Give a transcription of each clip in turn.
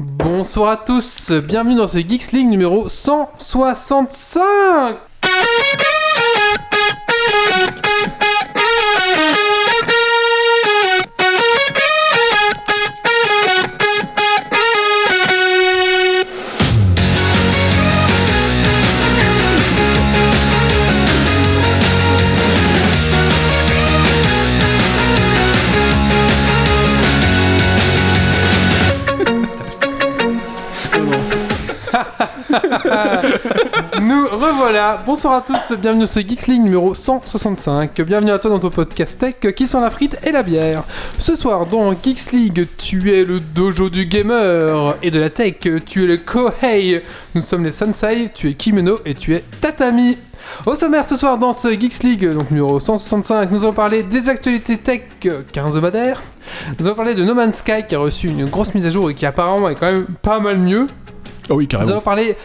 Bonsoir à tous, bienvenue dans ce Geeks League numéro 165 Bonsoir à tous, bienvenue sur Geeks League numéro 165. Bienvenue à toi dans ton podcast tech qui sent la frite et la bière. Ce soir dans Geeks League, tu es le dojo du gamer et de la tech. Tu es le Kohei. Nous sommes les Sensei. Tu es Kimono et tu es Tatami. Au sommaire ce soir dans ce Geeks League, donc numéro 165, nous allons parler des actualités tech 15 hebdomadaires. Nous allons parler de No Man's Sky qui a reçu une grosse mise à jour et qui apparemment est quand même pas mal mieux. Oh oui, Nous carrément. allons parler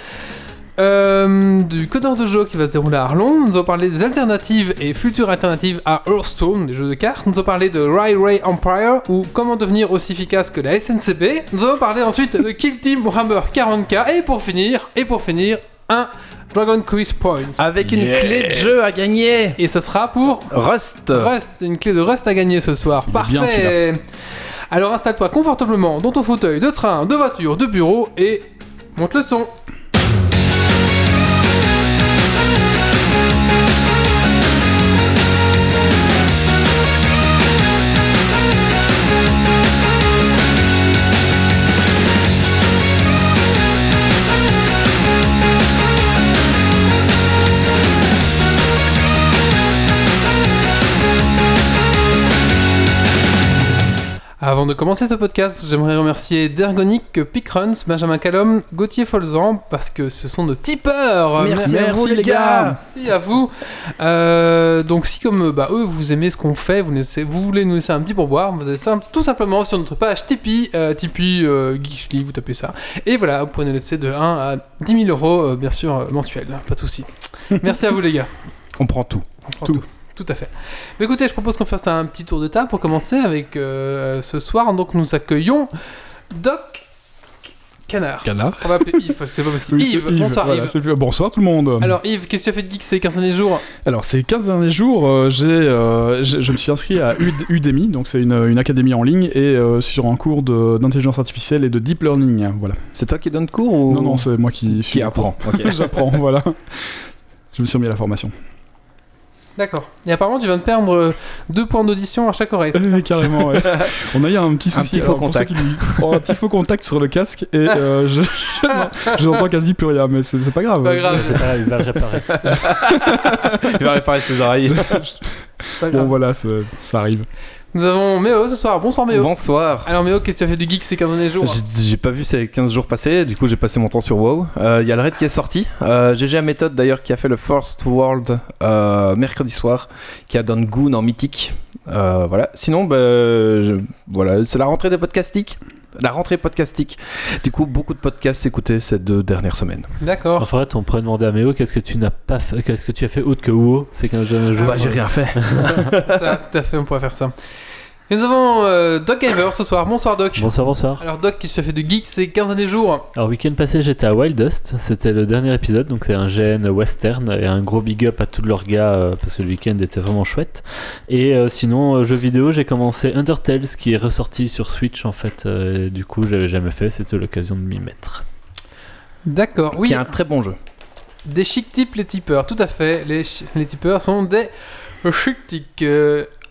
euh, du codeur de jeu qui va se dérouler à Arlon. Nous allons parler des alternatives et futures alternatives à Hearthstone, les jeux de cartes. Nous allons parler de Railway Empire ou comment devenir aussi efficace que la SNCB. Nous allons parler ensuite de Kill Team Warhammer 40k et pour finir, et pour finir, un Dragon Quiz Points. Avec une Yeah. clé de jeu à gagner. Et ce sera pour Rust. Rust, une clé de Rust à gagner ce soir. Bien, Parfait. Alors installe-toi confortablement dans ton fauteuil de train, de voiture, de bureau et monte le son. Avant de commencer ce podcast, j'aimerais remercier Dergonic, Pickruns, Benjamin Callum, Gauthier Folzan, parce que ce sont nos tipeurs. Merci à vous, les gars. Merci à vous. Euh, donc si comme bah, eux, vous aimez ce qu'on fait, vous, laissez- vous voulez nous laisser un petit pourboire, vous allez simple- tout simplement sur notre page Tipeee, euh, Tipeee euh, vous tapez ça. Et voilà, vous pouvez nous laisser de 1 à 10 000 euros, euh, bien sûr, euh, mensuels, pas de souci. Merci à vous les gars. On prend tout. On prend Tout. tout. Tout à fait. Mais écoutez, je propose qu'on fasse un petit tour de table pour commencer avec euh, ce soir. Donc nous accueillons Doc Canard. Canard. On va appeler Yves parce que c'est pas possible. Oui, Yves, bonsoir voilà, Yves. plus- Bonsoir tout le monde. Alors Yves, qu'est-ce que tu as fait de geek ces 15 derniers jours? Alors, ces 15 derniers jours, euh, j'ai, euh, j'ai- je me suis inscrit à Ud- Udemy, donc c'est une, une académie en ligne, et euh, sur un cours de- d'intelligence artificielle et de deep learning. Voilà. C'est toi qui donne cours ou Non, non, c'est moi qui suis. qui apprend Ok. J'apprends, voilà. Je me suis remis à la formation. D'accord. Et apparemment tu viens de perdre euh, deux points d'audition à chaque oreille. Euh, Carrément, ouais. On a eu un petit Un souci. petit faux alors, ceux contact. qui- oh, un petit faux contact sur le casque, et euh, je, je n'entends quasi plus rien, mais c'est pas grave. Pas grave. C'est pas grave, il va le réparer. Il va réparer ses oreilles. Bon, voilà, ça arrive. Nous avons Méo ce soir. Bonsoir Méo. Bonsoir. Alors Méo, qu'est-ce que tu as fait de geek ces 15 derniers jours J'ai pas vu ces 15 jours passés, du coup j'ai passé mon temps sur WoW. Il y a le raid qui est sorti. Euh, GG à méthode d'ailleurs qui a fait le First World euh, mercredi soir, qui a donné Goon en mythique. Euh, voilà. Sinon, bah, je- voilà, c'est la rentrée des podcastiques. La rentrée podcastique. Du coup, beaucoup de podcasts écoutés ces deux dernières semaines. D'accord. En fait, on pourrait demander à Méo qu'est-ce que tu n'as pas fait, qu'est-ce que tu as fait autre que WoW? Ces 15 derniers jours Bah, j'ai rien fait. ça, tout à fait, on pourrait faire ça. Et nous avons euh, Doc Gamer ce soir. Bonsoir Doc. Bonsoir, bonsoir. Alors Doc, tu as fait de geek ces 15 derniers jours Alors, week-end passé, j'étais à Wild Dust. C'était le dernier épisode, donc c'est un GN western. Et un gros big up à tous leurs gars euh, parce que le week-end était vraiment chouette. Et euh, sinon, euh, jeux vidéo, j'ai commencé Undertale qui est ressorti sur Switch en fait. euh, et du coup, j'avais jamais fait, c'était l'occasion de m'y mettre. D'accord. Oui, Qui est un très bon jeu. des chic types les tipeurs, tout à fait. Les, les tipeurs sont des chic tics.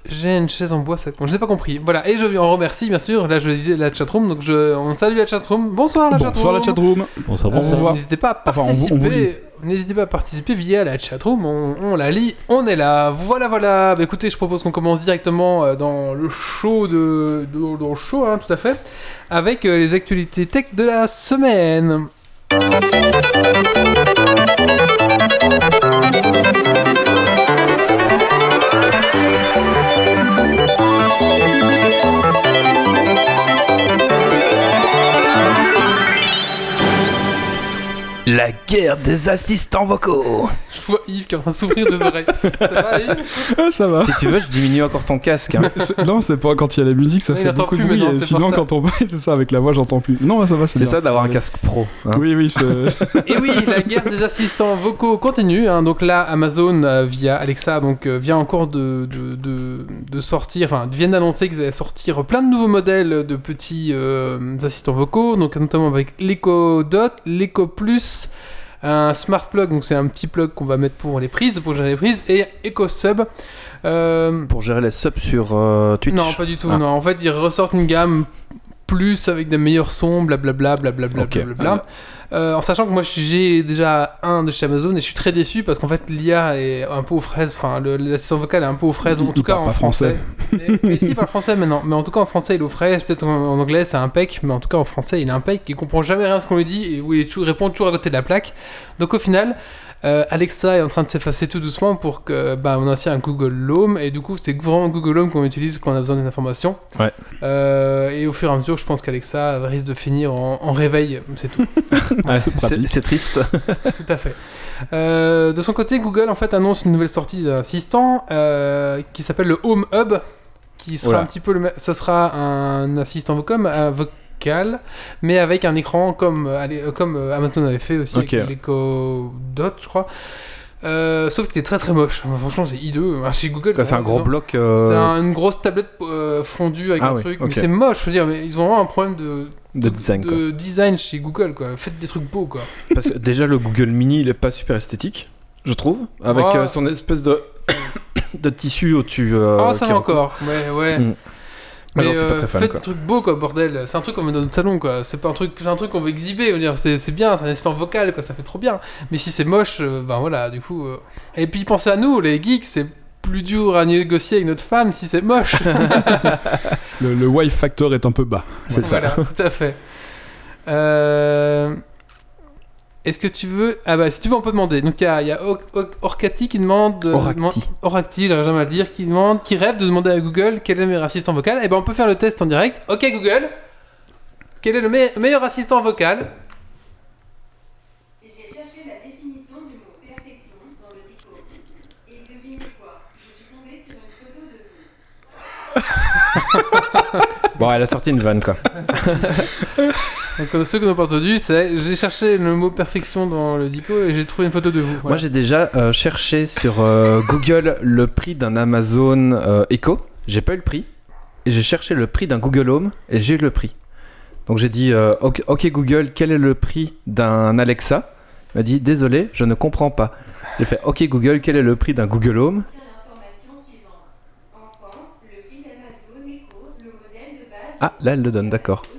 Euh, J'ai une chaise en bois, ça compte. Je n'ai pas compris. Voilà, et je en remercie bien sûr. Là, je disais la chatroom, donc je, on salue la chatroom. Bonsoir la chatroom. Bonsoir la chatroom. Bonsoir, On bonsoir. N'hésitez pas à Enfin, on vous- on vous participer. N'hésitez pas à participer via la chatroom, on, on la lit, on est là. Voilà, voilà. Bah, écoutez, je propose qu'on commence directement euh, dans le show de, de- dans le show, hein, tout à fait, avec euh, les actualités tech de la semaine. La guerre des assistants vocaux. Je vois Yves qui est en train de s'ouvrir des oreilles. Ça va, Yves Ah, ça va. Si tu veux, je diminue encore ton casque. hein. C'est- Non, c'est pas quand il y a la musique, ça il fait entend beaucoup de plus bruit. maintenant, et c'est sinon, pour ça. quand on c'est ça, avec la voix, j'entends plus. Non, ça va, c'est C'est bien. ça d'avoir un casque pro. hein. Oui, oui, c'est. Et oui, la guerre des assistants vocaux continue. hein. Donc là, Amazon, euh, via Alexa, donc, euh, vient encore de, de, de, de sortir, enfin, viennent d'annoncer qu'ils allaient sortir plein de nouveaux modèles de petits euh, assistants vocaux, donc notamment avec l'Echo Dot, l'Echo Plus, un Smart Plug, donc c'est un petit plug qu'on va mettre pour les prises, pour gérer les prises, et Echo Sub. Euh, Pour gérer les subs sur euh, Twitch. non, pas du tout. Ah. Non, en fait, ils ressortent une gamme plus avec des meilleurs sons, blablabla, blablabla, blablabla. Euh, en sachant que moi j'ai déjà un de chez Amazon et je suis très déçu parce qu'en fait l'IA est un peu aux fraises, enfin l'assistant vocal est un peu aux fraises, en tout cas en français. français. mais, mais si, parle français maintenant, mais en tout cas en français il est aux fraises, peut-être en, en anglais c'est impec, mais en tout cas en français il est impec, il comprend jamais rien à ce qu'on lui dit et où il est toujours- répond toujours à côté de la plaque. Donc au final, euh, Alexa est en train de s'effacer tout doucement pour que bah, on a aussi un Google Home et du coup c'est vraiment Google Home qu'on utilise quand on a besoin d'une information. Ouais. Euh, et au fur et à mesure, je pense qu'Alexa risque de finir en, en réveil, c'est tout. Ouais, C'est triste. tout à fait. Euh, de son côté, Google en fait annonce une nouvelle sortie d'un assistant euh, qui s'appelle le Home Hub, qui sera Oula. un petit peu le, même- ça sera un assistant vocal, un mais avec un écran comme euh, allez, euh, comme Amazon avait fait aussi avec l'Echo Dot, je crois. Euh, sauf qu'il est très très moche. Enfin, franchement, c'est hideux. Chez Google, Ça, C'est un gros bloc. c'est un- une grosse tablette euh, fondue avec Ah un oui, truc, mais c'est moche. Je veux dire, mais ils ont vraiment un problème de, De design, quoi. de design chez Google. Quoi. Faites des trucs beaux, quoi. Parce que déjà, le Google Mini, il est pas super esthétique, je trouve. Avec euh, son espèce de, de tissu au-dessus. euh, Ah, ça va recouvre. encore. Ouais, ouais. Mm. Mais pas euh, très fan, faites quoi. des trucs beaux, quoi, bordel. C'est un truc qu'on met dans notre salon, quoi. C'est pas un truc, c'est un truc qu'on veut exhiber. veux dire, c'est c'est bien, c'est un assistant vocal, quoi. Ça fait trop bien. Mais si c'est moche, euh, ben voilà, du coup. euh. Et puis pensez à nous, les geeks, c'est plus dur à négocier avec notre femme si c'est moche. Le, le wife factor est un peu bas. C'est ça. Voilà, tout à fait. Euh, Est-ce que tu veux. Ah bah, si tu veux, on peut demander. Donc, il y a, y a Or- Or- Orcati qui demande. Oracti. Oracti, j'arrive jamais à le dire, qui demande, qui rêve de demander à Google quel est le meilleur assistant vocal. Et ben, on peut faire le test en direct. Ok, Google. Quel est le me- meilleur assistant vocal J'ai cherché la définition du mot perfection dans le dico. Et devinez quoi Je suis tombée sur une photo de vous. Bon, elle a sorti une vanne, quoi. Donc, ceux qui n'ont pas entendu, c'est j'ai cherché le mot perfection dans le dico et j'ai trouvé une photo de vous. Moi, j'ai déjà euh, cherché sur euh, Google le prix d'un Amazon euh, Echo. J'ai pas eu le prix. Et j'ai cherché le prix d'un Google Home et j'ai eu le prix. Donc j'ai dit ok, Google, quel est le prix d'un Alexa? Il m'a dit désolé, je ne comprends pas. J'ai fait ok Google, quel est le prix d'un Google Home Tiens l'information suivante. En France, le prix d'Amazon Echo, le modèle de base. Ah, là elle le donne, d'accord.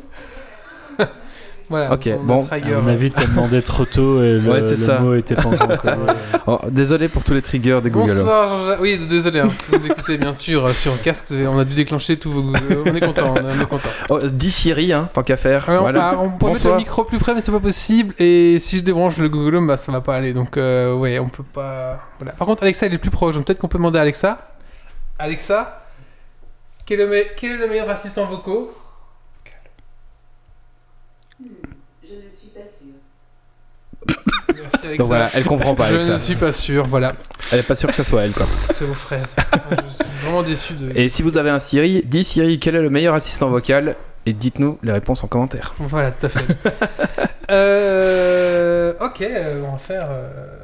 Voilà, Ok, on a bon. Traeger, À mon avis, t'as demandé trop tôt et le, Ouais, le ça. mot était pas encore. Oh, désolé pour tous les triggers des Google Home. Bonsoir Jean-Jacques. Oui, désolé, hein, si vous écoutez bien sûr euh, sur casque, on a dû déclencher tous vos Google. On est content, on est content. Oh, dis Siri, hein, tant qu'à faire. Alors, voilà. ah, on peut mettre le micro plus près, mais c'est pas possible. Et si je débranche le Google Home, bah ça va pas aller. Donc, euh, ouais, on peut pas. Voilà. Par contre, Alexa, il est plus proche. Donc, peut-être qu'on peut demander à Alexa. Alexa, quel est le, me- quel est le meilleur assistant vocaux Je ne suis pas sûre. Merci Alexa. Donc voilà, elle comprend pas je avec ne ça. suis pas sûr. Voilà, Elle est pas sûre que ça soit elle, quoi. c'est vos fraises. je suis vraiment déçu de. Et si vous avez un Siri, dis Siri, quel est le meilleur assistant vocal Et dites-nous les réponses en commentaire. Voilà, tout à fait. euh, ok, euh, on va faire. euh,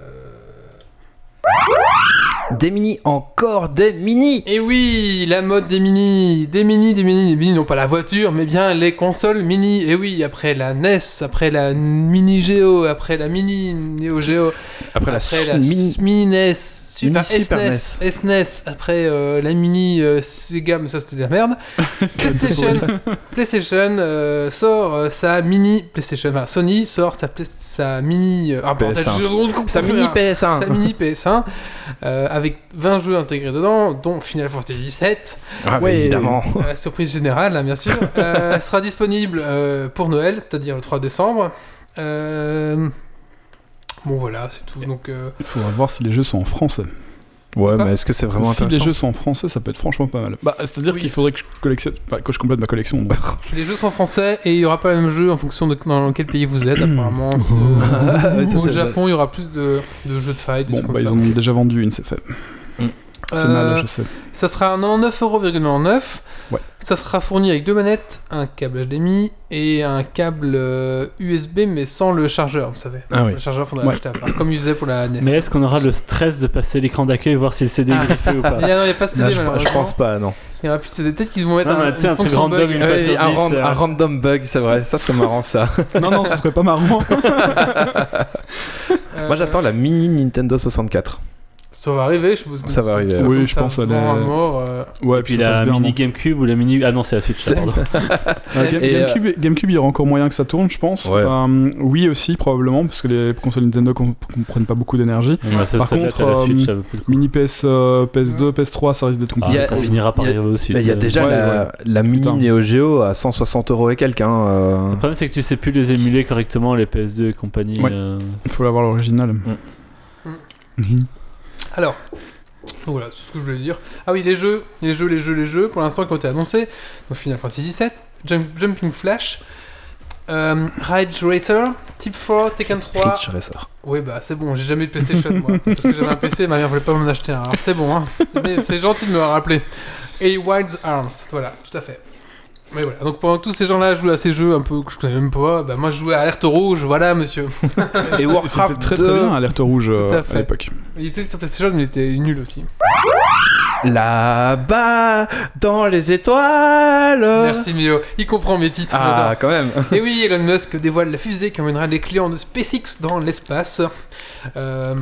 Des mini, encore des mini Et oui, la mode des mini, des mini, des mini, des mini, non pas la voiture, mais bien les consoles mini. Et oui, après la NES, après la Mini Geo, après la Mini Neo Geo, Après la après la mini... Mini NES, Super, Mini Super SNES, SNES, après euh, la Mini euh, Sega, mais ça c'était de la merde. PlayStation, PlayStation euh, sort euh, sa Mini PlayStation, enfin Sony sort sa, Mini, euh, ah, bordel, PS1. je- Sa mini rien. PS1 sa mini PS1 euh, avec 20 jeux intégrés dedans, dont Final Fantasy VII. Ah, Ouais. évidemment. Euh, surprise générale, hein, bien sûr. Euh, sera disponible euh, pour Noël, c'est-à-dire le 3 décembre. Euh, Bon voilà, c'est tout. Donc, euh, Il faudra voir si les jeux sont en français. Ouais, Quoi mais est-ce que c'est vraiment si les intéressant jeux sont en français, ça peut être franchement pas mal. Bah, c'est-à-dire Oui. qu'il faudrait que je collectionne, enfin, que je complète ma collection. donc. Les jeux sont en français et il y aura pas le même jeu en fonction de dans quel pays vous êtes apparemment. Au Japon, il y aura plus de, de jeux de fight. Bon, bah, comme ils en ont déjà vendu une, c'est fait. C'est Euh, mal, je sais. Ça sera 99,99€. Ouais. Ça sera fourni avec deux manettes, un câble HDMI et un câble euh, USB mais sans le chargeur, vous savez. Ah oui. Le chargeur faudra Ouais. l'acheter à part, comme il faisait pour la NES. Mais est-ce qu'on aura le stress de passer l'écran d'accueil et voir si le CD est griffé ou pas Il n'y a, il y a pas de CD Non, je, pense pas, non. Il y aura plus de CD. Peut-être qu'ils vont mettre Non, un, une un truc random, bug. une fois Ouais, sur un, 10, ran- euh. un random bug, c'est vrai, ça serait marrant ça. non, non, ce serait pas marrant. Euh, Moi j'attends la mini Nintendo 64. Ça va arriver, je que Ça va arriver, oui, je pense se à à mort, euh, Ouais, Et puis la mini non. GameCube ou la mini. Ah non, c'est la Switch, pardon. Game- Et, euh, GameCube, GameCube, il y aura encore moyen que ça tourne, je pense. Ouais. Euh, oui aussi, probablement, parce que les consoles Nintendo com- comprennent pas beaucoup d'énergie. Par contre, la. Mini PS, euh, PS2, PS3, ça risque d'être Ah, compliqué. ça finira par arriver aussi. Il y a déjà Ouais, la, ouais. la mini Putain. Neo Geo à 160 euros et quelques. Hein, euh. Le problème, c'est que tu sais plus les émuler correctement, les PS2 et compagnie. Il faut avoir l'original. Alors, donc voilà, c'est ce que je voulais dire. Ah oui, les jeux, les jeux, les jeux, les jeux, pour l'instant qui ont été annoncés. Donc Final Fantasy VII, Jump- Jumping Flash, euh, Ridge Racer, Tip 4, Tekken 3. Ridge Racer. Oui, bah c'est bon, j'ai jamais eu de PlayStation moi. Parce que j'avais un PC, ma mère voulait pas m'en acheter un. Alors c'est bon, hein. C'est gentil de me le rappeler. Et Wild's Arms, voilà, tout à fait. Mais voilà, donc pendant que tous ces gens-là jouaient à ces jeux un peu que je connais même pas, bah moi je jouais à Alerte Rouge, voilà monsieur. Et Warcraft très 2. très bien, Alerte Rouge euh, à à, fait. l'époque. Il était sur PlayStation, mais il était nul aussi. Là-bas, dans les étoiles. Merci Mio, il comprend mes titres. Ah, quand même. Et oui, Elon Musk dévoile la fusée qui emmènera les clients de SpaceX dans l'espace. Euh,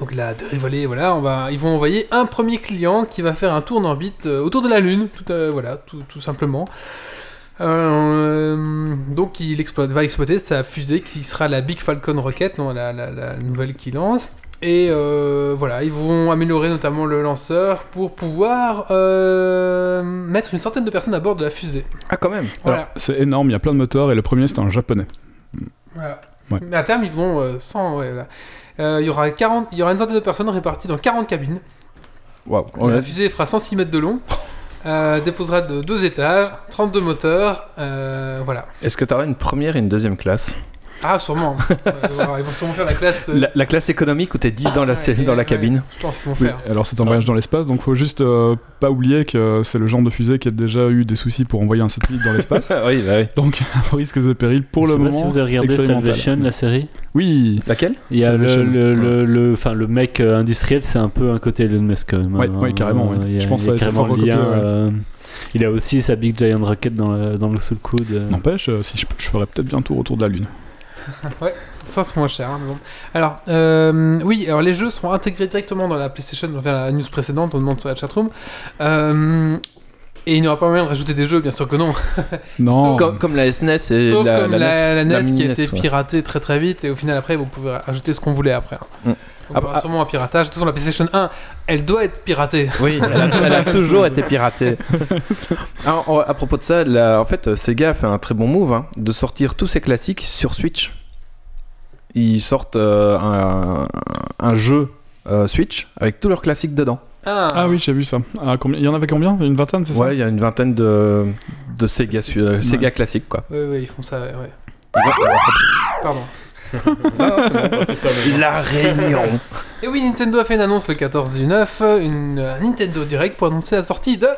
donc là, de rigoler, voilà, on va, ils vont envoyer un premier client qui va faire un tour en orbite euh, autour de la Lune, tout, euh, voilà, tout, tout simplement. Euh, donc il exploite, va exploiter sa fusée qui sera la Big Falcon Rocket, non, la, la- la nouvelle qu'il lance. Et euh, voilà, ils vont améliorer notamment le lanceur pour pouvoir euh, mettre une centaine de personnes à bord de la fusée. Ah, quand même. Voilà. Alors, C'est énorme, il y a plein de moteurs et le premier c'était un japonais. Voilà. Ouais. Mais à terme, ils vont euh, 100. ouais, voilà. Euh, il, y aura 40, il y aura une centaine de personnes réparties dans 40 cabines. La fusée fera 106 mètres de long. euh, déposera de deux étages, 32 moteurs. euh, voilà. Est-ce que tu auras une première et une deuxième classe? Ah, sûrement. Ils vont sûrement faire la classe. euh, la, la classe économique où t'es 10 dans la, ouais, dans la ouais, cabine Je pense qu'ils vont Oui, faire. alors c'est un voyage dans l'espace, donc faut juste euh, pas oublier que c'est le genre de fusée qui a déjà eu des soucis pour envoyer un satellite dans l'espace. oui, bah oui. Donc, risque et péril pour Je le sais pas moment. si vous avez regardé. Salvation, la série. Oui, Laquelle? Il y a le, Salvation, le, ouais. le, le, enfin, le mec euh, industriel, c'est un peu un côté Elon Musk quand même. Ouais, hein. ouais, carrément, ouais. A, Je pense il y a que carrément lien. euh, il a aussi sa Big Giant Rocket dans le, dans le sous le coude. euh. n'empêche, si je, je ferais peut-être bien un tour autour de la Lune. Ça, c'est moins cher. hein, mais bon. Alors, euh, oui, alors les jeux seront intégrés directement dans la PlayStation. On va faire la news précédente, on demande sur la chatroom. Euh, et il n'y aura pas moyen de rajouter des jeux, bien sûr que non. Non, comme, comme la SNES et Sauf la, comme la la, NES, la NES qui a été ouais. piratée très très vite et au final après vous pouvez ajouter ce qu'on voulait après. hein. Mm. Aura Ah, sûrement un piratage. De toute façon la PlayStation 1 elle doit être piratée. Oui, elle a, elle a toujours été piratée. Alors, à propos de ça, la- en fait, Sega a fait un très bon move hein, de sortir tous ses classiques sur Switch. Ils sortent euh, un, un jeu euh, Switch avec tous leurs classiques dedans. Ah, Ah oui, j'ai vu ça. Ah, combien- Il y en avait combien? Une vingtaine, c'est Ouais, il y a une vingtaine de, de Sega, euh, Sega classiques quoi. Oui, oui, ils font ça, ouais. Ils ont- Pardon. La réunion. Et oui, Nintendo a fait une annonce le 14 du 9, une un Nintendo Direct pour annoncer la sortie de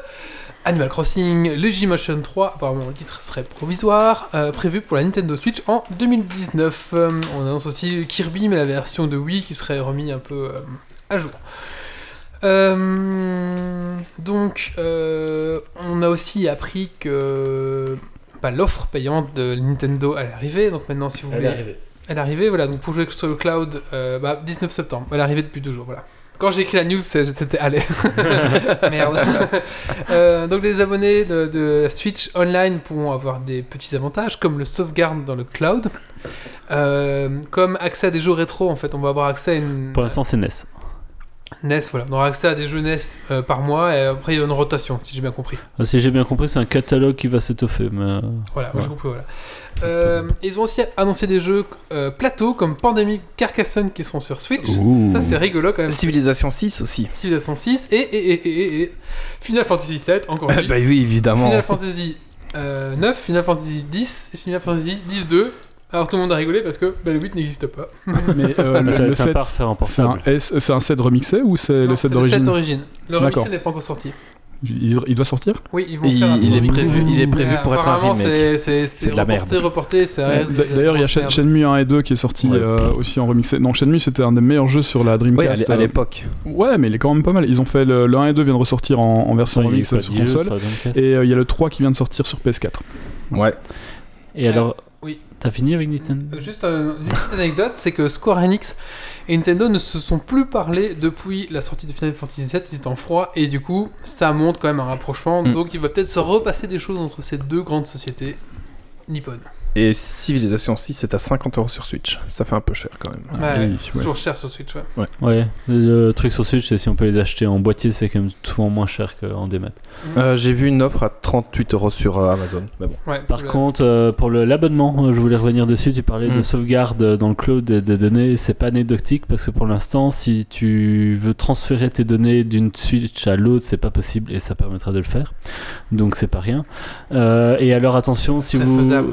Animal Crossing Legimotion 3. Apparemment, le titre serait provisoire, euh, prévu pour la Nintendo Switch en 2019. Euh, on annonce aussi Kirby, mais la version de Wii qui serait remis un peu euh, à jour. Donc, on a aussi appris que bah, l'offre payante de Nintendo allait arriver. Donc maintenant, si vous Elle voulez, est arrivée. elle est arrivée, voilà, donc pour jouer sur le cloud, euh, bah, 19 septembre, elle est arrivée depuis deux jours, voilà. Quand j'ai écrit la news, c'était allez. Merde. Euh, donc les abonnés de, de Switch Online pourront avoir des petits avantages, comme le sauvegarde dans le cloud, euh, comme accès à des jeux rétro, en fait, on va avoir accès à une... Pour l'instant, c'est NES. NES, voilà. On aura accès à des jeux NES euh, par mois et après il y a une rotation, si j'ai bien compris. Ah, Si j'ai bien compris, c'est un catalogue qui va s'étoffer. Mais... euh, Voilà, moi Ouais. j'ai compris, voilà. Euh, ils ont aussi annoncé des jeux euh, plateau comme Pandemic Carcassonne qui sont sur Switch. Ouh. Ça c'est rigolo quand même. Civilisation 6 aussi. Civilization 6 et, et, et, et, et Final Fantasy 7, encore bah lui. oui, évidemment. Final Fantasy euh, 9, Final Fantasy 10, Final Fantasy 10 2. Alors tout le monde a rigolé parce que bah, le 8 n'existe pas. Mais euh, mais le, le être sympa à 7, refaire en c'est un. S- c'est un set remixé ou c'est Non, le c'est set d'origine d'origine. Le D'accord. remix n'est pas encore sorti. il, il doit sortir Oui, ils vont Il- faire un il est prévu- il est prévu pour être un remake. c'est- C'est C'est de la reporté, merde. reporté, ça reste. D'ailleurs, il y a Shen-. Shenmue 1 et 2 qui est sorti Ouais. euh, aussi en remixé. Non, Shenmue c'était un des meilleurs jeux sur la Dreamcast. l'é- à euh, l'époque. Ouais, mais il est quand même pas mal. Ils ont fait le, le 1 et 2 viennent de ressortir en, en version il remix euh, sur 10 jeux console. sur. Et euh, il y a le 3 qui vient de sortir sur PS4. Ouais. Et alors. T'as fini avec Nintendo Euh, Juste euh, une petite anecdote, c'est que Square Enix et Nintendo ne se sont plus parlé depuis la sortie de Final Fantasy VII, ils étaient en froid, et du coup, ça montre quand même un rapprochement, Mm. donc il va peut-être se repasser des choses entre ces deux grandes sociétés nippones. Et Civilisation 6 c'est à 50 euros sur Switch. Ça fait un peu cher quand même. Ouais, oui, c'est ouais. toujours cher sur Switch, ouais. Ouais, le truc sur Switch, c'est si on peut les acheter en boîtier, c'est quand même souvent moins cher qu'en démat. Euh, J'ai vu une offre à 38 euros sur euh, Amazon. Mais bon. Ouais, Par contre, euh, pour l'abonnement, je voulais revenir dessus. Tu parlais de Mm. sauvegarde dans le cloud des, des données. C'est pas anecdotique parce que pour l'instant, si tu veux transférer tes données d'une Switch à l'autre, c'est pas possible et ça permettra de le faire. Donc c'est pas rien. Euh, et alors attention, si vous. faisable.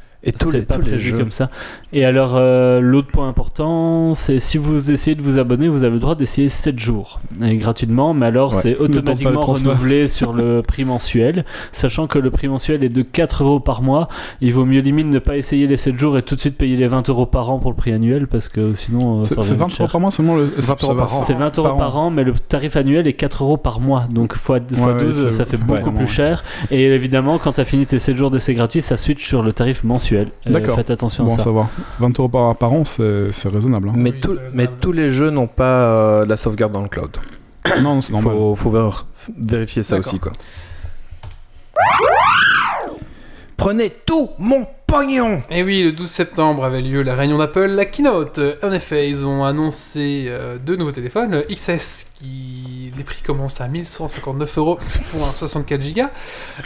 Et tous c'est les, pas tous les prévu jeux. comme ça. Et alors, euh, l'autre point important, c'est si vous essayez de vous abonner, vous avez le droit d'essayer 7 jours et gratuitement, mais alors Ouais. c'est automatiquement renouvelé sur le prix mensuel, sachant que le prix mensuel est de 4 euros par mois. Il vaut mieux limite ne pas essayer les 7 jours et tout de suite payer les 20 euros par an pour le prix annuel parce que sinon euh, C'est ça c'est revient 20 vite euros par mois seulement le 20 euros par an. C'est 20 euros par an, mais le tarif annuel est 4 euros par mois. Donc fois, fois ouais, 12, c'est- ça fait beaucoup vraiment, plus ouais. cher. Et évidemment, quand tu as fini tes 7 jours d'essai gratuit, ça switch sur le tarif mensuel. Euh, D'accord. faites attention Bon, à ça. va. 20 euros par, par an, c'est raisonnable. hein. Mais, Oui, tout- c'est mais raisonnable. tous les jeux n'ont pas euh, la sauvegarde dans le cloud. non, non, c'est normal. Faut, faut ver- vérifier ça aussi quoi. Prenez tout mon pognon Et oui, le 12 septembre avait lieu la réunion d'Apple, la keynote. En effet, ils ont annoncé euh, deux nouveaux téléphones, le XS qui les prix commencent à 1159 euros pour un 64 Go,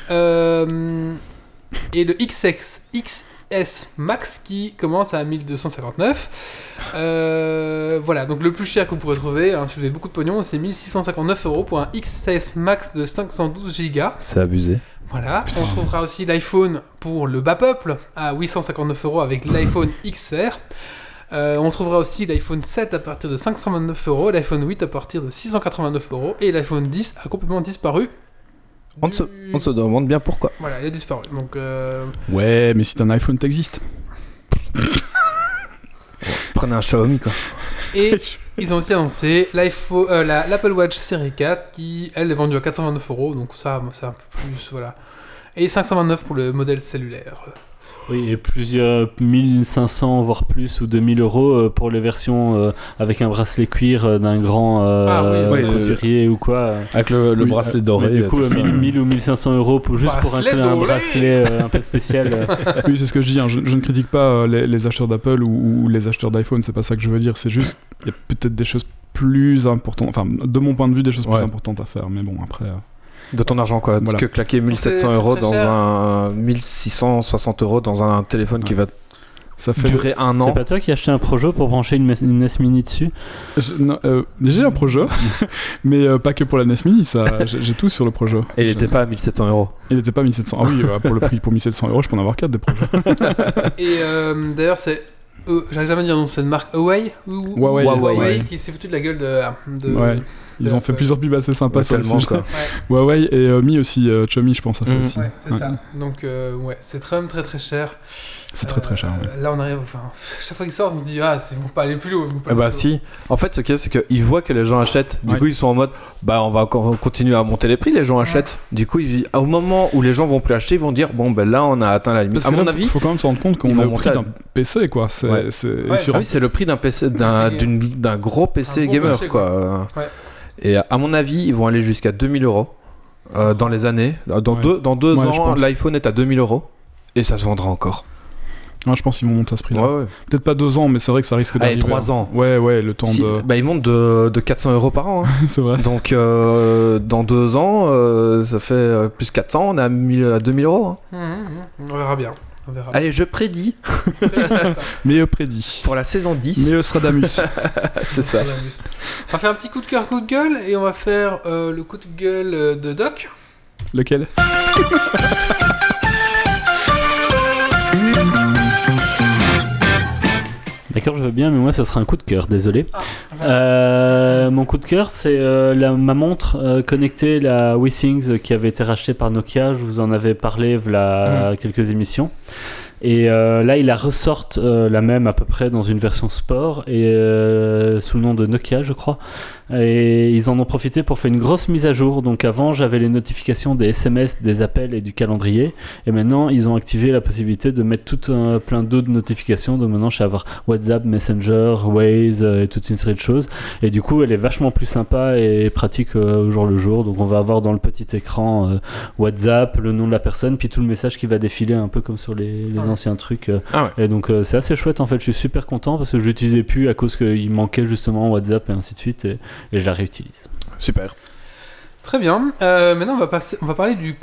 euh, et le XX XS Max qui commence à 1259. Euh, voilà, donc le plus cher que vous pourrez trouver, hein, si vous avez beaucoup de pognon, c'est 1659 euros pour un XS Max de 512 Go. C'est abusé. Voilà, on trouvera aussi l'iPhone pour le bas peuple à 859 euros avec l'iPhone XR. Euh, on trouvera aussi l'iPhone 7 à partir de 529 euros, l'iPhone 8 à partir de 689 euros et l'iPhone 10 a complètement disparu. On, se, on se demande bien pourquoi. Voilà, il a disparu. Donc, euh, Ouais, mais si t'as un iPhone, t'existes. Prenez un Xiaomi quoi. Et ils ont aussi annoncé l'iPhone, euh, la- l'Apple Watch série 4 qui, elle, est vendue à 89 euros. Donc ça, c'est un peu plus, voilà. Et 529 pour le modèle cellulaire. Oui, et plusieurs 1500 voire plus ou 2000 euros euh, pour les versions euh, avec un bracelet cuir euh, d'un grand euh, Ah oui, oui, couturier ou quoi. euh. Avec le, le Oui, bracelet euh, doré. Du et coup, tout euh, ça. 1000, 1000 ou 1500 euros pour, juste pour un, un bracelet euh, un peu spécial. euh. oui, c'est ce que je dis. hein. Je, je ne critique pas euh, les, les acheteurs d'Apple ou, ou les acheteurs d'iPhone. C'est pas ça que je veux dire. C'est juste, il y a peut-être des choses plus importantes. Enfin, de mon point de vue, des choses Ouais. plus importantes à faire. Mais bon, après. euh, De ton argent quoi. Voilà. Que claquer 1700 c'est euros dans cher. un 1660 euros dans un téléphone qui va ça fait. durer un C'est an. pas toi qui as acheté un Projo pour brancher une, une NES Mini dessus? Je- non, euh, J'ai un projet, mais euh, pas que pour la NES Mini. Ça, j'ai j'ai tout sur le projet. Et il Je- était pas à 1700 euros. Il était pas 1700. Ah oui, bah, pour le prix, pour 1700 euros, je peux en avoir 4 des projets. Et euh, d'ailleurs, c'est. Euh, J'arrive jamais à dire non, c'est une marque Huawei ou- Huawei, Huawei, qui s'est foutu de la gueule de. de Ouais. Ils ont fait plusieurs pubs assez sympas sur le sujet. Huawei et euh, Mi aussi, euh, Xiaomi, je pense, aussi. Ouais, c'est Ouais. ça. Donc, euh, ouais, c'est très, très très cher. C'est très très cher. ouais. Euh, Là, on arrive. Enfin, chaque fois qu'ils sortent, on se dit, ah, c'est vont pas aller plus haut. ils pas Eh bah plus si. En fait, ce qu'il y a, c'est qu'ils voient que les gens achètent. Du Ouais. coup, ils sont en mode, bah, on va encore continuer à monter les prix. Les gens achètent. Du coup, ils- au moment où les gens vont plus acheter, ils vont dire, bon, ben là, on a atteint la limite. Parce À mon avis, faut quand même se rendre compte qu'on ils est au prix d'un PC, quoi. C'est, Ouais. c'est- Ouais. et sur- Ah oui, c'est le prix d'un PC, d'un, PC d'une- d'un gros PC gamer, PC, quoi. Ouais. Et à mon avis, ils vont aller jusqu'à 2000 euros euh, dans les années. Dans Ouais. deux, dans deux Ouais, ans, l'iPhone est à 2000 euros et ça se vendra encore. Je pense qu'ils vont monter à ce prix-là. Ouais, ouais. Peut-être pas deux ans, mais c'est vrai que ça risque Allez, d'arriver. trois hein. ans. Ouais, ouais, le temps Si- de. Bah, ils montent de, de 400 euros par an. hein. c'est vrai. Donc, euh, dans deux ans, euh, ça fait euh, plus 400, on est à, 1000 à 2000 euros. hein. Hum, hum, hum. On verra bien. On verra. Allez, je prédis Mais euh, prédit. pour la saison 10. Mais euh, Stradamus. C'est ça. On va faire un petit coup de cœur, coup de gueule, et on va faire euh, le coup de gueule euh, de Doc. Lequel? Je veux bien, mais moi, ce sera un coup de cœur, désolé. Euh, mon coup de cœur, c'est euh, la- ma montre euh, connectée, la WeSings, qui avait été rachetée par Nokia. Je vous en avais parlé voilà quelques émissions. Et là, ils la ressortent la même à peu près dans une version sport et sous le nom de Nokia, je crois. Et ils en ont profité pour faire une grosse mise à jour. Donc avant, j'avais les notifications des SMS, des appels et du calendrier. Et maintenant, ils ont activé la possibilité de mettre tout un plein d'autres notifications. Donc maintenant, je sais avoir WhatsApp, Messenger, Waze euh, et toute une série de choses. Et du coup, elle est vachement plus sympa et pratique euh, au jour le jour. Donc on va avoir dans le petit écran euh, WhatsApp, le nom de la personne, puis tout le message qui va défiler un peu comme sur les, les Ah. anciens trucs. Ah ouais. Et donc c'est assez chouette en fait. Je suis super content parce que je l'utilisais plus à cause qu'il manquait justement WhatsApp et ainsi de suite. Et, et je la réutilise. Super. Très bien. Euh, maintenant, on va, passer, on va parler du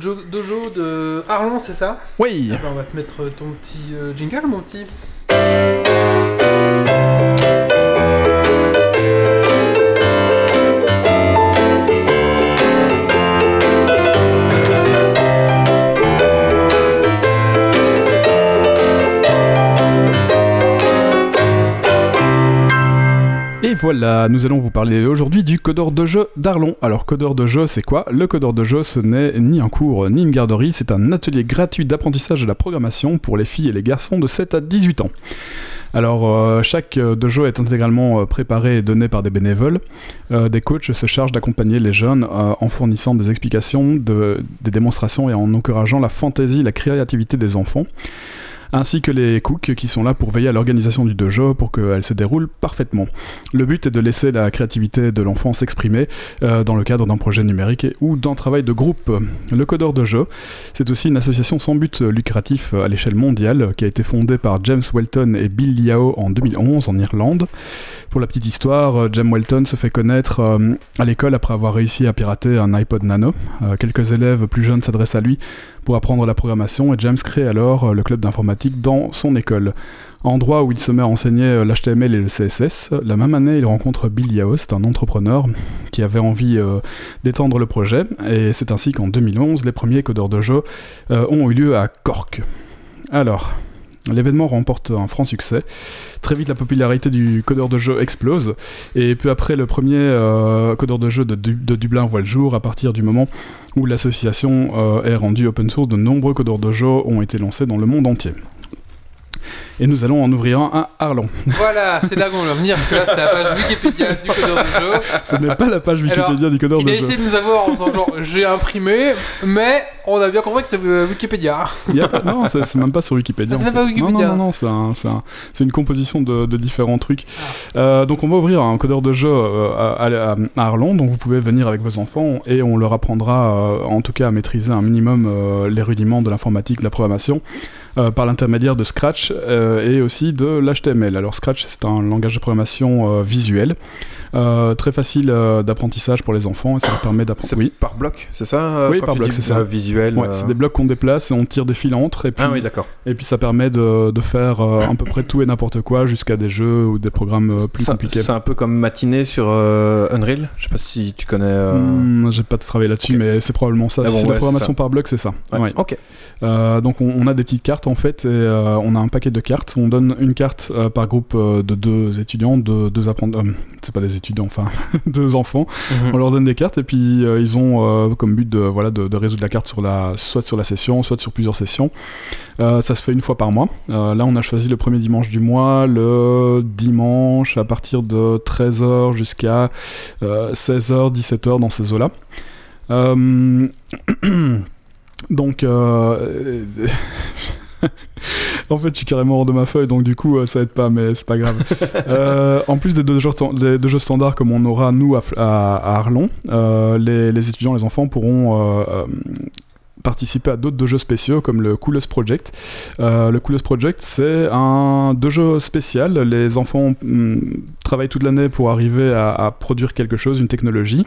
Jo- Dojo de Arlon, c'est ça? Oui bah, On va te mettre ton petit euh, jingle, mon petit. Voilà, nous allons vous parler aujourd'hui du codeur de jeu d'Arlon. Alors, codeur de jeu, c'est quoi? Le codeur de jeu, ce n'est ni un cours ni une garderie, c'est un atelier gratuit d'apprentissage de la programmation pour les filles et les garçons de 7 à 18 ans. Alors, euh, chaque euh, dojo est intégralement euh, préparé et donné par des bénévoles. Euh, des coachs se chargent d'accompagner les jeunes en fournissant des explications, de- des démonstrations et en encourageant la fantaisie la créativité des enfants ainsi que les cooks qui sont là pour veiller à l'organisation du dojo pour qu'elle se déroule parfaitement. Le but est de laisser la créativité de l'enfant s'exprimer euh, dans le cadre d'un projet numérique ou d'un travail de groupe. Le Codeur de jeu, c'est aussi une association sans but lucratif à l'échelle mondiale qui a été fondée par James Welton et Bill Liao en 2011 en Irlande. Pour la petite histoire, James Welton se fait connaître euh, à l'école après avoir réussi à pirater un iPod Nano. Euh, quelques élèves plus jeunes s'adressent à lui apprendre la programmation et James crée alors euh, le club d'informatique dans son école. Endroit où il se met à enseigner euh, l'HTML et le CSS, la même année il rencontre Bill Yaost, un entrepreneur qui avait envie euh, d'étendre le projet et c'est ainsi qu'en 2011 les premiers codeurs de jeu ont eu lieu à Cork. Alors, l'événement remporte un franc succès. Très vite la popularité du codeur de jeu explose et peu après le premier euh, codeur de jeu de, Du- de Dublin voit le jour à partir du moment où l'association euh, est rendue open source, de nombreux codeurs de jeu ont été lancés dans le monde entier. Et nous allons en ouvrir un à Arlon. Voilà, c'est là qu'on va venir, parce que là, c'est la page Wikipédia du codeur de jeu. Ce n'est pas la page Wikipédia Alors, du codeur Il de a jeu. essayé de nous avoir en disant genre, j'ai imprimé, mais on a bien compris que c'est euh, Wikipédia. Il y a pas- non, c'est même pas sur Wikipédia. Ah, c'est même fait. pas Wikipédia. Non, non, non, c'est un- un- une composition de, de différents trucs. Ah. Euh, donc on va ouvrir un codeur de jeu euh, à, à- à Arlon, donc vous pouvez venir avec vos enfants et on leur apprendra euh, en tout cas à maîtriser un minimum euh, les rudiments de l'informatique, de la programmation. Euh, par l'intermédiaire de Scratch euh, et aussi de l'HTML. Alors Scratch c'est un langage de programmation euh, visuel, euh, très facile euh, d'apprentissage pour les enfants et ça leur permet d'apprendre. Oui, par bloc, c'est ça euh, Oui, par bloc, c'est ça. Visuel. ouais, c'est des blocs qu'on déplace et on tire des fils entre et puis Ah oui, d'accord. et puis ça permet de, de faire à peu près tout et n'importe quoi jusqu'à des jeux ou des programmes plus Ça- compliqués. C'est un peu comme matinée sur Unreal. Je sais pas si tu connais. Hmm, J'ai pas travaillé là-dessus, mais c'est probablement ça. Ah Si bon, c'est ouais, la programmation par bloc, c'est ça. ouais. Ok. Donc on, on a des petites cartes en fait, et on a un paquet de cartes. On donne une carte par groupe de deux étudiants, de deux apprenants. euh, c'est pas des étudiants, enfin deux enfants. Mhm. On leur donne des cartes et puis euh, ils ont euh, comme but de, voilà, de, de résoudre la carte sur la, soit sur la session, soit sur plusieurs sessions. Euh, ça se fait une fois par mois. Là, on a choisi le premier dimanche du mois, le dimanche à partir de 13h jusqu'à euh, 16h, 17h dans ces eaux-là. Donc, en fait, je suis carrément hors de ma feuille, donc du coup, euh, ça aide pas, mais c'est pas grave. Euh, en plus des deux jeux, des deux jeux standards comme on aura nous à, Fl- à- à Arlon, euh, les, les étudiants, les enfants pourront participer à d'autres dojos spéciaux comme le Coolest Project. Euh, le Coolest Project, c'est un dojo spécial. Les enfants hum, travaillent toute l'année pour arriver à, produire quelque chose, une technologie,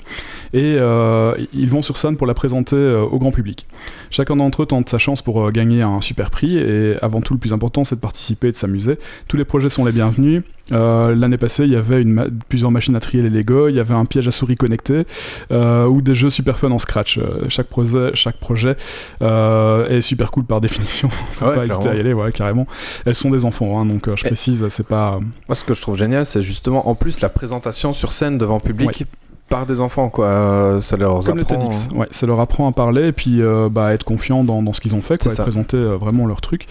et euh, ils vont sur scène pour la présenter euh, au grand public. Chacun d'entre eux tente sa chance pour gagner un super prix, et avant tout, le plus important, c'est de participer et de s'amuser. Tous les projets sont les bienvenus. Euh, L'année passée, il y avait une ma- plusieurs machines à trier les Lego, il y avait un piège à souris connecté, euh, ou des jeux super fun en Scratch. Euh, chaque projet, chaque projet est super cool par définition. Faut Ouais, pas hésiter clairement. à y aller, ouais, carrément. Elles sont des enfants, hein, donc je précise, c'est pas. Moi, ce que je trouve génial, c'est justement en plus la présentation sur scène devant public par des enfants, quoi. Ça leur Comme le apprend. TEDx, ouais, ça leur apprend à parler et puis euh, bah, à être confiant dans, dans ce qu'ils ont fait, quoi, C'est et présenter euh, vraiment leur truc.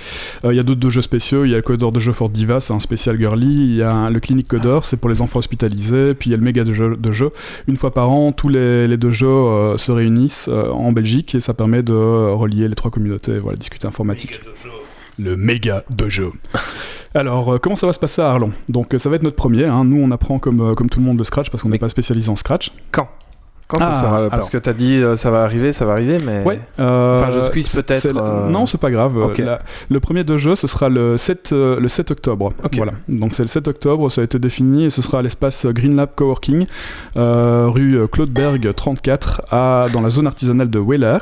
Euh, Il y a d'autres jeux spéciaux, il y a le codeur de jeu Fort Diva, c'est un spécial girly, il y a un- le Clinic Codeur, c'est pour les enfants hospitalisés, puis il y a le méga de jeu, de jeu. Une fois par an, tous les, les deux jeux euh, se réunissent euh, en Belgique et ça permet de relier les trois communautés, voilà, discuter informatique. Le méga dojo. Alors, euh, comment ça va se passer à Arlon? Donc, euh, ça va être notre premier. hein. Nous, on apprend comme, euh, comme tout le monde le Scratch parce qu'on n'est pas spécialisé en Scratch. Quand? Quand Ah, ça sera alors. Parce que t'as dit euh, ça va arriver, ça va arriver, mais. Ouais. euh, Enfin, je squeeze peut-être, euh, Non, c'est pas grave. La- le premier de jeu, ce sera le 7, euh, le 7 octobre. Voilà. Donc c'est le 7 octobre, ça a été défini et ce sera à l'espace Green Lab Coworking, euh, rue euh, Claude Berg 34, à, dans la zone artisanale de Weller.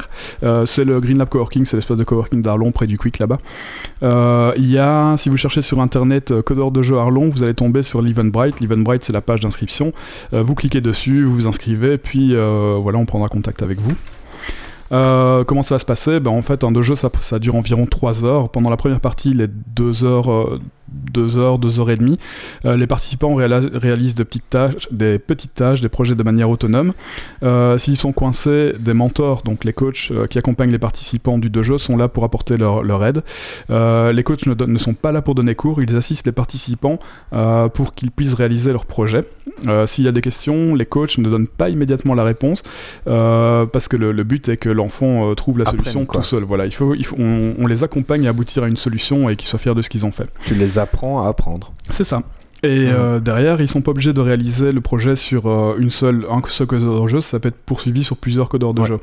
C'est le Green Lab Coworking, c'est l'espace de coworking d'Arlon, près du Quick là-bas. Il y a, si vous cherchez sur internet codeur de jeu Arlon, vous allez tomber sur l'Eventbrite. L'Eventbrite, c'est la page d'inscription. Vous cliquez dessus, vous vous inscrivez, puis voilà, on prendra contact avec vous. Euh, comment ça va se passer? Ben, En fait, un jeu, ça, dure environ 3 heures. Pendant la première partie, les 2 heures, 2 heures, 2 heures et demie, euh, les participants réalis- réalisent de petites tâches, des petites tâches, des projets de manière autonome. Euh, S'ils sont coincés, des mentors, donc les coachs euh, qui accompagnent les participants du deux jeux, sont là pour apporter leur, leur aide. Euh, les coachs ne, sont pas là pour donner cours, ils assistent les participants euh, pour qu'ils puissent réaliser leur projet. Euh, S'il y a des questions, les coachs ne donnent pas immédiatement la réponse euh, parce que le, le but est que l'enfant euh, trouve la solution tout seul. Voilà, il faut, il faut- on, on les accompagne à aboutir à une solution et qu'ils soient fiers de ce qu'ils ont fait. Tu les apprends à apprendre. C'est ça. Et Mhm. euh, derrière, ils sont pas obligés de réaliser le projet sur euh, une seule, un seul codeur de jeu, ça peut être poursuivi sur plusieurs codeurs de Ouais. jeu.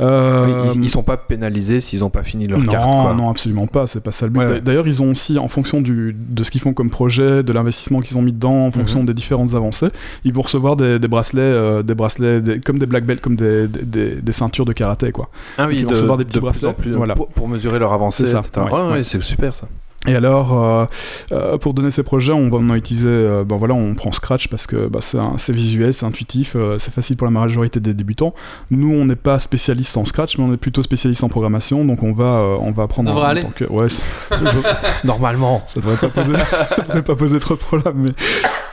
Euh, ils, ils sont pas pénalisés s'ils ont pas fini leur non, carte, quoi. non, absolument pas, c'est pas ça le but. Ouais. D'ailleurs, ils ont aussi, en fonction du, de ce qu'ils font comme projet, de l'investissement qu'ils ont mis dedans, en fonction Mhm. des différentes avancées, ils vont recevoir des, des bracelets, euh, des bracelets des- comme des black belts, comme des, des, ceintures de karaté, quoi. Ah Donc, oui, ils vont de, recevoir des petits de plus bracelets, en plus, voilà. pour, pour mesurer leur avancée, C'est ouais, Ouais, ouais, ouais. c'est super ça. Et alors, euh, euh, pour donner ces projets, on va en utiliser, euh, ben voilà, on prend Scratch parce que bah, c'est visuel, c'est intuitif, euh, c'est facile pour la majorité des débutants. Nous, on n'est pas spécialiste en Scratch, mais on est plutôt spécialiste en programmation, donc on va, euh, on va apprendre. Ça devrait en aller. tant que- ouais, Normalement. ça devrait pas poser, ça devrait pas poser trop de problèmes. Mais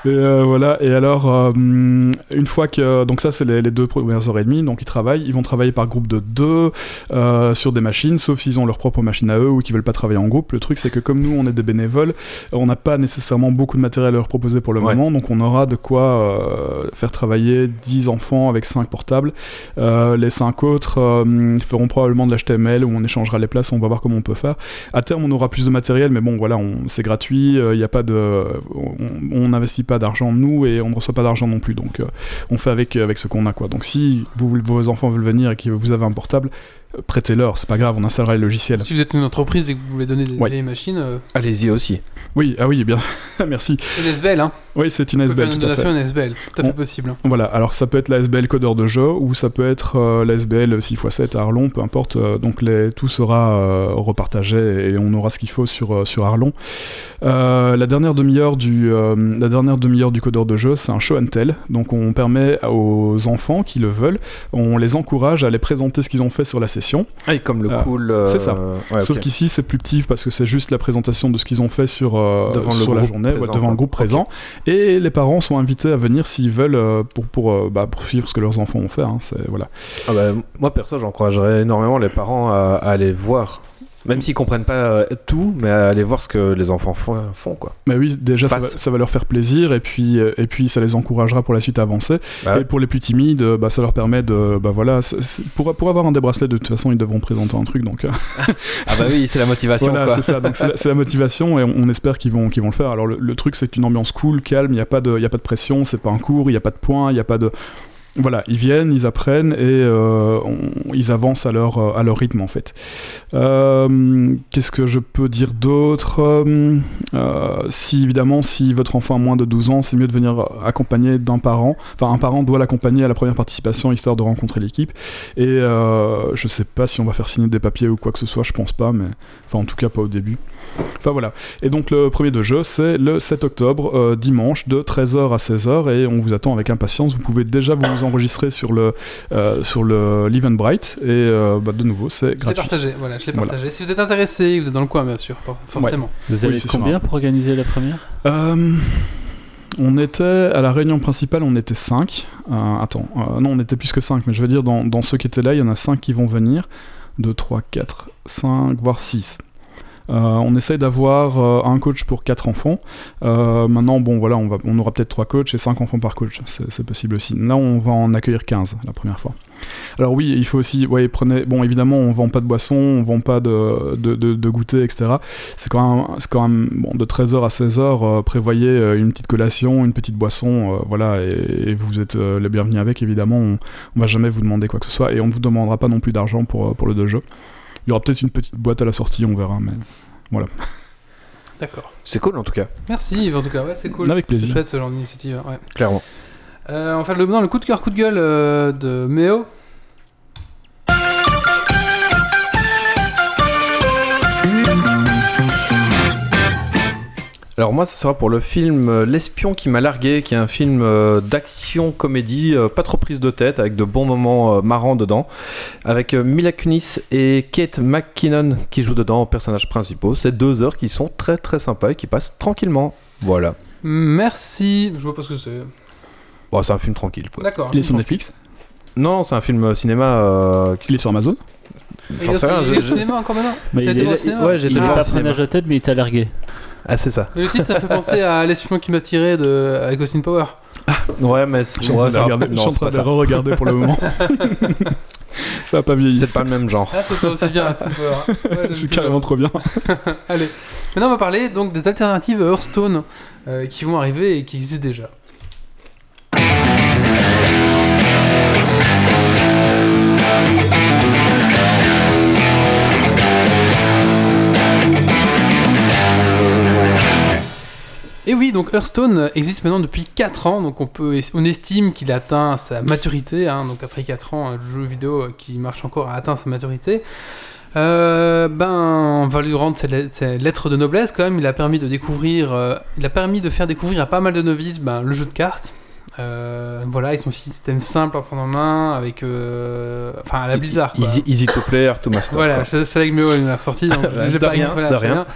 et, euh, voilà. Et alors, euh, une fois que donc ça, c'est les, les deux premières heures et demie, donc ils travaillent, ils vont travailler par groupe de deux euh, sur des machines, sauf s'ils ont leur propre machine à eux ou qu'ils veulent pas travailler en groupe. Le truc, c'est que comme nous, on est des bénévoles, on n'a pas nécessairement beaucoup de matériel à leur proposer pour le Ouais. moment, donc on aura de quoi faire travailler 10 enfants avec 5 portables. Les 5 autres feront probablement de l'HTML où on échangera les places, on va voir comment on peut faire. À terme, on aura plus de matériel, mais bon, voilà, c'est gratuit, il n'y a pas de, on n'investit pas d'argent nous et on ne reçoit pas d'argent non plus, donc euh, on fait avec avec ce qu'on a quoi. Donc si vous, vos enfants veulent venir et que vous avez un portable, euh, prêtez-leur, c'est pas grave, on installera le logiciel. Si vous êtes une entreprise et que vous voulez donner des Ouais. machines, euh, Allez-y aussi. Oui, ah oui, bien, merci. c'est une SBL, hein. Oui, c'est une faire SBL. une à fait. donation à une SBL, c'est tout à fait On- possible. hein. Voilà, alors ça peut être la SBL codeur de jeu ou ça peut être euh, la SBL 6x7 à Arlon, peu importe. euh, donc les, tout sera euh, repartagé et on aura ce qu'il faut sur, euh, sur Arlon. Euh, la dernière demi-heure du, euh, la dernière demi-heure du codeur de jeu, c'est un show and tell. Donc on permet aux enfants qui le veulent, on les encourage à les présenter ce qu'ils ont fait sur la session. Ah, et comme le Ah, cool. euh, c'est ça. ouais, Sauf qu'ici c'est plus petit parce que c'est juste la présentation de ce qu'ils ont fait sur, euh, Devant le sur la journée, ouais, devant le groupe présent. Et les parents sont invités à venir s'ils veulent euh, pour, pour, euh, bah, poursuivre ce que leurs enfants ont fait. hein, voilà. Ah bah, moi perso, j'encouragerais énormément les parents à, à aller voir. Même s'ils comprennent pas euh, tout, mais à aller voir ce que les enfants font, quoi. Mais oui, déjà ça va, Face. ça va leur faire plaisir et puis, euh, et puis ça les encouragera pour la suite à avancer. Bah, Et pour les plus timides, euh, bah, ça leur permet de. Bah, voilà, pour, pour avoir un des bracelets, de toute façon, ils devront présenter un truc. Donc Ah bah oui, c'est la motivation, voilà, c'est ça. Donc c'est la, motivation et on, on espère qu'ils vont, qu'ils vont le faire. Alors le, le truc, c'est une ambiance cool, calme, il n'y a, pas de- il y a pas de pression, c'est pas un cours, il n'y a pas de points, il n'y a pas de. Voilà, ils viennent, ils apprennent et euh, ils avancent à leur, euh, à leur rythme en fait. Euh, Qu'est-ce que je peux dire d'autre? Si évidemment, si votre enfant a moins de 12 ans, c'est mieux de venir accompagné d'un parent. Enfin, un parent doit l'accompagner à la première participation histoire de rencontrer l'équipe. Et je sais pas si on va faire signer des papiers ou quoi que ce soit, je pense pas, mais enfin en tout cas pas au début. Enfin voilà. Et donc le premier de jeu, c'est le 7 octobre, euh, dimanche, de 13h à 16h, et on vous attend avec impatience. Vous pouvez déjà vous enregistrer sur le euh, sur le l'Eventbrite, et euh, bah, de nouveau, c'est Je l'ai gratuit. partagé, voilà, je l'ai Voilà. partagé. Si vous êtes intéressé, vous êtes dans le coin, bien sûr, for- forcément. Vous Oui, avez c'est combien pour organiser la première Euh, on était à la réunion principale, on était 5. attends, euh, non, on était plus que 5, mais je veux dire, dans, dans ceux qui étaient là, il y en a 5 qui vont venir. 2, 3, 4, 5, voire 6. Euh, on essaye d'avoir euh, un coach pour 4 enfants. Euh, maintenant, bon, voilà, on, va, on aura peut-être 3 coachs et 5 enfants par coach. C'est possible aussi. Là, on va en accueillir 15 la première fois. Alors oui, il faut aussi, prenez, bon, évidemment, on vend pas de boissons, on vend pas de, de, goûter, etc. C'est quand même, bon, de 13h à 16h, euh, prévoyez une petite collation, une petite boisson, voilà, et, vous êtes les bienvenus avec, évidemment, on, on va jamais vous demander quoi que ce soit, et on ne vous demandera pas non plus d'argent pour, pour le dojo. Il y aura peut-être une petite boîte à la sortie, on verra, mais D'accord. C'est cool en tout cas, Merci Yves, en tout cas, ouais, c'est cool. Avec plaisir. C'est chouette ce genre d'initiative, ouais. clairement. Euh, enfin, le, non, le coup de cœur, coup de gueule euh, de Méo. Alors moi, ça sera pour le film euh, L'espion qui m'a largué, qui est un film euh, d'action comédie, euh, pas trop prise de tête, avec de bons moments marrants dedans, avec Mila Kunis et Kate McKinnon qui jouent dedans en personnages principaux. C'est deux heures qui sont très très sympas et qui passent tranquillement. Voilà. Merci. Je vois pas ce que c'est. Bon, c'est un film tranquille. Quoi. D'accord. il est sur Netflix, Non, c'est un film cinéma. euh, qui il est sur Amazon? Il J'en est sais rien, il est au cinéma encore maintenant il est, au cinéma ouais, voir pas prenage de tête, mais il t'a largué. Ah, c'est ça. Mais Le titre, ça fait penser à L'espion qui m'a tiré de avec Austin Power. Ouais, mais c'est Je suis en train de c'est re-regarder pour le moment. ça a pas vieilli. C'est pas le même genre. Ah, ça soit aussi bien Austin Power. Ouais, C'est carrément trop bien. Allez. Maintenant, on va parler donc des alternatives Hearthstone euh, qui vont arriver et qui existent déjà. Et oui, donc Hearthstone existe maintenant depuis 4 ans, donc on, estime qu'il a atteint sa maturité, hein, donc après 4 ans, le jeu vidéo qui marche encore a atteint sa maturité. Euh, ben, on va lui rendre ses lettres de noblesse quand même. Il a permis de découvrir, euh, il a permis de faire découvrir à pas mal de novices ben, le jeu de cartes. Euh, voilà, ils sont système simple à prendre en main avec, euh, enfin à la Blizzard. Quoi. Easy, easy to play, to master. Voilà, c'est c'est avec Méo, il l'a sorti. Donc de pas rien, voilà, de rien.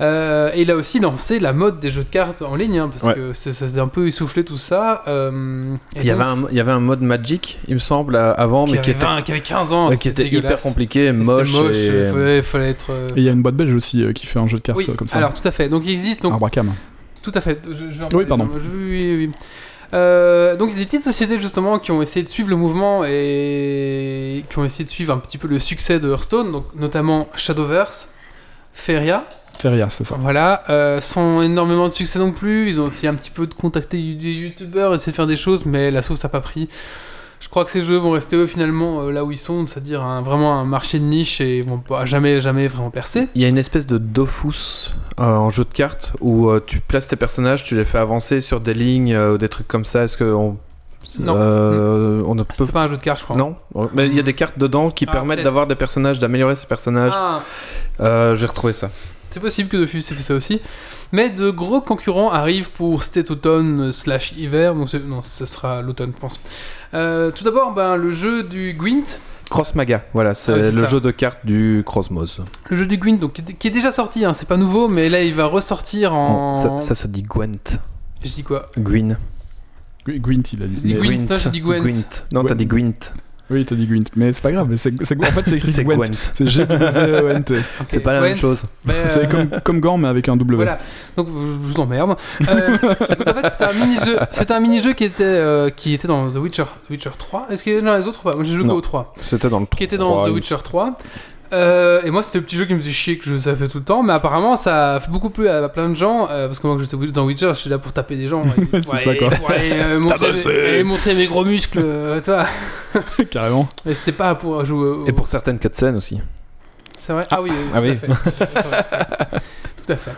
Euh, et il a aussi lancé la mode des jeux de cartes en ligne, hein, parce Ouais. que ça s'est un peu essoufflé tout ça. euh, Il y, donc, avait un, il y avait un mode Magic, il me semble, avant, qui mais qui avait, était, 20, qui avait 15 ans, ouais, qui était hyper compliqué, Et moche. moche, et- il fallait, fallait être. euh, Et il y a une boîte belge aussi euh, qui fait un jeu de cartes oui, comme ça. alors tout à fait. Donc il existe donc Arbracam. Tout à fait. Je, je Oui, pardon. je- oui, oui, oui. Euh, donc il y a des petites sociétés justement qui ont essayé de suivre le mouvement et qui ont essayé de suivre un petit peu le succès de Hearthstone, donc notamment Shadowverse, Feria, Feria, c'est ça. voilà, euh, sans énormément de succès non plus. Ils ont essayé un petit peu de contacter des youtubeurs, essayer de faire des choses, mais la sauce n'a pas pris. Je crois que ces jeux vont rester eux, finalement euh, là où ils sont, c'est-à-dire un- vraiment un marché de niche et vont pas jamais jamais vraiment percer. Il y a une espèce de Dofus euh, en jeu de cartes où euh, tu places tes personnages, tu les fais avancer sur des lignes euh, ou des trucs comme ça. Est-ce que on, Non. euh, on ne peut C'était pas un jeu de cartes, je crois. non Mais il y a des cartes dedans qui Ah, permettent d'avoir des personnages, d'améliorer ces personnages. Ah. Euh, J'ai retrouvé ça. C'est possible que Dofus ait fait ça aussi. Mais de gros concurrents arrivent pour cet automne slash hiver. Donc non, ce sera l'automne, je pense. Euh, tout d'abord, ben, le jeu du Gwent. Cross Maga, voilà, c'est Ah oui, c'est le ça. jeu de cartes du Crossmos. Le jeu du Gwent, donc, qui, est- déjà sorti, hein, c'est pas nouveau, mais là il va ressortir en. Ça, ça se dit Gwent. Je dis quoi? Gwyn. Gw- Gwent, il a dit. Gwent. non, j'ai dit Gwent. Non, t'as dit Gwent. Oui, dit Gwent. Mais c'est pas grave, mais c'est, c'est- en fait, c'est écrit C'est Gwent. Gwent. C'est G-W-E-N-T. Ok, C'est pas la même chose. ben, euh, C'est comme, comme Gant, mais avec un W. Voilà, donc je vous emmerde. Euh, donc, en fait, c'était un mini-jeu, c'était un mini-jeu qui était, euh, qui était dans The Witcher, The Witcher 3. Est-ce qu'il y en a dans les autres ou pas? Moi j'ai joué qu'au 3. C'était dans le Qui était dans 3, The Witcher 3. Euh, et moi, c'était le petit jeu qui me faisait chier que je savais tout le temps, mais apparemment, ça a fait beaucoup plu à plein de gens. euh, parce que moi, quand j'étais dans Witcher, je suis là pour taper des gens. et- ça, quoi. euh, montrer, Tabasser. mes, et montrer mes gros muscles, euh, toi. Carrément. Mais c'était pas pour jouer au. Et pour certaines cutscenes aussi. C'est vrai Ah oui, oui, Ah tout, oui. À fait. C'est vrai. tout à fait.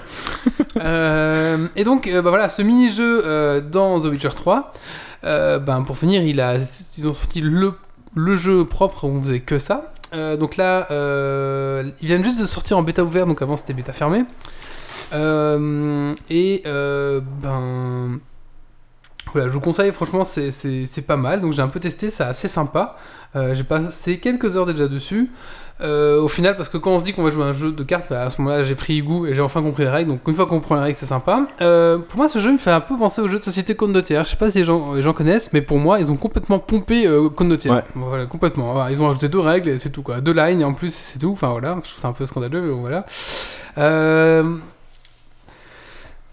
Euh, et donc, euh, bah voilà, ce mini-jeu euh, dans The Witcher 3, euh, ben, pour finir, il a, ils ont sorti le, le jeu propre où on faisait que ça. Euh, donc là, euh, ils viennent juste de sortir en bêta ouverte, donc avant c'était bêta fermée. Euh, et ben. Voilà, je vous conseille, franchement, c'est- pas mal. Donc j'ai un peu testé, c'est assez sympa. J'ai passé quelques heures déjà dessus. Euh, au final, parce que quand on se dit qu'on va jouer à un jeu de cartes, bah, à ce moment-là, j'ai pris goût et j'ai enfin compris les règles. Donc, une fois qu'on comprend les règles, c'est sympa. Euh, pour moi, ce jeu me fait un peu penser au jeu de société Condottiere. Je sais pas si les gens, les gens connaissent, mais pour moi, ils ont complètement pompé euh. Ouais. Voilà, complètement. Voilà, ils ont ajouté deux règles et c'est tout, quoi. Deux lines et en plus, c'est tout. Enfin, voilà, je trouve ça un peu scandaleux, mais bon, voilà. Euh,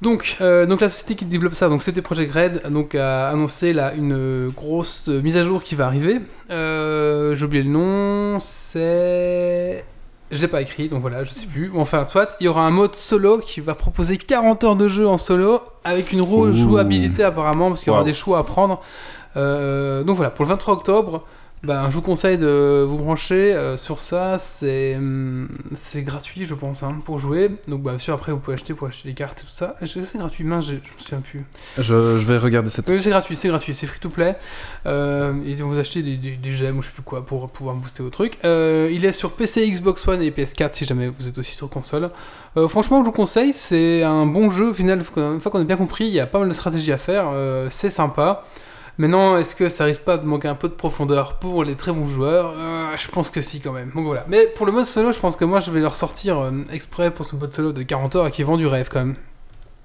donc, euh, donc la société qui développe ça, donc c'était Project Red, donc a annoncé là une grosse mise à jour qui va arriver. Euh, J'ai oublié le nom, c'est je l'ai pas écrit, donc voilà, je sais plus. Bon, Enfin, soit, il y aura un mode solo qui va proposer 40 heures de jeu en solo avec une rejouabilité apparemment, parce qu'il y aura Wow. des choix à prendre. Euh, donc voilà, pour le 23 octobre, ben, je vous conseille de vous brancher euh, sur ça. C'est hum, c'est gratuit, je pense, hein, pour jouer. Donc, bah, bien sûr, après, vous pouvez acheter pour acheter des cartes et tout ça. C'est gratuit, mince, je, je me souviens plus. Je, je vais regarder cette. Oui, c'est gratuit, c'est gratuit, c'est free to play. Euh, et vous achetez des, des, des gemmes ou je sais plus quoi pour pouvoir booster vos trucs. Euh, il est sur PC, Xbox One et PS4 si jamais vous êtes aussi sur console. Euh, franchement, je vous conseille, c'est un bon jeu. Au final, une fois qu'on a bien compris, il y a pas mal de stratégies à faire. c'est sympa. Maintenant, est-ce que ça risque pas de manquer un peu de profondeur pour les très bons joueurs? Euh, Je pense que si quand même. Donc voilà. Mais pour le mode solo, je pense que moi je vais leur sortir euh, exprès pour ce mode solo de 40 heures et qui vend du rêve quand même.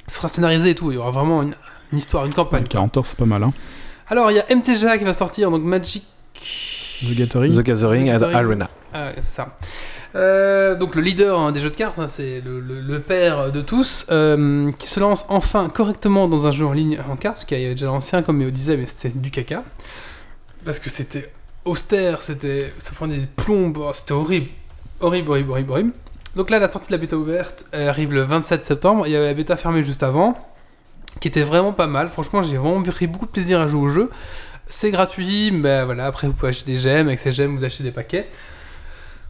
Ce sera scénarisé et tout, il y aura vraiment une, une histoire, une campagne. 40 heures, c'est pas mal, hein. Alors, il y a MTGA qui va sortir, donc Magic. The Gathering. The Gathering The and Gathering. Arena. Ah, ouais, c'est ça. Euh, donc, le leader hein, des jeux de cartes, hein, c'est le, père de tous, euh, qui se lance enfin correctement dans un jeu en ligne en cartes, y avait déjà l'ancien, comme Méo disait, mais c'était du caca. Parce que c'était austère, c'était, ça prenait des plombes, oh, c'était horrible. Horrible, horrible, horrible, horrible. Donc là, la sortie de la bêta ouverte arrive le 27 septembre. Il y avait la bêta fermée juste avant, qui était vraiment pas mal. Franchement, j'ai vraiment pris beaucoup de plaisir à jouer au jeu. C'est gratuit, mais voilà, après vous pouvez acheter des gemmes, avec ces gemmes vous achetez des paquets.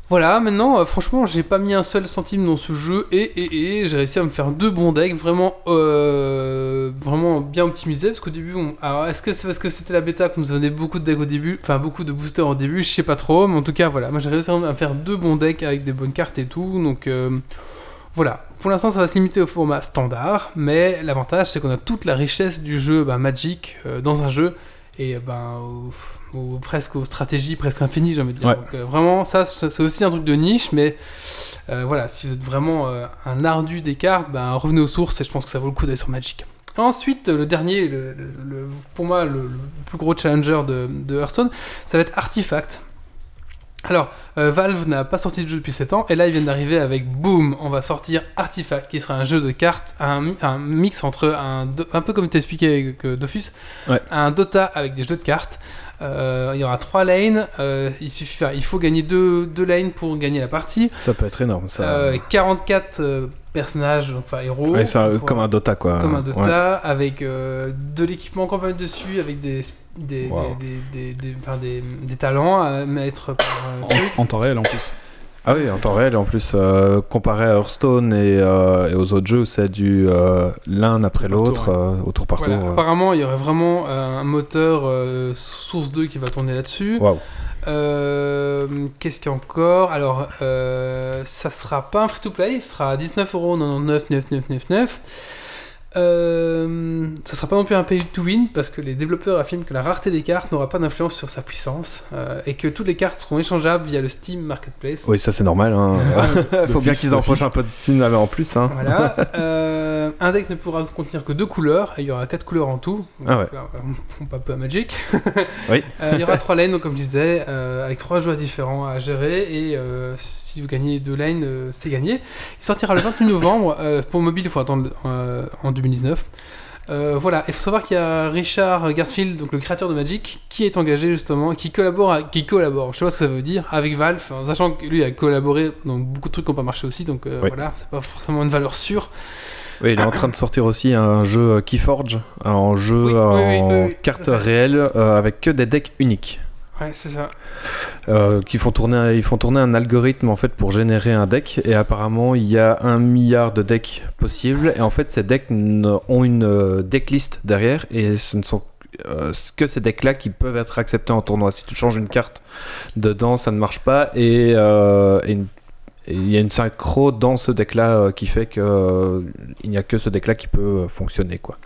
Voilà, maintenant, euh, franchement, j'ai pas mis un seul centime dans ce jeu et, et, et j'ai réussi à me faire deux bons decks vraiment, euh, vraiment bien optimisés. Parce qu'au début, on... alors est-ce que c'est parce que c'était la bêta qu'on nous donnait beaucoup de decks au début, enfin beaucoup de boosters au début, je sais pas trop, mais en tout cas, voilà, moi j'ai réussi à me faire deux bons decks avec des bonnes cartes et tout, donc euh, voilà. Pour l'instant, ça va se limiter au format standard, mais l'avantage c'est qu'on a toute la richesse du jeu bah, Magic dans un jeu et ben au- presque aux stratégies presque infinies j'ai envie de dire Ouais. donc euh, vraiment ça c'est aussi un truc de niche mais euh, voilà si vous êtes vraiment euh, un ardu des cartes ben revenez aux sources et je pense que ça vaut le coup d'aller sur Magic ensuite le dernier le, le- le- pour moi le, plus gros challenger de, de Hearthstone ça va être Artifact alors, Valve n'a pas sorti de jeu depuis 7 ans, et là ils viennent d'arriver avec boum, on va sortir Artifact, qui sera un jeu de cartes, un, mi- un mix entre un, un peu comme tu expliqué avec Dofus, Ouais. un Dota avec des jeux de cartes. Euh, il y aura 3 lanes, euh, il, suffit, enfin, il faut gagner 2 deux, deux lanes pour gagner la partie. Ça peut être énorme, ça. Euh, 44 euh, personnages, donc, enfin héros. Ouais, comme un Dota, quoi. comme un Ouais. Dota, avec euh, de l'équipement qu'on peut mettre dessus, avec des, des, Wow. des, des, des- enfin, des- des talents à mettre par euh, en temps réel en plus. Ah oui, en temps réel, en plus, euh, comparé à Hearthstone et, euh, et aux autres jeux, c'est du euh, l'un après l'autre, euh, au tour par Voilà, tour. euh. Apparemment, il y aurait vraiment euh, un moteur euh, Source 2 qui va tourner là-dessus. Euh, Qu'est-ce qu'il y a encore? Alors, euh, ça sera pas un free-to-play, ce sera à 19,99€. Euh, ça sera pas non plus un pay to win parce que les développeurs affirment que la rareté des cartes n'aura pas d'influence sur sa puissance euh, et que toutes les cartes seront échangeables via le Steam Marketplace. Oui, ça c'est normal. Hein. Faut bien qu'ils empochent d'office. un peu de team en plus. Hein. Voilà. Euh, un deck ne pourra contenir que deux couleurs. et Il y aura quatre couleurs en tout. Ah ouais. Là, on pompe un peu à Magic. Oui. Euh, il y aura trois lanes, donc comme je disais, euh, avec trois joueurs différents à gérer. Et euh, si vous gagnez deux lanes, euh, c'est gagné. Il sortira le 28 novembre. Euh, pour mobile, il faut attendre euh, en 2019. Euh, voilà, il faut savoir qu'il y a Richard Garfield, donc le créateur de Magic, qui est engagé justement, qui collabore, à- qui collabore, je sais pas ce que ça veut dire, avec Valve, en sachant que lui a collaboré dans beaucoup de trucs qui n'ont pas marché aussi, donc euh, Oui. voilà, c'est pas forcément une valeur sûre. Oui, il est en train de sortir aussi un jeu euh, Keyforge, un jeu Oui, en oui, oui, oui, carte tout à fait. réelle euh, avec que des decks uniques. Ouais, c'est ça. euh, qui font tourner, ils font tourner un algorithme en fait pour générer un deck. Et apparemment il y a un milliard de decks possibles. Et en fait ces decks ont une euh, decklist derrière. Et ce ne sont euh, que ces decks là qui peuvent être acceptés en tournoi. Si tu changes une carte dedans, ça ne marche pas. Et, il y a une synchro dans ce deck là qui fait que euh, il n'y a que ce deck là qui peut fonctionner quoi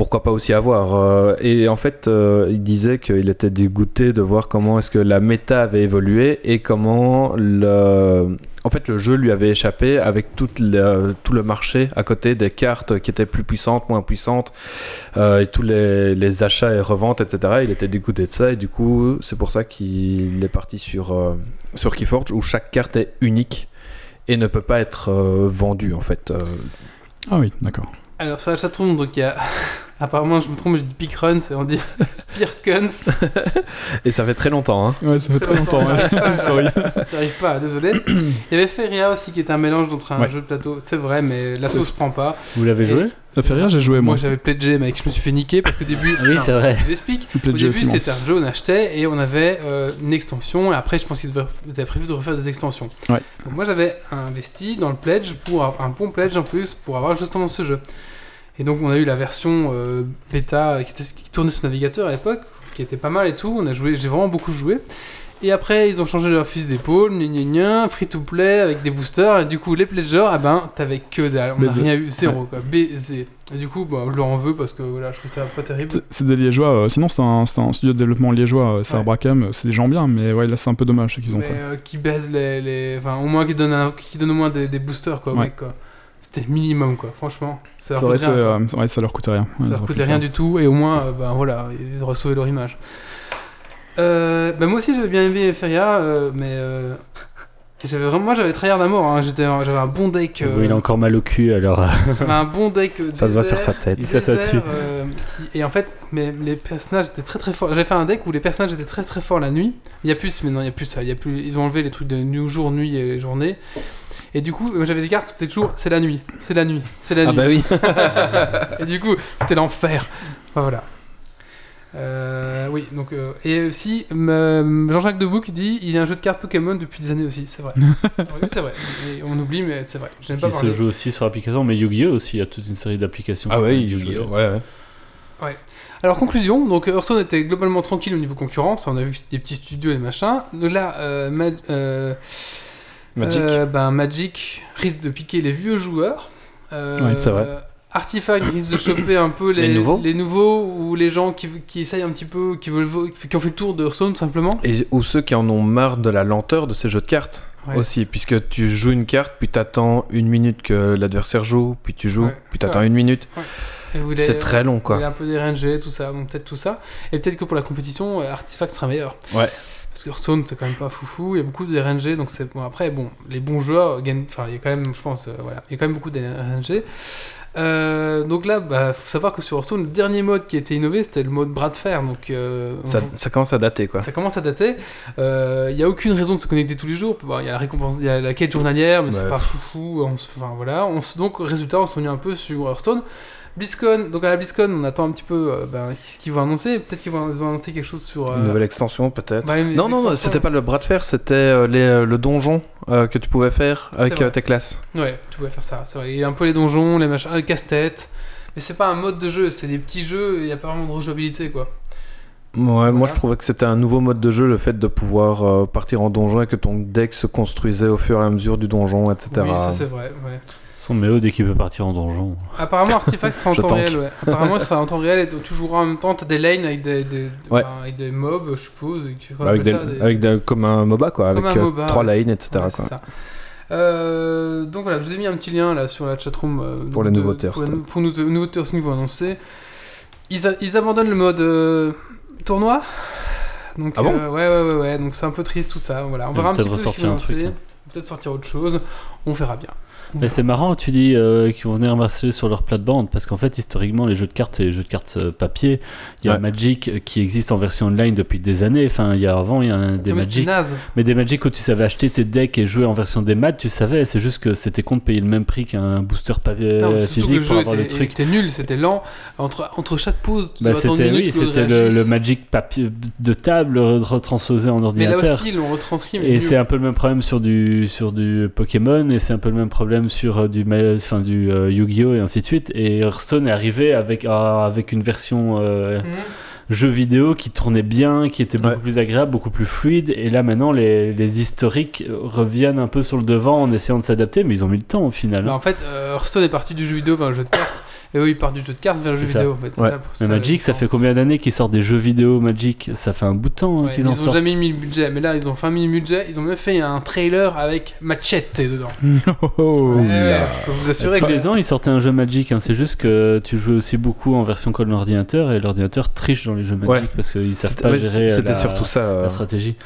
pourquoi pas aussi avoir euh, Et en fait, euh, il disait qu'il était dégoûté de voir comment est-ce que la méta avait évolué et comment le, en fait, le jeu lui avait échappé avec toute le- tout le marché à côté des cartes qui étaient plus puissantes, moins puissantes, euh, et tous les, les achats et reventes, etc. Il était dégoûté de ça et du coup, c'est pour ça qu'il est parti sur, euh, sur Keyforge où chaque carte est unique et ne peut pas être euh, vendue en fait. Euh, Ah oui, d'accord. Alors sur la chatroom, donc il y a. Apparemment, je me trompe, je dis Peak Runs et on dit Pirkuns. et ça fait très longtemps. Hein. Ouais, ça fait très longtemps. longtemps, ouais. j'arrive pas. Sorry. J'arrive pas, désolé. Il y avait Feria aussi qui était un mélange entre un Ouais. jeu de plateau, c'est vrai, mais la sauce prend pas. Vous l'avez Et- joué? Ça fait rire, j'ai joué Moi moi. j'avais pledgé, mec, je me suis fait niquer parce qu'au début. Oui, c'est vrai. Je t'explique. Je plais Au début, c'était un jeu, on achetait et on avait euh, une extension. Et après, je pense qu'ils avaient prévu de refaire des extensions. Ouais. Donc, moi, j'avais investi dans le pledge pour avoir- un bon pledge en plus pour avoir justement ce jeu. Et donc, on a eu la version euh, bêta qui, était- qui tournait sur navigateur à l'époque, qui était pas mal et tout. On a joué, j'ai vraiment beaucoup joué. Et après, ils ont changé leur fusil d'épaule, free to play avec des boosters. Et du coup, les pledgers, ah ben, t'avais que dalle. On n'a rien eu, zéro quoi. Baiser. Et du coup, bah, je leur en veux parce que voilà, je trouve ça pas terrible. C'est- des liégeois. euh, sinon, c'est un, un studio de développement liégeois. euh, C'est Ouais. un Brackham. C'est des gens bien, mais ouais, là, c'est un peu dommage ce qu'ils ont mais fait. euh, qui baise les, les- Enfin, au moins qui donne, un... qui donne au moins des, des boosters, quoi, Ouais. mec, quoi. C'était le minimum, quoi, franchement. Ça leur été, rien, euh, ouais, ça leur coûtait rien. Ouais, leur coûtait du tout, et au moins, euh, ben voilà, ils auraient sauvé leur image. Euh, ben, moi aussi, j'avais bien aimé Feria, euh, mais. euh, J'avais vraiment, moi j'avais tryhard à mort, hein. J'étais, j'avais un bon deck. euh, Oui, il a encore mal au cul, alors. j'avais un bon deck. euh, Ça se voit sur sa tête. Dessus. euh, qui- Et en fait, mais les personnages étaient très très forts. J'avais fait un deck où les personnages étaient très très forts la nuit. Il y a plus, mais non, il y a plus ça. Il y a plus. Ils ont enlevé les trucs de jour, nuit et journée. Et du coup, euh, j'avais des cartes, c'était toujours c'est la nuit, c'est la nuit, c'est la Ah nuit. bah oui. Et du coup, c'était l'enfer. Enfin, voilà. Euh, oui, donc euh, et aussi Jean-Jacques Debout dit il y a un jeu de cartes Pokémon depuis des années aussi, c'est vrai. oui, c'est vrai. Et on oublie, mais c'est vrai. Je n'aime pas Qui se joue aussi sur application, mais Yu-Gi-Oh aussi, il y a toute une série d'applications. Ah ouais, Yu-Gi-Oh. ouais, ouais. Alors conclusion, donc Hearthstone était globalement tranquille au niveau concurrence, on a vu des petits studios et machin. Là, euh, Ma- euh, Magic. euh, ben, Magic risque de piquer les vieux joueurs. Euh, Oui, c'est vrai. Artifact risque de choper un peu les, Les nouveaux. les nouveaux ou les gens qui, qui essayent un petit peu, qui, veulent, qui ont fait le tour de Hearthstone simplement. Et, ou ceux qui en ont marre de la lenteur de ces jeux de cartes Ouais. aussi, puisque tu joues une carte, puis t'attends une minute que l'adversaire joue, puis tu joues, Ouais, puis t'attends vrai. une minute. Vous C'est très long, vous quoi. voulez un peu des RNG, tout ça, donc peut-être tout ça. Et peut-être que pour la compétition, euh, Artifact sera meilleur. Ouais. Parce que Hearthstone, c'est quand même pas foufou, il y a beaucoup de RNG, donc c'est bon. Après, bon, les bons joueurs gagnent. Enfin, il y a quand même, je pense, euh, voilà, il y a quand même beaucoup de RNG. Euh, donc là, bah, faut savoir que sur Hearthstone, le dernier mode qui a été innové, c'était le mode bras de fer. Donc, euh, Ça, on- ça commence à dater, quoi. ça commence à dater. Euh, Il n'y a aucune raison de se connecter tous les jours. Bon, Il y a la récompense, il y a la quête journalière, mais c'est pas foufou. On se- Enfin voilà. On se- donc résultat, on s'ennuie un peu sur Hearthstone. BlizzCon, donc à la BlizzCon, on attend un petit peu euh, ben, ce qu'ils vont annoncer. Peut-être qu'ils vont ils vont annoncer quelque chose sur. euh, Une nouvelle extension, peut-être. bah, une non, non, extension. c'était pas le bras de fer, c'était euh, les, euh, le donjon euh, que tu pouvais faire avec vrai. euh, tes classes. Ouais, tu pouvais faire ça. C'est vrai. Il y a un peu les donjons, les machins, les casse-têtes. Mais c'est pas un mode de jeu, c'est des petits jeux. Il n'y a pas vraiment de rejouabilité quoi. Ouais, moi je trouvais que c'était un nouveau mode de jeu, le fait de pouvoir euh, partir en donjon et que ton deck se construisait au fur et à mesure du donjon, etc. Oui, ça c'est vrai. Ouais. Son méo dès qu'il peut partir en donjon. Apparemment, Artifact sera en temps réel. Ouais. Apparemment, il sera en temps réel et tu joueras en même temps. T'as des lanes avec des, des, Ouais. enfin, avec des mobs, je suppose. et tu- avec des, ça, des- avec des- comme un MOBA, quoi, Comme avec un euh, MOBA, trois ouais. lanes, etc. Ouais, quoi. ça. Euh, donc voilà, je vous ai mis un petit lien là sur la chatroom euh, Pour les nouveautés pour, pour nous, nouveautés qu'ils vont annoncer. Ils, a- ils abandonnent le mode euh, tournoi. Donc, Ah bon euh, ouais, ouais, ouais, ouais. Donc c'est un peu triste tout ça. Voilà, on verra un petit peu ce qu'ils ressortir vont un truc, annoncer. hein. Peut-être sortir autre chose. On verra bien. Mais c'est marrant, tu dis euh, qu'ils vont venir marcher sur leur plate-bande, parce qu'en fait, historiquement, les jeux de cartes, c'est les jeux de cartes euh, papier. Il y a Ouais. Magic euh, qui existe en version online depuis des années. Enfin, il y a avant, il y a un- des mais c'était Magic. naze. Mais des Magic où tu savais acheter tes decks et jouer en version des maths, tu savais. C'est juste que c'était con de payer le même prix qu'un booster papier Non, que physique le pour jeu avoir le truc. était nul, c'était lent. Entre, entre chaque pause, tu Bah, c'était une oui, c'était le. Magic papier de table re- retransposé en Mais là ordinateur. aussi, ils l'ont retranscrit. mais Et c'est un peu le même problème sur du, sur du Pokémon, et c'est un peu le même problème sur euh, du, enfin, du euh, Yu-Gi-Oh! et ainsi de suite. Et Hearthstone est arrivé avec, ah, avec une version euh, Mhm. jeu vidéo qui tournait bien, qui était beaucoup Ouais. plus agréable, beaucoup plus fluide. Et là maintenant, les, les historiques reviennent un peu sur le devant en essayant de s'adapter, mais ils ont mis le temps au final. Bah, hein. en fait, euh, Hearthstone est parti du jeu vidéo vers le jeu de cartes. Et eux, ils partent du jeu de cartes vers le jeu ça. vidéo. En fait. Ouais. ça, mais ça, Magic, ça fait combien d'années qu'ils sortent des jeux vidéo Magic Ça fait un bout de temps hein, Ouais, qu'ils Ils en ont sortent. jamais mis le budget, mais là ils ont enfin mis le budget. Ils ont même fait un trailer avec Machete dedans. Oh. Ouais, là. vous assurer Tous que les ans, ils sortaient un jeu Magic. hein. C'est juste que tu joues aussi beaucoup en version code l'ordinateur et l'ordinateur triche dans les jeux Magic Ouais. parce qu'ils savent C'était pas gérer c'était la, surtout ça. euh, la stratégie.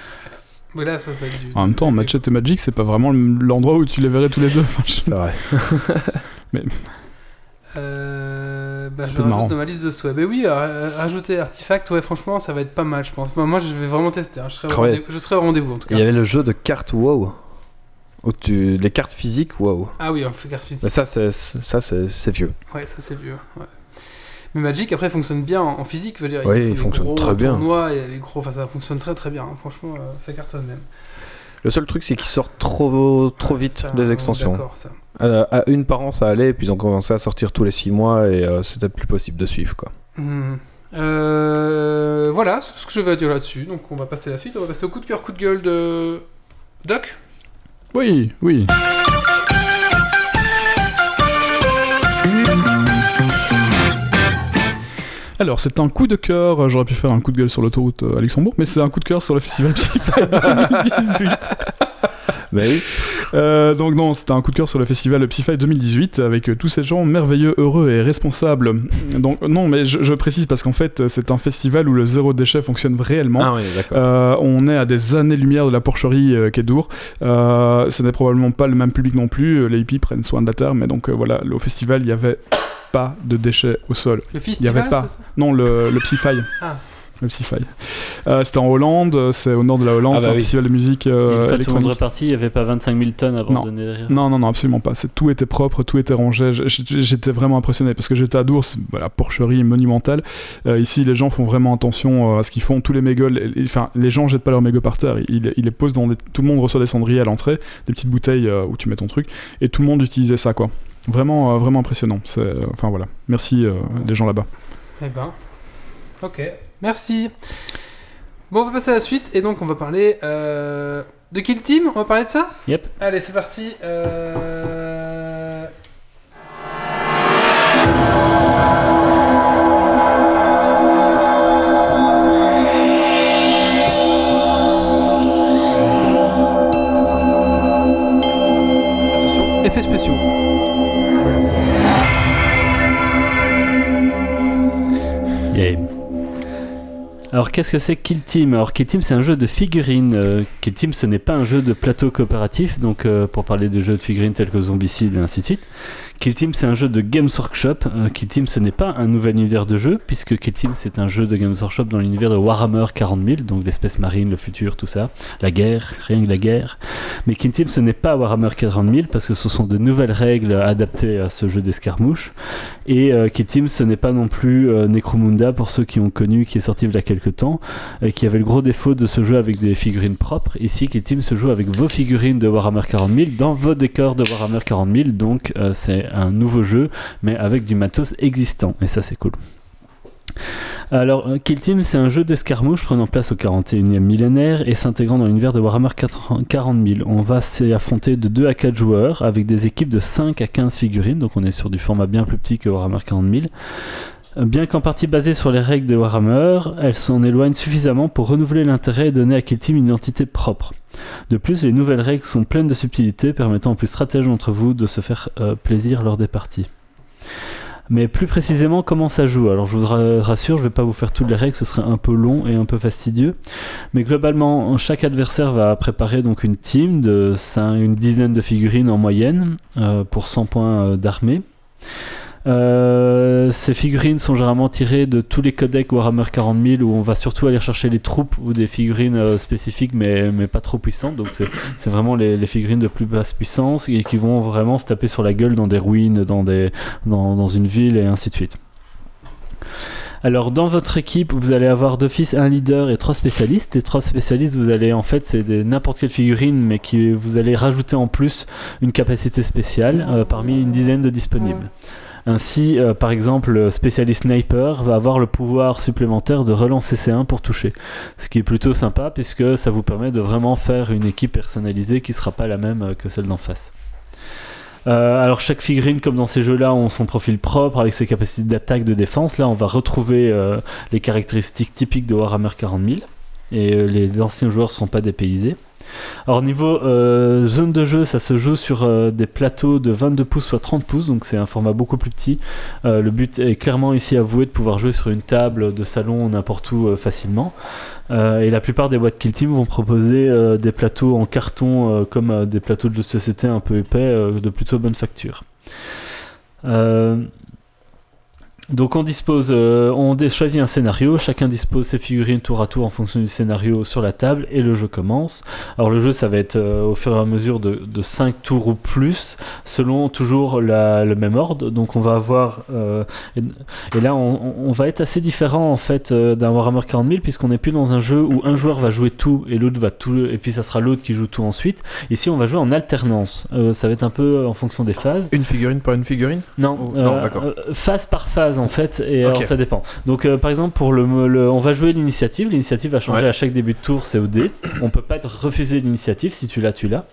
Ça, ça En même temps, Machete et Magic, c'est pas vraiment l'endroit où tu les verrais tous les deux. Enfin, je- C'est vrai. Euh, bah, je rajoute dans ma liste de souhaits. Mais oui, euh, rajouter Artifact, ouais, franchement, ça va être pas mal, je pense. Moi, moi, je vais vraiment tester. hein. Je, serai ouais. je serai au rendez-vous en tout Il cas. y avait le jeu de cartes WoW. Où tu... Les cartes physiques WoW. Ah oui, on fait carte physique. Mais ça, c'est ça, c'est c'est vieux. Ouais, ça c'est vieux. ouais. Mais Magic après fonctionne bien en physique, je veux dire. Oui, il des fonctionne gros très bien. tournois et les gros, enfin ça fonctionne très très bien. hein. Franchement, euh, ça cartonne même. Le seul truc, c'est qu'ils sortent trop, trop vite Ça, des extensions. Ça. Euh, à une par an, ça allait, et puis ils ont commencé à sortir tous les 6 mois, et euh, c'était plus possible de suivre. Quoi. Mhm. Euh, voilà, c'est tout ce que je vais dire là-dessus. Donc on va passer à la suite. On va passer au coup de cœur, coup de gueule de Doc. Oui, oui. Alors, c'est un coup de cœur. J'aurais pu faire un coup de gueule sur l'autoroute euh, à Luxembourg, mais c'est un coup de cœur sur le festival Psyfight 2018. Mais oui. Euh, donc non, c'était un coup de cœur sur le festival Psyfight 2018 avec euh, tous ces gens merveilleux, heureux et responsables. Donc non, mais je, je précise parce qu'en fait, euh, c'est un festival où le zéro déchet fonctionne réellement. Ah oui, d'accord. Euh, on est à des années-lumière de la porcherie euh, qui est. Euh, ce n'est probablement pas le même public non plus. Les hippies prennent soin de la terre, mais donc euh, voilà, au festival, il n'y avait pas de déchets au sol. Le festival. avait pas. Non, le, le Psyfy. Ah. Le Psyfy. Euh, C'était en Hollande, c'est au nord de la Hollande, Ah c'est bah un oui. festival de musique euh, une électronique. reparti, il n'y avait pas 25 000 tonnes abandonnées derrière. Non, non, non, absolument pas. C'est, tout était propre, tout était rangé. J'étais vraiment impressionné parce que j'étais à Dours, c'est, voilà, porcherie monumentale. Euh, ici, les gens font vraiment attention euh, à ce qu'ils font. Tous les mégots, enfin, les gens jettent pas leurs mégots par terre. Ils, ils les posent dans des... Tout le monde reçoit des cendriers à l'entrée, des petites bouteilles euh, où tu mets ton truc, et tout le monde utilisait ça, quoi. Vraiment, euh, vraiment impressionnant. C'est, euh, enfin voilà. Merci euh, les gens là-bas. Eh ben. Ok. Merci. Bon, on va passer à la suite et donc on va parler euh, de Kill Team. On va parler de ça? Yep. Allez, c'est parti. Euh... qu'est-ce que c'est Kill Team? Alors Kill Team c'est un jeu de figurines. Euh, Kill Team ce n'est pas un jeu de plateau coopératif, donc euh, pour parler de jeux de figurines tels que Zombicide et ainsi de suite. Kill Team c'est un jeu de Games Workshop. Euh, Kill Team ce n'est pas un nouvel univers de jeu, puisque Kill Team c'est un jeu de Games Workshop dans l'univers de Warhammer 40 000, donc l'espèce marine, le futur, tout ça. La guerre, rien que la guerre. Mais Kill Team ce n'est pas Warhammer 40 000, parce que ce sont de nouvelles règles adaptées à ce jeu d'escarmouche. Et Kill Team, ce n'est pas non plus Necromunda pour ceux qui ont connu, qui est sorti il y a quelques temps, et qui avait le gros défaut de se jouer avec des figurines propres. Ici, Kill Team se joue avec vos figurines de Warhammer 40 000 dans vos décors de Warhammer 40 000, donc euh, c'est un nouveau jeu, mais avec du matos existant, et ça c'est cool. Alors, euh, Kill Team, c'est un jeu d'escarmouche prenant place au 41e millénaire et s'intégrant dans l'univers de Warhammer 40 000. On va s'y affronter de 2 à 4 joueurs avec des équipes de 5 à 15 figurines, donc on est sur du format bien plus petit que Warhammer 40 000. Bien qu'en partie basée sur les règles de Warhammer, elles s'en éloignent suffisamment pour renouveler l'intérêt et donner à Kill Team une identité propre. De plus, les nouvelles règles sont pleines de subtilités, permettant aux plus stratèges d'entre vous de se faire euh, plaisir lors des parties. Mais plus précisément, comment ça joue? Alors je vous ra- rassure, je vais pas vous faire toutes les règles, ce serait un peu long et un peu fastidieux. Mais globalement, chaque adversaire va préparer donc une team de cin- une dizaine de figurines en moyenne euh, pour 100 points euh, d'armée. Euh, ces figurines sont généralement tirées de tous les codecs Warhammer 40 000 où on va surtout aller chercher les troupes ou des figurines euh, spécifiques mais, mais pas trop puissantes. Donc c'est vraiment les, figurines de plus basse puissance et qui vont vraiment se taper sur la gueule dans des ruines, dans, des, dans, dans une ville et ainsi de suite. Alors dans votre équipe, vous allez avoir d'office un leader et trois spécialistes. Les trois spécialistes, vous allez en fait, c'est n'importe quelle figurine, mais qui vous allez rajouter en plus une capacité spéciale euh, parmi une dizaine de disponibles. Ainsi, euh, par exemple, le spécialiste sniper va avoir le pouvoir supplémentaire de relancer C1 pour toucher. Ce qui est plutôt sympa puisque ça vous permet de vraiment faire une équipe personnalisée qui sera pas la même euh, que celle d'en face. Euh, alors chaque figurine, comme dans ces jeux-là, ont son profil propre avec ses capacités d'attaque, de défense. Là, on va retrouver les caractéristiques typiques de Warhammer 40 000 et les anciens joueurs ne seront pas dépaysés. Alors niveau euh, zone de jeu, ça se joue sur euh, des plateaux de 22 pouces soit 30 pouces, donc c'est un format beaucoup plus petit. Euh, le but est clairement ici avoué de pouvoir jouer sur une table de salon n'importe où facilement. Et la plupart des boîtes Kill Team vont proposer des plateaux en carton comme des plateaux de jeux de société un peu épais de plutôt bonne facture. Donc on dispose, euh, on choisit un scénario, chacun dispose ses figurines tour à tour en fonction du scénario sur la table et le jeu commence. Alors le jeu ça va être euh, au fur et à mesure de, de 5 tours ou plus selon toujours la- le même ordre. Donc on va avoir, euh, et, et là on, va être assez différent en fait d'un Warhammer 40 000 puisqu'on n'est plus dans un jeu où un joueur va jouer tout et l'autre va tout, et puis ça sera l'autre qui joue tout ensuite. Ici on va jouer en alternance, ça va être un peu en fonction des phases. Une figurine par une figurine? Non, Oh, non, d'accord. phase par phase en fait, et alors ça dépend. Donc euh, par exemple pour le, le- on va jouer l'initiative, l'initiative va changer Ouais. à chaque début de tour, c'est au dé. On peut pas te refuser l'initiative, si tu l'as, tu l'as.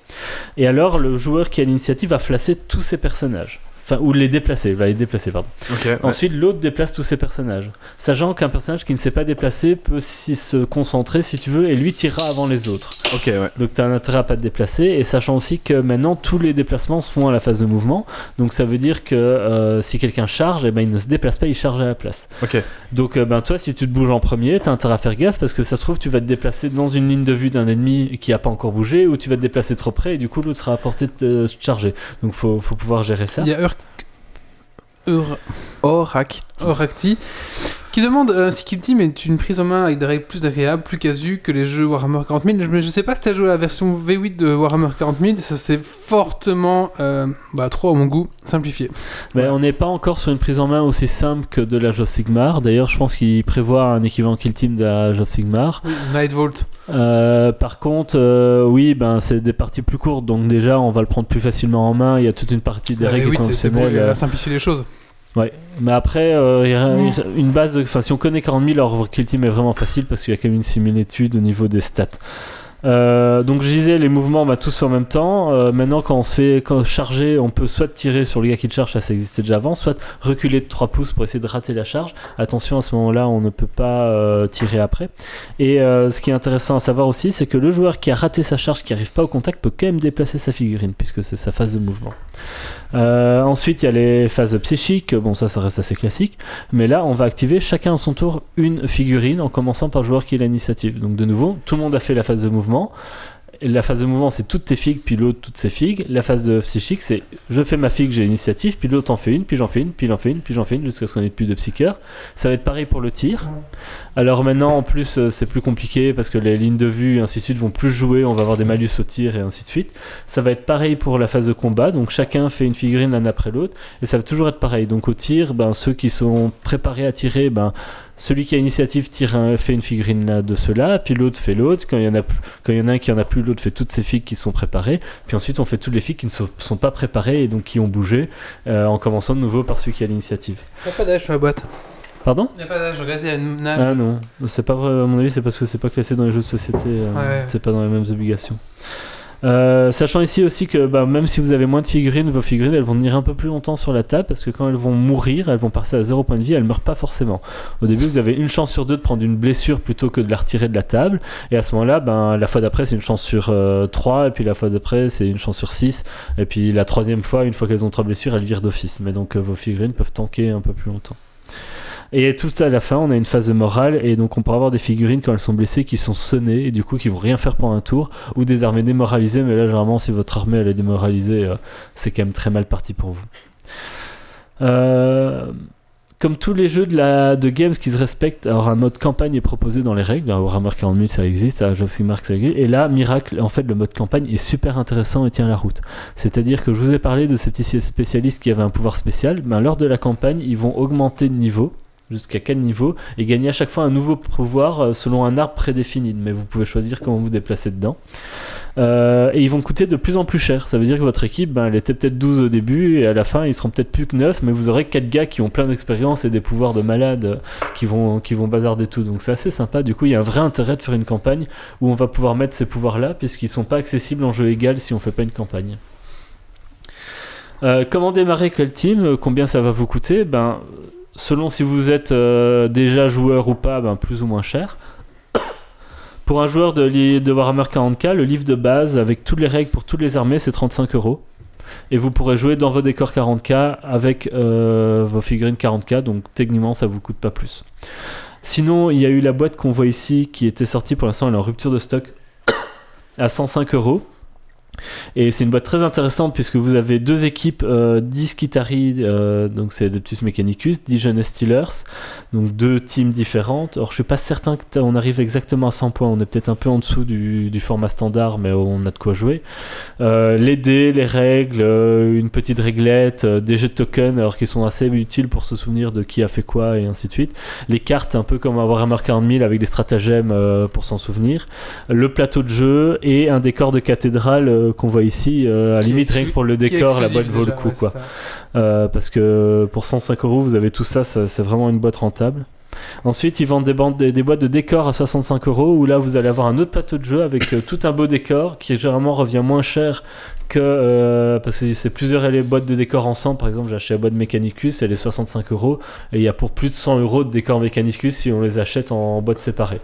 Et alors le joueur qui a l'initiative va flasser tous ses personnages. Enfin, ou les déplacer, va les déplacer, pardon. Ouais. Ensuite, l'autre déplace tous ses personnages. Sachant qu'un personnage qui ne s'est pas déplacé peut s'y se concentrer, si tu veux, et lui tirera avant les autres. Ok, ouais. Donc tu as un intérêt à pas te déplacer et sachant aussi que maintenant tous les déplacements se font à la phase de mouvement. Donc ça veut dire que euh, si quelqu'un charge, eh ben, il ne se déplace pas, il charge à la place. Ok. Donc euh, ben, toi si tu te bouges en premier, tu as intérêt à faire gaffe parce que ça se trouve tu vas te déplacer dans une ligne de vue d'un ennemi qui a pas encore bougé ou tu vas te déplacer trop près et du coup l'autre sera à portée de te charger. Donc faut, faut pouvoir gérer ça. Il y a Ur... Ur... Orak. Oracti qui demande euh, si Kill Team est une prise en main avec des règles plus agréables, plus casu que les jeux Warhammer 40 000. Mais je sais pas si t'as joué à la version V8 de Warhammer 40 000, ça c'est fortement, euh, bah trop à mon goût, simplifié. Mais on n'est pas encore sur une prise en main aussi simple que de l'Age of Sigmar. D'ailleurs je pense qu'il prévoit un équivalent kill team de l'Age of Sigmar. Nightvolt. Euh, par contre, euh, oui, ben c'est des parties plus courtes, donc déjà on va le prendre plus facilement en main. Il y a toute une partie des règles qui sont V8, c'est bon, optionnelles. il a simplifié les choses. Ouais. Mais après, euh, une base, de- enfin si on connaît 40 000, alors Kill Team est vraiment facile parce qu'il y a quand même une similitude au niveau des stats. Euh, donc je disais les mouvements on va tous en même temps. Euh, maintenant quand on se fait quand charger on peut soit tirer sur le gars qui te charge ça ça existait déjà avant soit reculer de 3 pouces pour essayer de rater la charge. Attention à ce moment là on ne peut pas euh, tirer après. Et ce qui est intéressant à savoir aussi c'est que le joueur qui a raté sa charge qui arrive pas au contact peut quand même déplacer sa figurine puisque c'est sa phase de mouvement Euh, ensuite il y a les phases psychiques bon ça ça reste assez classique mais là on va activer chacun à son tour une figurine en commençant par le joueur qui a l'initiative donc de nouveau tout le monde a fait la phase de mouvement la phase de mouvement, c'est toutes tes figues, puis l'autre, toutes ses figues. La phase de psychique, c'est je fais ma figue, j'ai l'initiative, puis l'autre en fait une, puis j'en fais une, puis il en fait une, puis j'en fais une, jusqu'à ce qu'on ait plus de psycheur. Ça va être pareil pour le tir. Alors maintenant, en plus, euh, c'est plus compliqué parce que les lignes de vue et ainsi de suite vont plus jouer, on va avoir des malus au tir et ainsi de suite. Ça va être pareil pour la phase de combat, donc chacun fait une figurine l'un après l'autre, et ça va toujours être pareil. Donc au tir, ben, ceux qui sont préparés à tirer, ben, celui qui a l'initiative tire un- fait une figurine là, de cela, puis l'autre fait l'autre. Quand il y en a quand il y en a un qui en a plus, l'autre fait toutes ses figues qui sont préparées. Puis ensuite, on fait toutes les figues qui ne sont, pas préparées et donc qui ont bougé, euh, en commençant de nouveau par celui qui a l'initiative. Pas d'âge sur la boîte? Pardon Il n'y a pas d'âge, regarde, il y a une nage. Ah non, c'est pas vrai. À mon avis, c'est parce que c'est pas classé dans les jeux de société. euh, Ouais. C'est pas dans les mêmes obligations. Euh, sachant ici aussi que bah, même si vous avez moins de figurines, vos figurines elles vont tenir un peu plus longtemps sur la table parce que quand elles vont mourir, elles vont passer à 0 point de vie, elles meurent pas forcément. Au début, vous avez une chance sur deux de prendre une blessure plutôt que de la retirer de la table. Et à ce moment-là, ben, la fois d'après, c'est une chance sur 3, et puis la fois d'après, c'est une chance sur 6. Et puis la troisième fois, une fois qu'elles ont trois blessures, elles virent d'office. Mais donc euh, vos figurines peuvent tanker un peu plus longtemps. Et tout à la fin, on a une phase de morale, et donc on peut avoir des figurines quand elles sont blessées qui sont sonnées, et du coup qui vont rien faire pendant un tour, ou des armées démoralisées, mais là généralement si votre armée elle est démoralisée, euh, c'est quand même très mal parti pour vous. Euh, comme tous les jeux de, la, games qui se respectent, alors un mode campagne est proposé dans les règles. Au Warhammer 40 000 ça existe, à of Sigmar ça existe. Et là, Miracle, en fait, le mode campagne est super intéressant et tient la route. C'est-à-dire que je vous ai parlé de ces petits spécialistes qui avaient un pouvoir spécial. Lors de la campagne, ils vont augmenter de niveau jusqu'à quel niveau et gagner à chaque fois un nouveau pouvoir euh, selon un arbre prédéfini. Mais vous pouvez choisir comment vous déplacer dedans. Euh, et ils vont coûter de plus en plus cher. Ça veut dire que votre équipe, ben, elle était peut-être 12 au début et à la fin, ils seront peut-être plus que 9, mais vous aurez 4 gars qui ont plein d'expérience et des pouvoirs de malade euh, qui vont, qui vont bazarder tout. Donc c'est assez sympa. Du coup, il y a un vrai intérêt de faire une campagne où on va pouvoir mettre ces pouvoirs-là, puisqu'ils sont pas accessibles en jeu égal si on fait pas une campagne. Comment démarrer quel team? Combien ça va vous coûter? Ben, selon si vous êtes euh, déjà joueur ou pas, ben, plus ou moins cher. Pour un joueur de, de Warhammer 40k, le livre de base avec toutes les règles pour toutes les armées, c'est 35 euros. Et vous pourrez jouer dans vos décors 40k avec euh, vos figurines 40k, donc techniquement ça vous coûte pas plus. Sinon, il y a eu la boîte qu'on voit ici qui était sortie pour l'instant, elle est en rupture de stock à 105 euros. Et c'est une boîte très intéressante puisque vous avez deux équipes, euh, 10 Kitari, euh, donc c'est Adeptus Mechanicus, 10 Jeunes Steelers, donc deux teams différentes. Alors je suis pas certain qu'on arrive exactement à 100 points, on est peut-être un peu en dessous du, format standard, mais on a de quoi jouer. Euh, les dés, les règles, euh, une petite réglette, des jeux de tokens, alors qui sont assez utiles pour se souvenir de qui a fait quoi et ainsi de suite. Les cartes, un peu comme à Warhammer 40 000 avec des stratagèmes pour s'en souvenir. Le plateau de jeu et un décor de cathédrale euh, qu'on voit ici. euh, à limite, rien que pour le décor, la boîte vaut le coup. ouais, quoi. Euh, parce que pour 105 euros, vous avez tout ça, ça- c'est vraiment une boîte rentable. Ensuite, ils vendent des, bandes, des, des boîtes de décor à 65 euros où là, vous allez avoir un autre plateau de jeu avec euh, tout un beau décor qui généralement revient moins cher que. euh, parce que c'est plusieurs les boîtes de décor ensemble. Par exemple, j'ai acheté la boîte Mechanicus, elle est 65 euros et il y a pour plus de 100 euros de décor Mechanicus si on les achète en boîte séparée.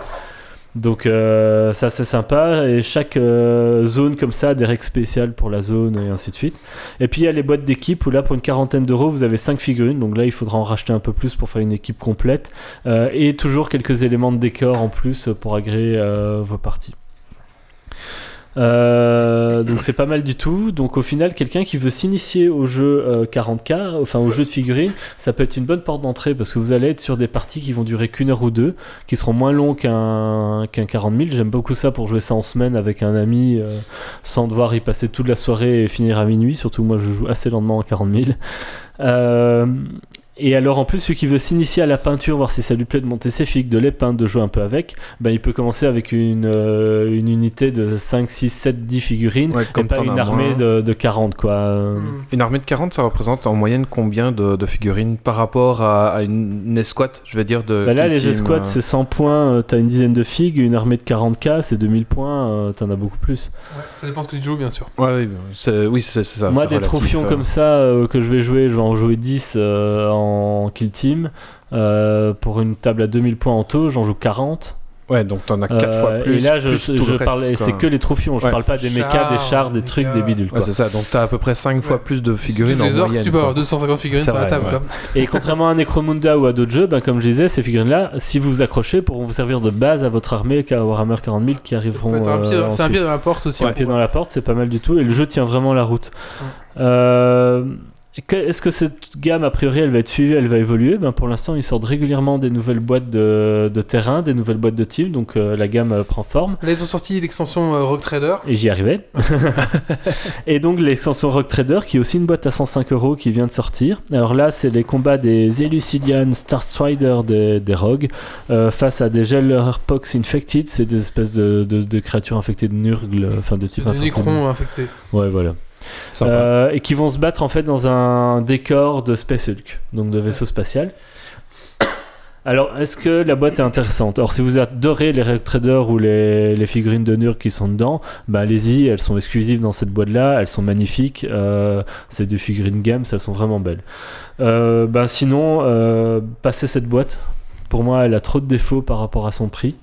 Donc euh, ça c'est sympa et chaque euh, zone comme ça a des règles spéciales pour la zone et ainsi de suite. Et puis il y a les boîtes d'équipe où là pour une quarantaine d'euros vous avez 5 figurines donc là il faudra en racheter un peu plus pour faire une équipe complète Euh, et toujours quelques éléments de décor en plus pour agréer euh, vos parties. Euh, donc c'est pas mal du tout. Donc au final, quelqu'un qui veut s'initier au jeu euh, 40k, enfin au jeu de figurines, ça peut être une bonne porte d'entrée parce que vous allez être sur des parties qui vont durer qu'une heure ou deux, qui seront moins longs qu'un qu'un 40 000. J'aime beaucoup ça pour jouer ça en semaine avec un ami euh, sans devoir y passer toute la soirée et finir à minuit. Surtout moi, je joue assez lentement en 40 000. Euh, et alors en plus, celui qui veut s'initier à la peinture, voir si ça lui plaît de monter ses figues, de les peindre, de jouer un peu avec, ben, il peut commencer avec une, euh, une unité de 5, 6, 7, 10 figurines, Ouais, et comme pas t'en une armée de, de 40 quoi. Hmm. Une armée de 40, ça représente en moyenne combien de, de figurines par rapport à, à une, une escouade, je vais dire de. Bah là, les escouades, euh, c'est 100 points, euh, t'as une dizaine de figues, une armée de 40k, c'est 2000 points, euh, t'en as beaucoup plus. Ouais, ça dépend ce que tu joues, bien sûr. Ouais, oui, c'est oui, ça. Moi, des relatif, trophions euh. comme ça euh, que je vais jouer, je vais en jouer 10 euh, en kill team. Euh, pour une table à 2000 points en taux, j'en joue 40. Ouais, donc t'en as 4 Euh, fois plus. et là, je, je quoi. c'est que les trophions, je Ouais. parle pas des mechas, des Chars, des trucs, des bidules. Ouais, Quoi. c'est ça, donc t'as à peu près 5 fois plus de Si tu figurines les orques, moyenne. tu peux avoir quoi. 250 figurines sur la table. ouais. quoi. Et contrairement à Necromunda ou à d'autres jeux, ben, comme je disais, ces figurines-là, si vous vous accrochez, pourront vous servir de base à votre armée qu'à Warhammer 40 000 qui arriveront. euh, C'est un pied dans la porte aussi. C'est un pied dans la porte, c'est pas mal du tout. Et le jeu tient vraiment la route. Euh, Est-ce que cette gamme, a priori, elle va être suivie, elle va évoluer? Ben, Pour l'instant, ils sortent régulièrement des nouvelles boîtes de, de terrain, des nouvelles boîtes de team, donc euh, la gamme euh, prend forme. Là, ils ont sorti l'extension euh, Rock Trader. Et j'y arrivais. et donc l'extension Rock Trader, qui est aussi une boîte à 105 euros qui vient de sortir. Alors là, c'est les combats des Elucidian Star Strider des, des Rogues euh, face à des Gellerpox Infected. C'est des espèces de, de- de créatures infectées de Nurgle, enfin de type des infecté. Necrons infectés. Ouais, voilà. Euh, et qui vont se battre en fait dans un décor de Space Hulk, donc de vaisseau spatial. Alors, est-ce que la boîte est intéressante? Alors, si vous adorez les Reg Trader ou les, les figurines de Nur qui sont dedans, bah allez-y, elles sont exclusives dans cette boîte-là, elles sont magnifiques. euh, c'est des figurines games, elles sont vraiment belles. Euh, ben sinon, euh, passez cette boîte. Pour moi, elle a trop de défauts par rapport à son prix.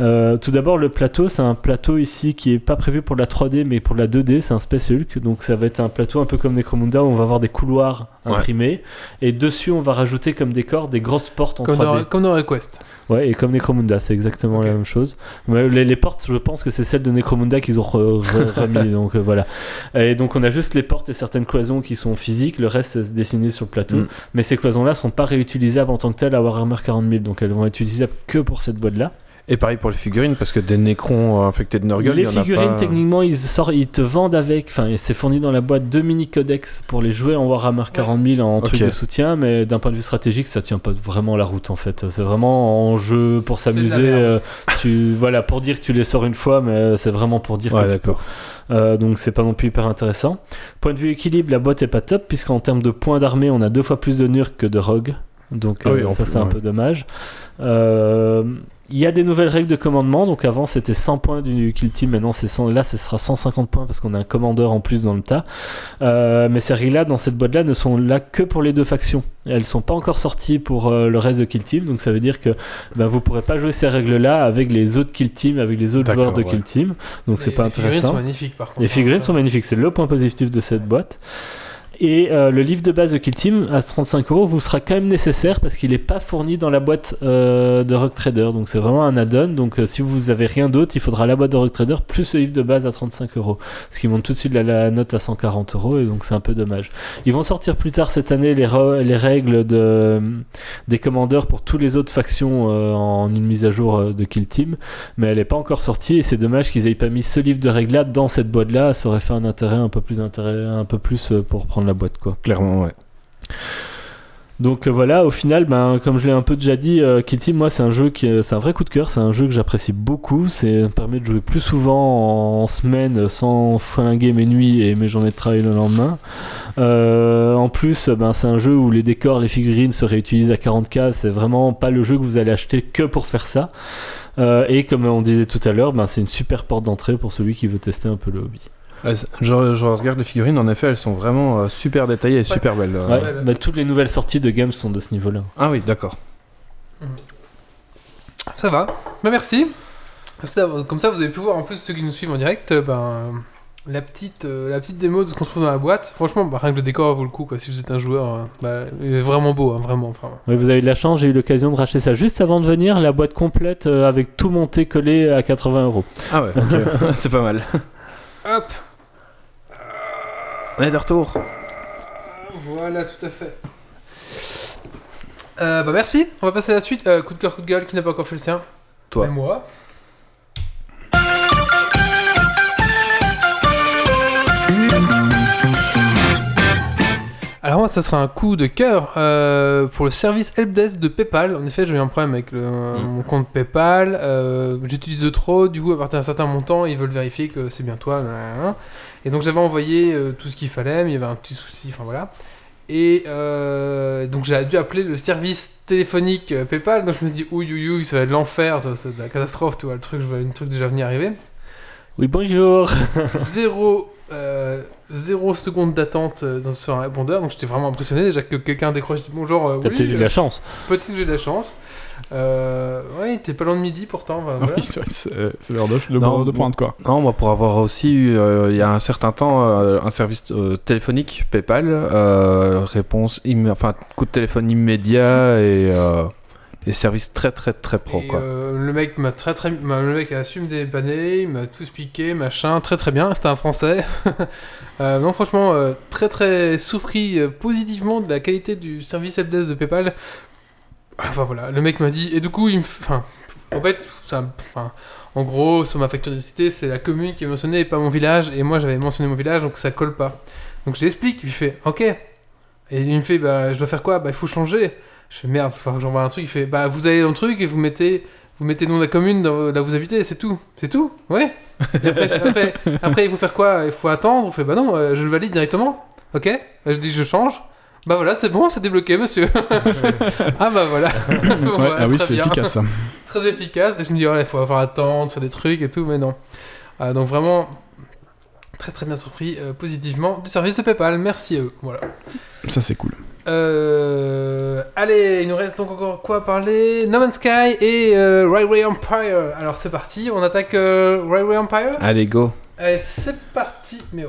Euh, tout d'abord, le plateau, c'est un plateau ici qui est pas prévu pour de la 3D mais pour de la 2D, c'est un Space Hulk. Donc ça va être un plateau un peu comme Necromunda où on va avoir des couloirs Ouais. imprimés et dessus on va rajouter comme décor des grosses portes en Comme 3D. dans, comme dans Request. Ouais, et comme Necromunda, c'est exactement la même chose. Mais les, les portes, je pense que c'est celles de Necromunda qu'ils ont re- re- remis. donc euh, voilà. Et donc on a juste les portes et certaines cloisons qui sont physiques, le reste c'est dessiné sur le plateau. Mm. Mais ces cloisons-là sont pas réutilisables en tant que telles à Warhammer 40 000, donc elles vont être utilisables que pour cette boîte-là. Et pareil pour les figurines, parce que des nécrons euh, infectés de Nurgle, les il y en a figurines, pas... techniquement, ils, sortent, ils te vendent avec, enfin, c'est fourni dans la boîte deux mini codex pour les jouer en Warhammer 40 000 en truc de soutien, mais d'un point de vue stratégique, ça tient pas vraiment la route en fait. C'est vraiment en jeu pour s'amuser. euh, tu voilà, pour dire que tu les sors une fois, mais c'est vraiment pour dire. Ouais, que d'accord. Euh, donc c'est pas non plus hyper intéressant. Point de vue équilibre, la boîte est pas top puisqu'en termes de points d'armée, on a deux fois plus de Nurk que de Rogue. Donc Ah oui, euh, ça c'est un peu dommage. Euh, Il y a des nouvelles règles de commandement. Donc avant c'était 100 points du kill team, maintenant c'est 100 là ce sera 150 points parce qu'on a un commandeur en plus dans le tas. Euh, mais ces règles là dans cette boîte là ne sont là que pour les deux factions. Elles sont pas encore sorties pour euh, le reste de kill team. Donc ça veut dire que ben, vous pourrez pas jouer ces règles là avec les autres kill team, avec les autres joueurs de ouais. kill team. Donc c'est Les- pas les figurines intéressant. sont magnifiques par contre. Les figurines sont magnifiques, c'est le point positif de cette boîte. Et euh, le livre de base de Kill Team à 35 euros vous sera quand même nécessaire parce qu'il n'est pas fourni dans la boîte euh, de Rock Trader. Donc c'est vraiment un add-on. Donc euh, si vous avez rien d'autre, il faudra la boîte de Rock Trader plus le livre de base à 35 euros. Ce qui monte tout de suite la, note à 140 euros et donc c'est un peu dommage. Ils vont sortir plus tard cette année les, règles de, des commandeurs pour toutes les autres factions en une mise à jour de Kill Team mais elle n'est pas encore sortie et c'est dommage qu'ils aient pas mis ce livre de règles là dans cette boîte là ça aurait fait un intérêt un peu plus intérêt un peu plus pour prendre la boîte quoi Clairement, ouais. donc euh, voilà au final ben comme je l'ai un peu déjà dit euh, Kill Team moi c'est un jeu qui est- c'est un vrai coup de cœur c'est un jeu que j'apprécie beaucoup c'est permet de jouer plus souvent en, en semaine sans flinguer mes nuits et mes journées de travail le lendemain Euh, en plus, ben, c'est un jeu où les décors, les figurines se réutilisent à 40k. C'est vraiment pas le jeu que vous allez acheter que pour faire ça. Euh, et comme on disait tout à l'heure, ben, c'est une super porte d'entrée pour celui qui veut tester un peu le hobby. C'est- je, je regarde les figurines, en effet, elles sont vraiment euh, super détaillées et super belles. euh. Ouais, ouais. toutes les nouvelles sorties de games sont de ce niveau-là. Ah oui, d'accord. Ça va. Bah merci. Ça, comme ça, vous avez pu voir en plus ceux qui nous suivent en direct, euh, ben la petite, euh, la petite démo de ce qu'on trouve dans la boîte. Franchement, bah, rien que le décor vaut le coup. Quoi. Si vous êtes un joueur, euh, bah, il est vraiment beau, hein, vraiment. Enfin, Oui, vous avez de la chance, j'ai eu l'occasion de racheter ça juste avant de venir, la boîte complète euh, avec tout monté collé à 80 euros. Ah ouais, c'est pas mal. hop. On est de retour. Voilà, tout à fait. Euh, bah merci. On va passer à la suite. Euh, coup de cœur, coup de gueule. Qui n'a pas encore fait le sien? Toi. Et moi. Alors moi, ça sera un coup de cœur euh, pour le service helpdesk de PayPal. En effet, j'ai eu un problème avec le- mon compte PayPal. euh, J'utilise trop. Du coup, à partir d'un certain montant, ils veulent vérifier que c'est bien toi. Et donc j'avais envoyé euh, tout ce qu'il fallait, mais il y avait un petit souci. Enfin voilà. Et euh, donc j'ai dû appeler le service téléphonique euh, PayPal. Donc je me dis, ouïe, ouïe, ouïe, ça va être l'enfer, c'est de la catastrophe, tu vois, le truc, je vois une truc déjà venir arriver. Oui, bonjour zéro, euh, zéro seconde d'attente dans- sur un répondeur. Donc j'étais vraiment impressionné déjà que quelqu'un décroche du bonjour. T'as oui, peut-être eu de la chance. Peut-être que j'ai de la chance. Euh, ouais, t'es pas loin de midi pourtant. voilà. oui, ouais, c'est l'heure de, de, Non, de pointe quoi. Non, moi pour avoir aussi eu, euh, il y a un certain temps, euh, un service euh, téléphonique PayPal, euh, réponse, enfin coup de téléphone immédiat et, euh, et service très très très pro Et, quoi. euh, le mec m'a très très le mec a su me dépanner, il m'a tout expliqué, machin, très très bien, c'était un français. Euh, non franchement euh, très très surpris euh, positivement de la qualité du service helpdesk de PayPal. Enfin voilà, le mec m'a dit et du coup il me en fait ça en gros sur ma facture d'électricité, c'est la commune qui est mentionnée et pas mon village et moi j'avais mentionné mon village donc ça colle pas. Donc je l'explique, il fait OK. Et il me fait bah je dois faire quoi? Bah il faut changer. Je fais merde, j'envoie un truc. Il fait bah vous allez dans le truc et vous mettez vous mettez le nom de la commune là où vous habitez, c'est tout. C'est tout? Ouais. Après, après, il faut faire quoi? Il faut attendre? On fait bah non, euh, je le valide directement. Ok Bah, Je dis je change. Bah voilà, c'est bon, c'est débloqué, monsieur. ah bah voilà. Ouais, Ouais, ah oui, c'est efficace ça. Très efficace. Et je me dis, oh, il faut avoir attendre, faire des trucs et tout, mais non. Ah, donc vraiment, très très bien surpris euh, positivement du service de PayPal. Merci à eux. Voilà. Ça, c'est cool. Euh, allez, il nous reste donc encore quoi à parler? No Man's Sky et euh, Railway Empire. Alors c'est parti, on attaque euh, Railway Empire? Allez, go. Allez, c'est parti, mais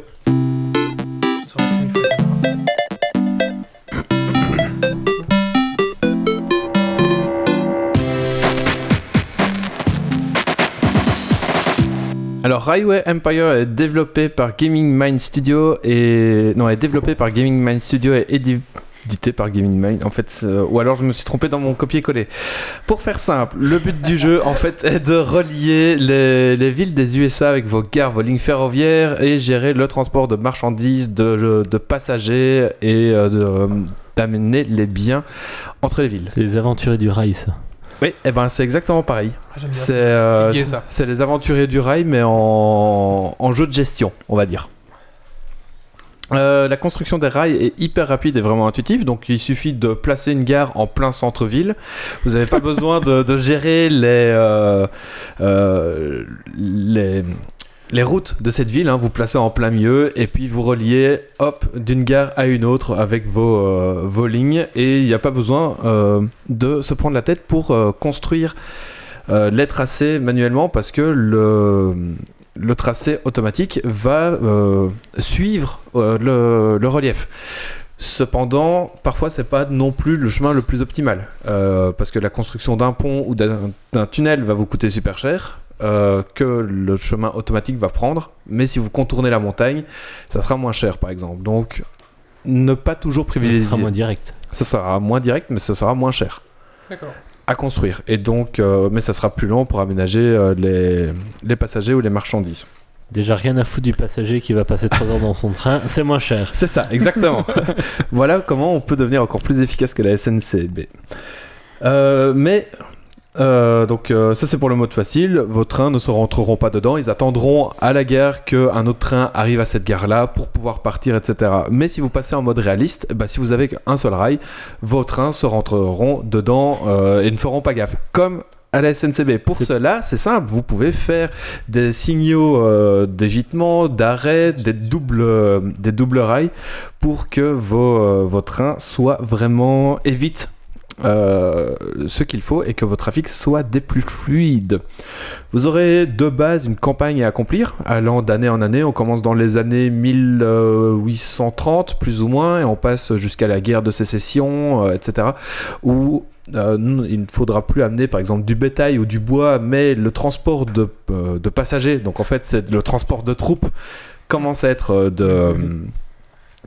Alors, Railway Empire est développé par Gaming Mind Studio et. Non, est développé par Gaming Mind Studio et édi- édité par Gaming Mind. En fait, c'est- ou alors je me suis trompé dans mon copier-coller. Pour faire simple, le but du jeu, en fait, est de relier les, les villes des USA avec vos gares, vos lignes ferroviaires et gérer le transport de marchandises, de, de passagers et euh, euh, d'amener les biens entre les villes. C'est les aventuriers du rail, ça. Oui, et ben c'est exactement pareil. Ah, C'est euh, les aventuriers du rail, mais en, en jeu de gestion, on va dire. Euh, la construction des rails est hyper rapide et vraiment intuitive, donc il suffit de placer une gare en plein centre-ville. Vous n'avez pas besoin de, de gérer les, euh, euh, les, les routes de cette ville, hein. vous placez en plein milieu et puis vous reliez hop d'une gare à une autre avec vos, euh, lignes et il n'y a pas besoin euh, de se prendre la tête pour euh, construire les tracés manuellement parce que le, tracé automatique va suivre le, relief. Cependant, parfois c'est pas non plus le chemin le plus optimal parce que la construction d'un pont ou d'un tunnel va vous coûter super cher. Euh, que le chemin automatique va prendre, mais si vous contournez la montagne, ça sera moins cher par exemple. Donc, ne pas toujours Ce privilégier. sera moins direct. Ce sera moins direct, mais ce sera moins cher D'accord. à construire. Et donc, euh, mais ça sera plus long pour aménager euh, les, les passagers ou les marchandises. Déjà, rien à foutre du passager qui va passer 3 heures dans son train, c'est moins cher. C'est ça, exactement. voilà comment on peut devenir encore plus efficace que la SNCB. Euh, mais euh, donc euh, ça c'est pour le mode facile. Vos trains ne se rentreront pas dedans. Ils attendront à la gare qu'un autre train arrive à cette gare-là pour pouvoir partir, etc. Mais si vous passez en mode réaliste, bah, si vous avez qu'un seul rail, vos trains se rentreront dedans euh, et ne feront pas gaffe. Comme à la SNCB. Pour cela, c'est simple, vous pouvez faire des signaux euh, d'évitement, d'arrêt, des doubles, euh, des doubles rails pour que vos, euh, vos trains soient vraiment évitent euh, ce qu'il faut et que votre trafic soit des plus fluides. Vous aurez de base une campagne à accomplir, allant d'année en année. On commence dans les années 1830, plus ou moins, et on passe jusqu'à la guerre de sécession, euh, etc. Où euh, il ne faudra plus amener par exemple du bétail ou du bois, mais le transport de, de passagers, donc en fait c'est le transport de troupes, commence à être de...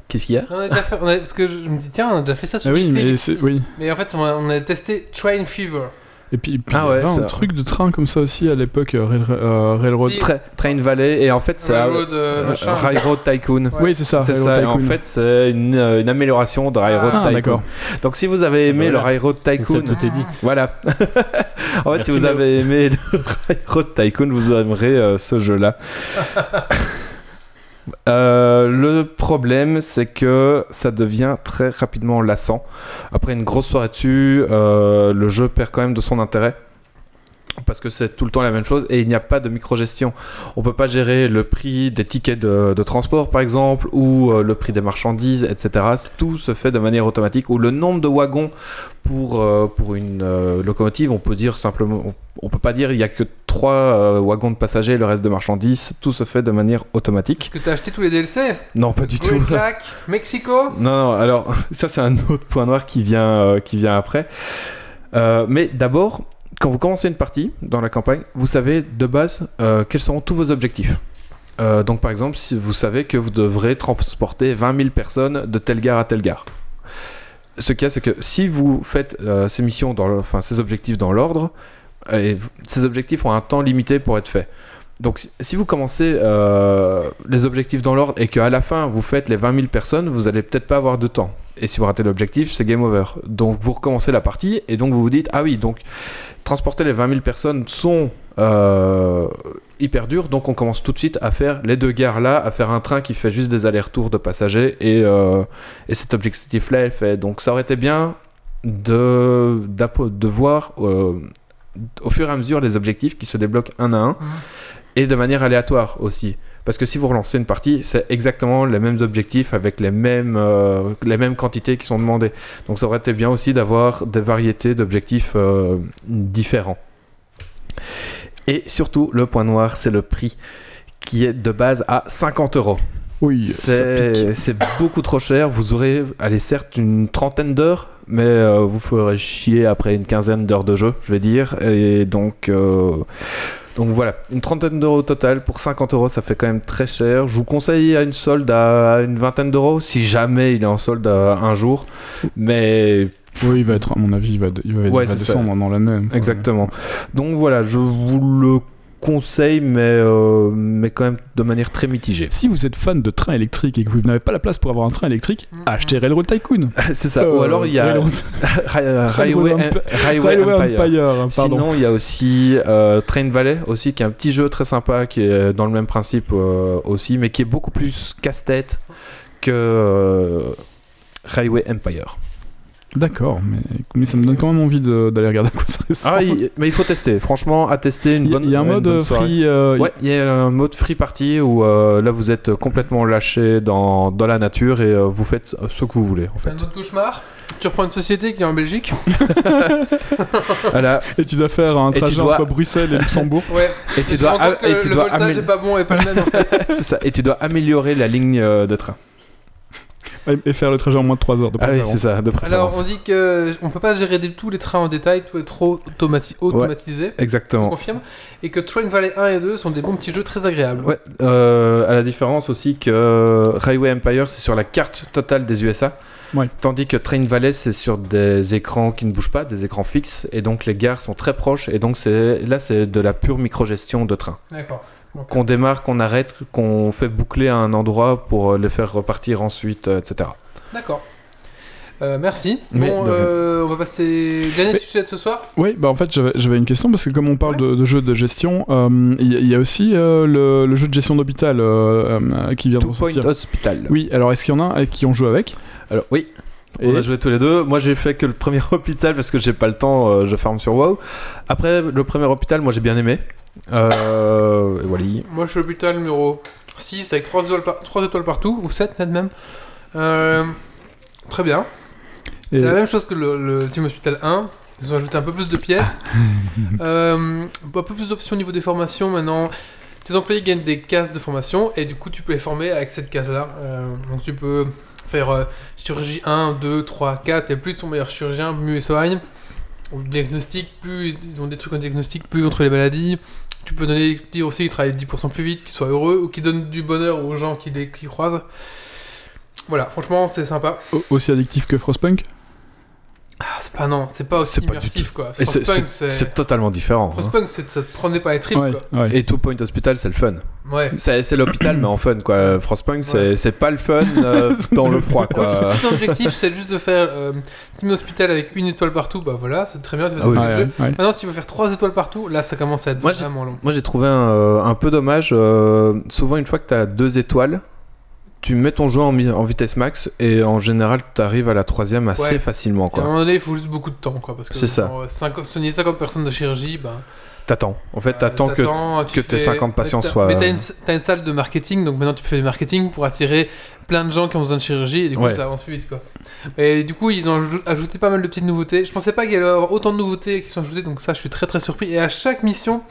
Qu'est-ce qu'il y a On a déjà fait, on a- parce que je, je me dis, tiens, on a déjà fait ça sur Ah oui, mais oui. mais... en fait, on a, on a testé Train Fever. Et puis, puis Ah il y ouais, avait un truc de train comme ça aussi à l'époque, euh, Rail- euh, Railroad. Si. Tra- Train Valley, et en fait c'est... Railroad, euh, euh. Railroad Tycoon. Ouais. Oui, c'est ça. C'est Railroad ça, et en Tycoon. fait c'est une, euh, une amélioration de Railroad Ah, Ah, Tycoon. d'accord. Donc si vous avez aimé Voilà. le Railroad Donc ça, Tycoon, tout est dit. voilà. en fait, Merci, si vous Léo. avez aimé le Railroad Tycoon, vous aimerez euh, ce jeu-là. Euh, le problème, c'est que ça devient très rapidement lassant. Après une grosse soirée dessus, euh, le jeu perd quand même de son intérêt. Parce que c'est tout le temps la même chose et il n'y a pas de micro-gestion. On peut pas gérer le prix des tickets de, de transport, par exemple, ou euh, le prix des marchandises, etc. Tout se fait de manière automatique. Ou le nombre de wagons pour, euh, pour une euh, locomotive, on peut dire simplement, on, on peut pas dire il y a que trois wagons de passagers et le reste de marchandises. Tout se fait de manière automatique. Est-ce que t'as acheté tous les DLC Non, pas du tout. Clack, Mexico? Non, non, alors ça c'est un autre point noir qui vient, qui vient après. Mais d'abord, quand vous commencez une partie dans la campagne, vous savez de base euh, quels seront tous vos objectifs. Euh, donc par exemple, si vous savez que vous devrez transporter 20 000 personnes de telle gare à telle gare. Ce qu'il y a, c'est que si vous faites euh, ces missions, dans enfin ces objectifs dans l'ordre, ces objectifs ont un temps limité pour être faits. Donc si, vous commencez euh, les objectifs dans l'ordre et qu'à la fin vous faites les 20 000 personnes, vous allez peut-être pas avoir de temps. Et si vous ratez l'objectif, c'est game over. Donc vous recommencez la partie et donc vous vous dites ah oui donc transporter les 20 000 personnes sont euh, hyper dur, donc on commence tout de suite à faire les deux gares là, à faire un train qui fait juste des allers-retours de passagers et, euh, et cet objectif là est fait. Donc ça aurait été bien de, de voir au fur et à mesure les objectifs qui se débloquent un à un et de manière aléatoire aussi. Parce que si vous relancez une partie, c'est exactement les mêmes objectifs avec les mêmes, euh, quantités qui sont demandées. Donc ça aurait été bien aussi d'avoir des variétés d'objectifs euh, différents. Et surtout, le point noir, c'est le prix qui est de base à 50 euros. Oui. C'est beaucoup trop cher. Vous aurez, allez, certes, une trentaine d'heures, mais euh, vous ferez chier après une quinzaine d'heures de jeu, je vais dire. Et donc, euh, donc voilà, une trentaine d'euros au total. Pour 50 euros, ça fait quand même très cher. Je vous conseille à une solde à une vingtaine d'euros, si jamais il est en solde à un jour. Mais Oui, il va être, à mon avis, il va, il va, il Ouais, va c'est ça. descendre dans l'année. Exactement. Donc voilà, je vous le conseille, mais, euh, mais quand même de manière très mitigée. Si vous êtes fan de trains électriques et que vous n'avez pas la place pour avoir un train électrique, Mhm. achetez Railroad Tycoon. C'est ça. Ou Euh, alors il y a Railroad, Ra- Railway, Railway Railway Empire. Empire, pardon. Sinon, il y a aussi euh, Train Valley, aussi, qui est un petit jeu très sympa, qui est dans le même principe euh, aussi, mais qui est beaucoup plus casse-tête que euh, Railway Empire. D'accord, mais, mais ça me donne quand même envie d'aller regarder à quoi ça ressemble. Ah, il- mais il faut tester. Franchement, à tester une il y a, bonne. il y a un mode free. euh, Ouais, il y a un mode free party où euh, là vous êtes complètement lâché dans, dans la nature et euh, vous faites ce que vous voulez en un autre cauchemar. Tu reprends une société qui est en Belgique. Voilà. Et tu dois faire un trajet dois- entre Bruxelles et Luxembourg. Ouais. Et tu dois, rends compte que et tu le dois voltage amé- est pas bon et pas le même. en fait. c'est ça. Et tu dois améliorer la ligne euh, de train. Et- faire le trajet en moins de 3 heures de Ah oui, préférence. c'est ça, de Alors, préférence. on dit que on peut pas gérer tous les trains en détail, tout est trop automati- automatisé. On Exactement. confirme. Et que Train Valley 1 et 2 sont des bons petits jeux très agréables. Ouais, euh, à la différence aussi que Railway Empire c'est sur la carte totale des USA, Ouais. tandis que Train Valley c'est sur des écrans qui ne bougent pas, des écrans fixes, et donc les gares sont très proches, et donc c'est là c'est de la pure microgestion de train. D'accord. Qu'on démarre, qu'on arrête, qu'on fait boucler à un endroit pour euh, les faire repartir ensuite, euh, etc. D'accord. Euh, merci. Mais bon, euh, on va passer. Dernier Mais- sujet de ce soir? Oui, bah en fait j'avais une question parce que comme on parle de, de jeux de gestion, euh, il y, a- il y a aussi euh, le, le jeu de gestion d'hôpital euh, euh, qui vient de Two Point sortir. Hospital. Oui, alors est-ce qu'il y en a un qui ont joué avec? Alors oui, Et- on a joué tous les deux. Moi j'ai fait que le premier hôpital parce que j'ai pas le temps, euh, je farme sur WoW. Après le premier hôpital, moi j'ai bien aimé. Euh, et voilà. Moi, je suis l'hôpital numéro 6 avec 3 étoiles, par- trois étoiles partout, ou 7 net même. Euh, très bien. Et- C'est la même chose que le, le Team Hospital 1. Ils ont ajouté un peu plus de pièces. Euh, un peu plus d'options au niveau des formations maintenant. Tes employés gagnent des cases de formation et du coup tu peux les former avec cette case-là. Euh, donc tu peux faire euh, chirurgie 1, 2, 3, 4 et plus ton meilleur chirurgien, mieux il soigne. Ou diagnostic, plus ils ont des trucs en diagnostic, plus contre les maladies. Tu peux donner, dire aussi qu'ils travaillent 10% plus vite, qu'ils soient heureux ou qu'ils donnent du bonheur aux gens qui les qui croisent. Voilà, franchement c'est sympa. Au- aussi addictif que Frostpunk? Ah, c'est pas non, c'est pas aussi pas immersif quoi. C'est- Frostpunk, c'est c'est. c'est totalement différent. hein. Frostpunk, c'est ça te prenait pas les tripes Ouais, quoi. ouais. Et Two Point Hospital, c'est le fun. Ouais. C'est c'est l'hôpital, mais en fun, quoi. Frostpunk, c'est c'est pas le fun euh, dans le froid, quoi. Si ton objectif c'est juste de faire euh, Team Hospital avec une étoile partout, bah voilà, c'est très bien, tu fais Ah oui. le Ouais, jeu. Maintenant, si tu veux faire trois étoiles partout, là ça commence à être Moi, j'ai- vraiment long. Moi, j'ai trouvé un, euh, un peu dommage. euh, souvent, une fois que tu as deux étoiles, tu mets ton jeu en, vitesse max et en général, tu arrives à la troisième assez Ouais. facilement. À un moment donné, il faut juste beaucoup de temps quoi. Parce que C'est ça. pour, euh, 50 soigner 50 personnes de chirurgie, bah. T'attends. En fait, t'attends que. tu que tes fais- 50 patients soient- Mais t'as une, t'as une salle de marketing, donc maintenant tu fais du marketing pour attirer plein de gens qui ont besoin de chirurgie et du coup Ouais. ça avance plus vite quoi. Et du coup, ils ont ajou- ajouté pas mal de petites nouveautés. Je pensais pas qu'il y avoir autant de nouveautés qui sont ajoutées, donc ça je suis très très surpris. Et à chaque mission,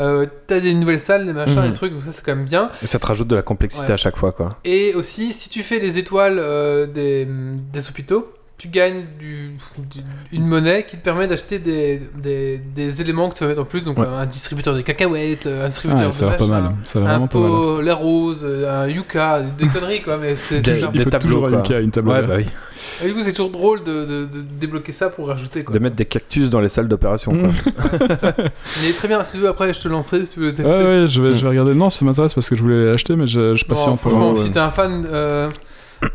euh, t'as des nouvelles salles, des machins, Mhm. des trucs, donc ça c'est quand même bien. Et ça te rajoute de la complexité Ouais. à chaque fois, quoi. Et aussi, si tu fais les étoiles euh, des, des hôpitaux, tu gagnes du, du- une monnaie qui te permet d'acheter des, des, des éléments que tu vas mettre en plus. Donc Ouais. un distributeur de cacahuètes, un distributeur Ah, de ça a l'air pas machin, mal. Ça un mal. pot lait rose, euh, un yucca, des conneries quoi, mais c'est Des- faut tableaux, toujours quoi. une, table Ouais, bah oui. Et du coup, c'est toujours drôle de, de- de débloquer ça pour rajouter quoi. De mettre des cactus dans les salles d'opération. quoi. Mm. Il est très bien. Si tu veux, après, je te lancerai si tu veux le tester. Ouais, ouais, je vais, Mm. je vais regarder. Non, ça m'intéresse parce que je voulais l'acheter, mais je, je Bon, patiente pour franchement, ouais. si t'es un fan, euh,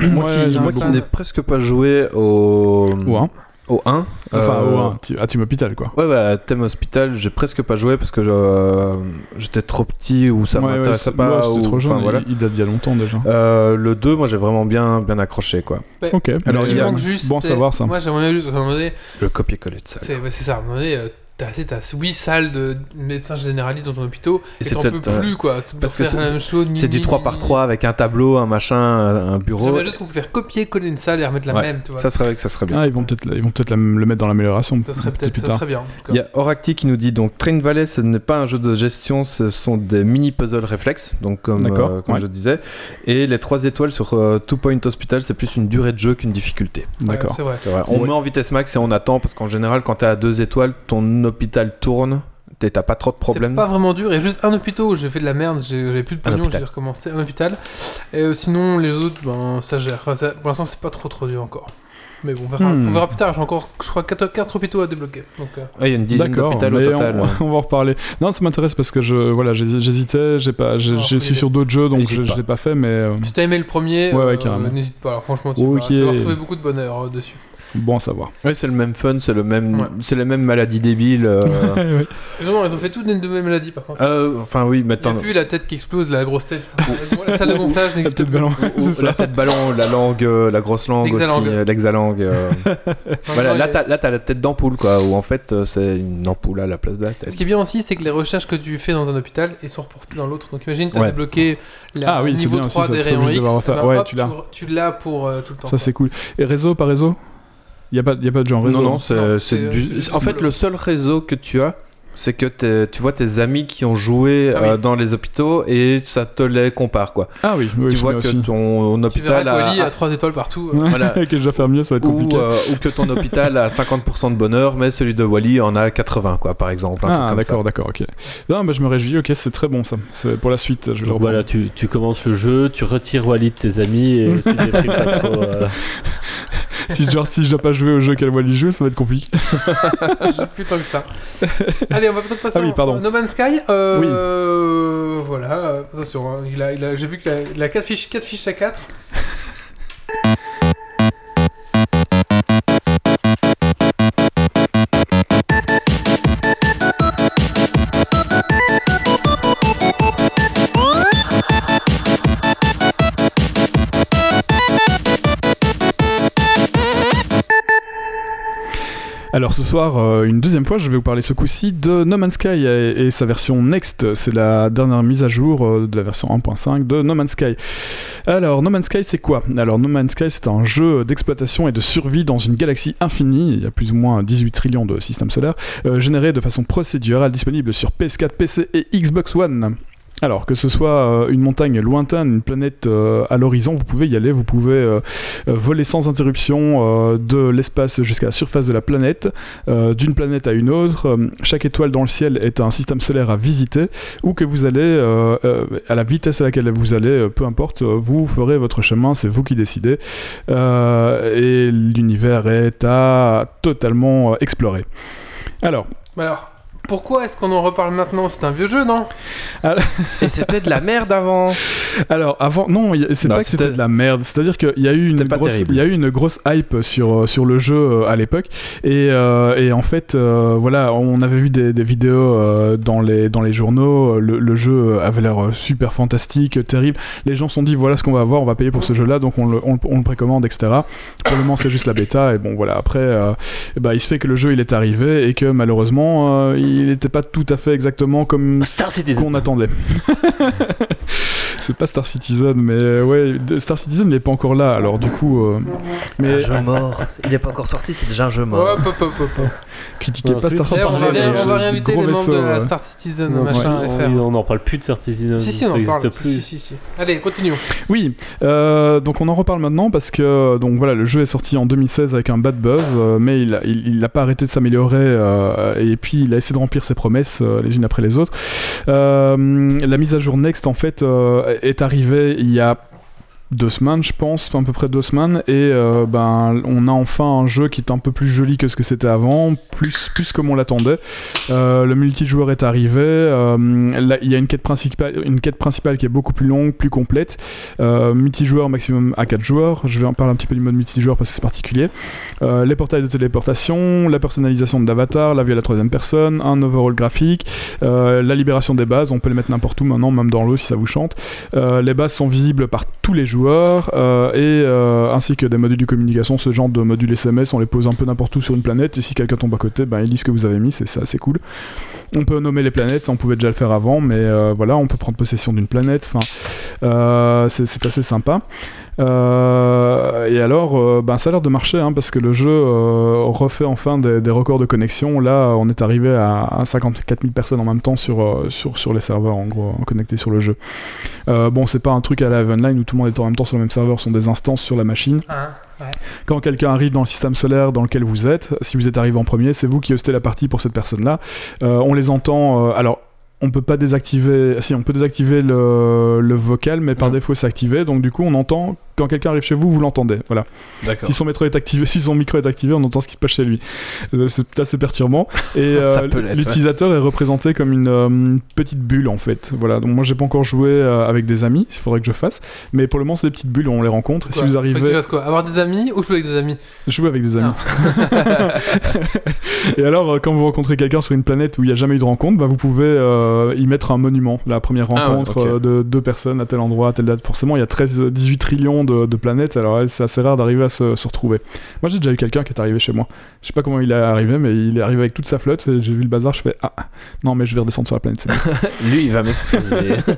Moi Ouais, qui, moi qui n'ai presque pas joué au, Ou un. au 1. Enfin, euh, au un, ti- à Team Hospital, quoi. Ouais, ouais, à Thème Hospital, j'ai presque pas joué parce que euh, j'étais trop petit ou ça Ouais, ouais, m'intéressait c'est- pas. ouais, c'était ou- trop jeune. enfin, voilà. il, il date d'il y a longtemps déjà. Euh, le 2, moi j'ai vraiment bien, bien accroché quoi. ouais. Ok, alors qui il y a- manque juste. bon savoir ça. Moi, j'aimerais juste, Le copier-coller de ça. c'est ouais, c'est ça, à un moment donné, euh, t'as 8 salles de médecins généralistes dans ton hôpital Et t'en peux plus quoi. Parce que c'est- du 3 par 3 avec un tableau, un machin, un bureau. J'aimerais juste qu'on faire copier-coller une salle et remettre la Ouais, même, tu vois. Ça serait, ça serait bien. Ah, ils vont peut-être ils vont peut-être la- le mettre dans l'amélioration. Ça serait peut-être, plus ça tard. serait bien. Il y a Oracti qui nous dit donc Train Valley, ce n'est pas un jeu de gestion, ce sont des mini puzzles réflexes, donc comme, D'accord, euh, comme ouais. je disais. Et les 3 étoiles sur euh, Two Point Hospital, c'est plus une durée de jeu qu'une difficulté. Ouais, D'accord. c'est vrai. C'est vrai. On Ouais. met en vitesse max et on attend parce qu'en général, quand t'es à 2 étoiles, ton hôpital tourne, t'as pas trop de C'est problèmes. pas vraiment dur. Et juste un hôpital où j'ai fait de la merde, j'ai j'avais plus de pognon, j'ai recommencé un hôpital. Et euh, sinon, les autres, ben ça gère. Enfin, ça- pour l'instant, c'est pas trop trop dur encore. Mais bon, on verra, Hmm. on verra plus tard. J'ai encore, je crois, 4, hôpitaux à débloquer. Donc, euh, Ouais, il y a une dizaine D'accord, d'hôpitaux au total. on, on va en reparler. Non, ça m'intéresse parce que je voilà, j'hés- j'hésitais, j'ai pas, j'ai- Ah, je y suis sur d'autres jeux donc je, l'ai pas fait, mais euh, si t'as aimé le premier, Ouais, ouais, euh, n'hésite pas. Alors, franchement, tu, vas, tu vas retrouver beaucoup de bonheur euh, dessus. Bon à savoir. Ouais, c'est le même fun, c'est le même, Ouais. c'est les mêmes maladies débiles. euh, Et non, ils ont fait toutes les nouvelles maladies par contre. euh, enfin oui, maintenant. plus la tête qui explose, la grosse tête. la salle de gonflage n'existe Tête plus. ballon, Ou- la tête ballon, la langue, euh, la grosse langue aussi, L'exalangue. euh, euh. Voilà, là t'as, là t'as la tête d'ampoule quoi, où en fait euh, c'est une ampoule à la place de la tête. Ce qui est bien aussi, c'est que les recherches que tu fais dans un hôpital, elles sont reportées dans l'autre. Donc imagine, tu as Ouais. débloqué la Ah oui, c'est niveau bien aussi, 3 ça, des rayons X. hop, tu l'as. Tu l'as pour euh, tout le temps. Ça c'est cool. Et réseau par réseau? Il y a pas y a pas de genre réseau. non, non, c'est, Non, c'est c'est- du- c'est juste En fait, le seul réseau que tu as, c'est que t'es- tu vois tes amis qui ont joué Ah oui. euh, dans les hôpitaux et ça te les compare quoi. Ah oui, oui tu vois que aussi. ton Tu hôpital que a, Wally a 3 étoiles partout. euh. Voilà. Ok, déjà faire mieux, ça va être ou, compliqué. euh, ou que ton hôpital a 50% de bonheur, mais celui de Wally en a 80 quoi, par exemple. un truc Ah ça. d'accord, d'accord, ok. Non, bah, je me réjouis, ok, c'est très bon ça. C'est pour la suite, je vais le Donc reprendre. voilà, tu, tu commences le jeu, tu retires Wally de tes amis et tu déprimes pas trop. Si genre si je dois pas jouer au jeu qu'elle Wally joue, ça va être compliqué. J'ai plus tant que ça. Allez, on va peut-être passer Ah oui, pardon. No Man's Sky. Euh, Voilà, euh, attention, hein, il a, il a, j'ai vu qu'il a, il a 4 fiches, 4 fiches à 4. Alors ce soir, euh, une deuxième fois, je vais vous parler ce coup-ci de No Man's Sky et, sa version Next. C'est la dernière mise à jour euh, de la version 1.5 de No Man's Sky. Alors No Man's Sky, c'est quoi? Alors No Man's Sky, c'est un jeu d'exploitation et de survie dans une galaxie infinie. Il y a plus ou moins 18 trillions de systèmes solaires, euh, généré de façon procédurale, disponible sur PS4, PC et Xbox One. Alors que ce soit euh, une montagne lointaine, une planète euh, à l'horizon, vous pouvez y aller, vous pouvez euh, voler sans interruption de l'espace jusqu'à la surface de la planète, d'une planète à une autre. Chaque étoile dans le ciel est un système solaire à visiter, où que vous allez, à la vitesse à laquelle vous allez, peu importe, vous ferez votre chemin, c'est vous qui décidez. Et l'univers est à totalement explorer. Alors, Alors, pourquoi est-ce qu'on en reparle maintenant C'est un vieux jeu, non Et c'était de la merde avant. Alors avant, non, c'est pas que c'était de la merde. C'est-à-dire qu'il y a eu une grosse, terrible. il y a eu une grosse hype sur euh, sur le jeu euh, à l'époque. Et, euh, et en fait, euh, voilà, on avait vu des, des vidéos euh, dans les dans les journaux. Le, le jeu avait l'air super fantastique, terrible. Les gens se sont dit voilà ce qu'on va avoir, on va payer pour ce jeu-là, donc on le, on, le- on le précommande, etc. Pour le moment, c'est juste la bêta. Et bon, voilà. Après, ben, il se fait que le jeu il est arrivé et que malheureusement, euh, il n'était pas tout à fait exactement comme Citizen. qu'on attendait. c'est pas Star Citizen, mais euh, ouais, Star Citizen n'est pas encore là, alors du coup, euh, C'est un mais jeu mort. Il est pas encore sorti, c'est déjà un jeu mort. Hop, hop, hop, hop, hop. critiquez pas Star Citizen. on va, Citizen, ré- on va réinviter les membres de la. Star Citizen Non, machin on- FR. on n'en parle plus de Certizine. Si, si, ça on en parle. Si, plus. si, si, si. Allez, continuons. Oui, euh, donc on en reparle maintenant parce que donc voilà, le jeu est sorti en 2016 avec un bad buzz, euh, mais il a, il, il a pas arrêté de s'améliorer euh, et puis il a essayé de remplir ses promesses euh, les unes après les autres. Euh, la mise à jour Next en fait euh, est arrivée il y a deux semaines, je pense, à peu près deux semaines, et euh, ben on a enfin un jeu qui est un peu plus joli que ce que c'était avant, plus plus comme on l'attendait. Euh, le multijoueur est arrivé. euh, il y a une quête principale, une quête principale qui est beaucoup plus longue, plus complète. Multijoueur maximum à 4 joueurs. Je vais en parler un petit peu du mode multijoueur parce que c'est particulier. Les portails de téléportation, la personnalisation de l'avatar, la vue à la troisième personne, un overall graphique, la libération des bases. On peut les mettre n'importe où maintenant, même dans l'eau si ça vous chante. Les bases sont visibles par tous les joueurs euh, et euh, ainsi que des modules de communication, ce genre de modules SMS. On les pose un peu n'importe où sur une planète et si quelqu'un tombe à côté, ben, il lit ce que vous avez mis. C'est c'est assez cool. On peut nommer les planètes, ça on pouvait déjà le faire avant, mais euh, voilà, on peut prendre possession d'une planète. Enfin, c'est c'est assez sympa. Euh, et alors, euh, ben, ça a l'air de marcher hein, parce que le jeu euh, refait enfin des, des records de connexion. Là, on est arrivé à, à 54 000 personnes en même temps sur, sur, sur les serveurs, en gros, connectés sur le jeu. Bon, c'est pas un truc à la Online où tout le monde est en même temps sur le même serveur, ce sont des instances sur la machine. Quand quelqu'un arrive dans le système solaire dans lequel vous êtes, si vous êtes arrivé en premier, c'est vous qui hostez la partie pour cette personne-là. Euh, on les entend. euh, alors. On peut pas désactiver, si on peut désactiver le, le vocal, mais par Mhm. défaut c'est activé. Donc du coup, on entend quand quelqu'un arrive chez vous, vous l'entendez. Voilà. Si son métro est activé, si son micro est activé, on entend ce qui se passe chez lui. Euh, c'est assez perturbant. Et euh, l'utilisateur est représenté comme une, euh, une petite bulle en fait. Voilà. Donc moi j'ai pas encore joué euh, avec des amis, il faudrait que je fasse. Mais pour le moment c'est des petites bulles, on les rencontre. Et si vous tu arrivez, quoi? Avoir des amis ou jouer avec des amis? Jouer avec des amis. Ah. Et alors, quand vous rencontrez quelqu'un sur une planète où il n'y a jamais eu de rencontre, bah, vous pouvez euh, y mettre un monument. La première Ah ouais, rencontre euh, de deux personnes à tel endroit, à telle date. Forcément, il y a 13, 18 trillions de, de planètes, alors c'est assez rare d'arriver à se, se retrouver. Moi, j'ai déjà eu quelqu'un qui est arrivé chez moi. Je sais pas comment il est arrivé, mais il est arrivé avec toute sa flotte. et J'ai vu le bazar, je fais Ah, non, mais je vais redescendre sur la planète. Lui, il va m'exploser.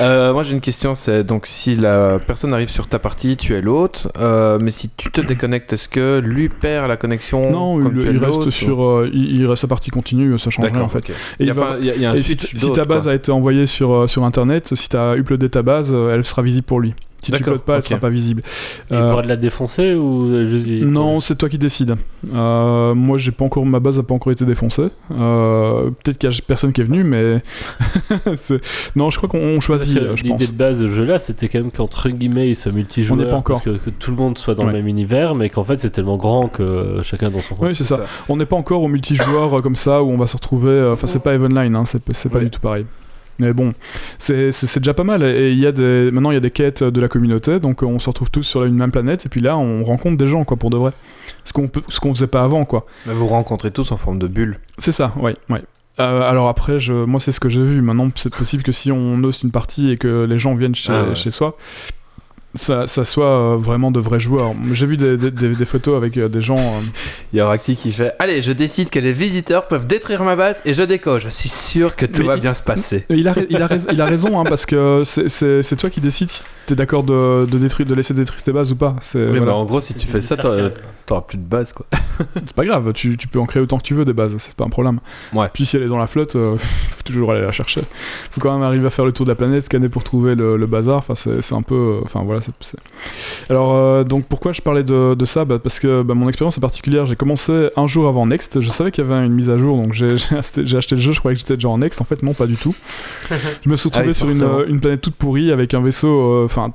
Euh, moi, j'ai une question. C'est donc si la personne arrive sur ta partie, tu es l'hôte. euh, mais si tu te déconnectes, est-ce que lui perd la connexion non, comme il, tu es il l'hôte, reste sur. euh, il, reste sa partie continue, ça change rien en fait. Et Il y, a va- pas- il y a- il y a un Et switch si ta base quoi. a été envoyée sur, euh, sur internet, si tu as uploadé ta base, euh, elle sera visible pour lui. Si tu uploades pas, elle sera pas visible. Il Euh, pourra de la défoncer ou juste non, c'est toi qui décides. Euh, moi, j'ai pas encore ma base a pas encore été défoncée. Euh, Peut-être qu'il y a personne qui est venu, mais non, je crois qu'on choisit, euh, L'idée de base de ce jeu-là, c'était quand même qu'entre guillemets, il soit multijoueur. On n'est pas encore. Parce que, que tout le monde soit dans Ouais. le même univers, mais qu'en fait, c'est tellement grand que chacun dans son coin. Oui, c'est ça. On n'est pas encore au multijoueur comme ça où on va se retrouver. Enfin, c'est pas Evenline, hein, c'est c'est pas Ouais. du tout pareil. Mais bon, c'est déjà pas mal. Et il y a des, maintenant, il y a des quêtes de la communauté, donc euh, on se retrouve tous sur une même planète. Et puis là, on rencontre des gens, quoi, pour de vrai. Ce qu'on peut- ce qu'on faisait pas avant, quoi. Mais vous rencontrez tous en forme de bulle. C'est ça, ouais, ouais. Euh, alors après, je, moi c'est ce que j'ai vu. Maintenant, c'est possible que si on hoste une partie et que les gens viennent chez, Ah ouais. chez soi, ça, ça soit euh, vraiment de vrais joueurs. J'ai vu des, des- des- des photos avec euh, des gens. euh, Il y a Rakti qui fait Allez, je décide que les visiteurs peuvent détruire ma base et je décoche. Je suis sûr que tout Mais va il- bien se passer. Il a, il a, rais- il a raison, hein, parce que c'est- toi qui décides si t'es d'accord de, de, détruire, de laisser détruire tes bases ou pas. C'est Oui, voilà. mais en gros, si tu fais ça, t'auras plus de base, quoi. C'est pas grave, tu, tu peux en créer autant que tu veux des bases, c'est pas un problème. Ouais. Puis si elle est dans la flotte, euh, faut toujours aller la chercher. Faut quand même arriver à faire le tour de la planète, scanner pour trouver le, le bazar. Enfin, c'est c'est un peu. euh, Enfin voilà. Alors euh, donc pourquoi je parlais de, de ça? Bah, Parce que bah, mon expérience est particulière. J'ai commencé un jour avant Next. Je savais qu'il y avait une mise à jour, donc j'ai j'ai acheté, j'ai acheté le jeu. Je croyais que j'étais déjà en Next. En fait, non, pas du tout. Je me suis retrouvé Ah oui, sur une, euh, une planète toute pourrie avec un vaisseau, euh, enfin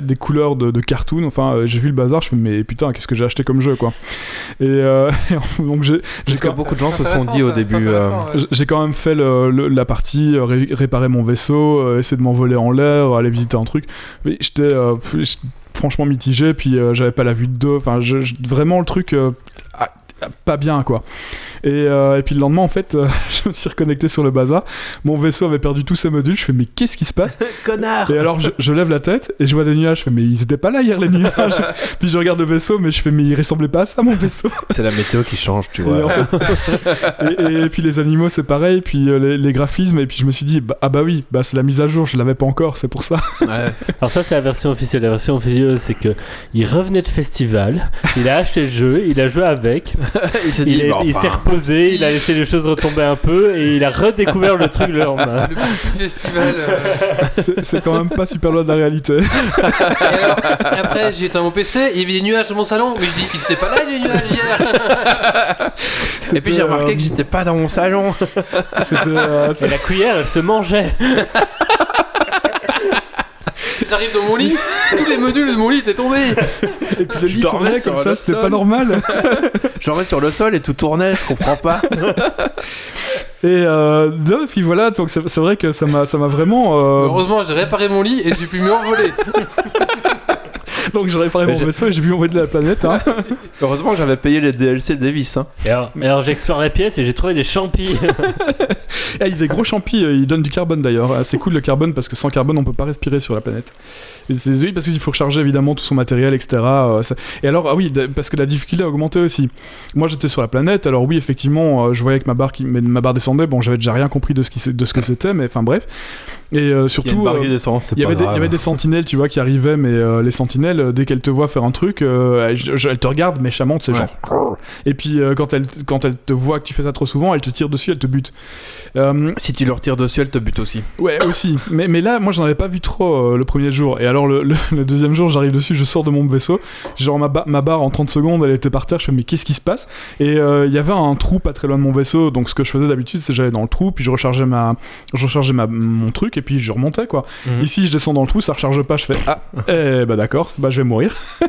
des couleurs de, de cartoon. Enfin, euh, j'ai vu le bazar. Je fais mais putain, qu'est-ce que j'ai acheté comme jeu quoi? Et euh, donc j'ai C'est j'ai ce que beaucoup de gens se sont dit au ça, début. euh, ouais. J'ai quand même fait le- le- la partie, ré- réparer mon vaisseau, essayer de m'envoler en l'air, aller visiter un truc. Mais euh, j'étais franchement mitigé, puis euh, j'avais pas la vue de deux. Enfin, vraiment le truc euh, ah, pas bien quoi. Et, euh, et puis le lendemain, en fait, euh, je me suis reconnecté sur le bazar. Mon vaisseau avait perdu tous ses modules. Je fais, mais qu'est-ce qui se passe Connard Et alors, je, je lève la tête et je vois des nuages. Je fais, mais ils étaient pas là hier, les nuages. puis je regarde le vaisseau, mais je fais, mais il ressemblait pas à ça, mon vaisseau. C'est la météo qui change, tu Et, vois. en fait- et- et puis les animaux, c'est pareil. Puis euh, les, les graphismes. Et puis je me suis dit, bah, ah bah oui, bah c'est la mise à jour. Je l'avais pas encore, c'est pour ça. Ouais. Alors ça c'est la version officielle. La version officielle c'est que il revenait de festival, il a acheté le jeu, il a joué avec, il s'est il, il reposé, si. il a laissé les choses retomber un peu et il a redécouvert le truc le lendemain. Le petit festival. euh. C'est quand même pas super loin de la réalité. Et alors, après, j'ai éteint mon PC, il y avait des nuages dans mon salon, mais je dis, ils étaient pas là les nuages hier. Et puis j'ai remarqué euh, que j'étais pas dans mon salon. C'était. euh, Et la cuillère elle se mangeait. J'arrive dans mon lit, tous les modules de mon lit étaient tombés. Et puis le Je lit tournait comme ça, c'était pas normal. J'en vais sur le sol et tout tournait, je comprends pas. Et euh, puis voilà, donc c'est vrai que ça m'a ça m'a vraiment. euh, Heureusement, j'ai réparé mon lit et j'ai pu me envoler. donc j'ai réparé Mais mon vaisseau et j'ai pu m'envoyer de la planète. Hein. Heureusement que j'avais payé les DLC de Davis. Hein. Et alors, j'explore la pièce et j'ai trouvé des champis. Ah, il y a des gros champis, euh, ils donnent du carbone d'ailleurs. Ah, c'est cool le carbone parce que sans carbone on peut pas respirer sur la planète. C'est- oui, parce qu'il faut recharger évidemment tout son matériel, etc. euh, ça- Et alors, ah oui, parce que la difficulté a augmenté aussi. Moi j'étais sur la planète, alors oui, effectivement, euh, je voyais que ma barre, qui... ma barre descendait. Bon, j'avais déjà rien compris de ce, qui... de ce que c'était, mais enfin bref. Et euh, Il y surtout. descend, Il y, avait des, y avait des sentinelles, tu vois, qui arrivaient, mais euh, les sentinelles, dès qu'elles te voient faire un truc, euh, elles, elles te regardent méchamment, tu sais, Ouais. genre. Et puis quand elles, quand elles te voient que tu fais ça trop souvent, elles te tirent dessus, elles te butent. Si tu leur tires dessus, elle te bute aussi. ouais, aussi. Mais, mais là, moi, j'en avais pas vu trop le premier jour. Et alors, le, le- le deuxième jour, j'arrive dessus, je sors de mon vaisseau. Genre, ma, ba- ma barre en 30 secondes, elle était par terre. Je fais, mais qu'est-ce qui se passe? Et euh, il y avait un trou pas très loin de mon vaisseau. Donc, ce que je faisais d'habitude, c'est j'allais dans le trou, puis je rechargeais, ma, je rechargeais ma, mon truc, et puis je remontais, quoi. Mhm. Ici, je descends dans le trou, ça recharge pas. Je fais, ah, eh bah d'accord, bah je vais mourir.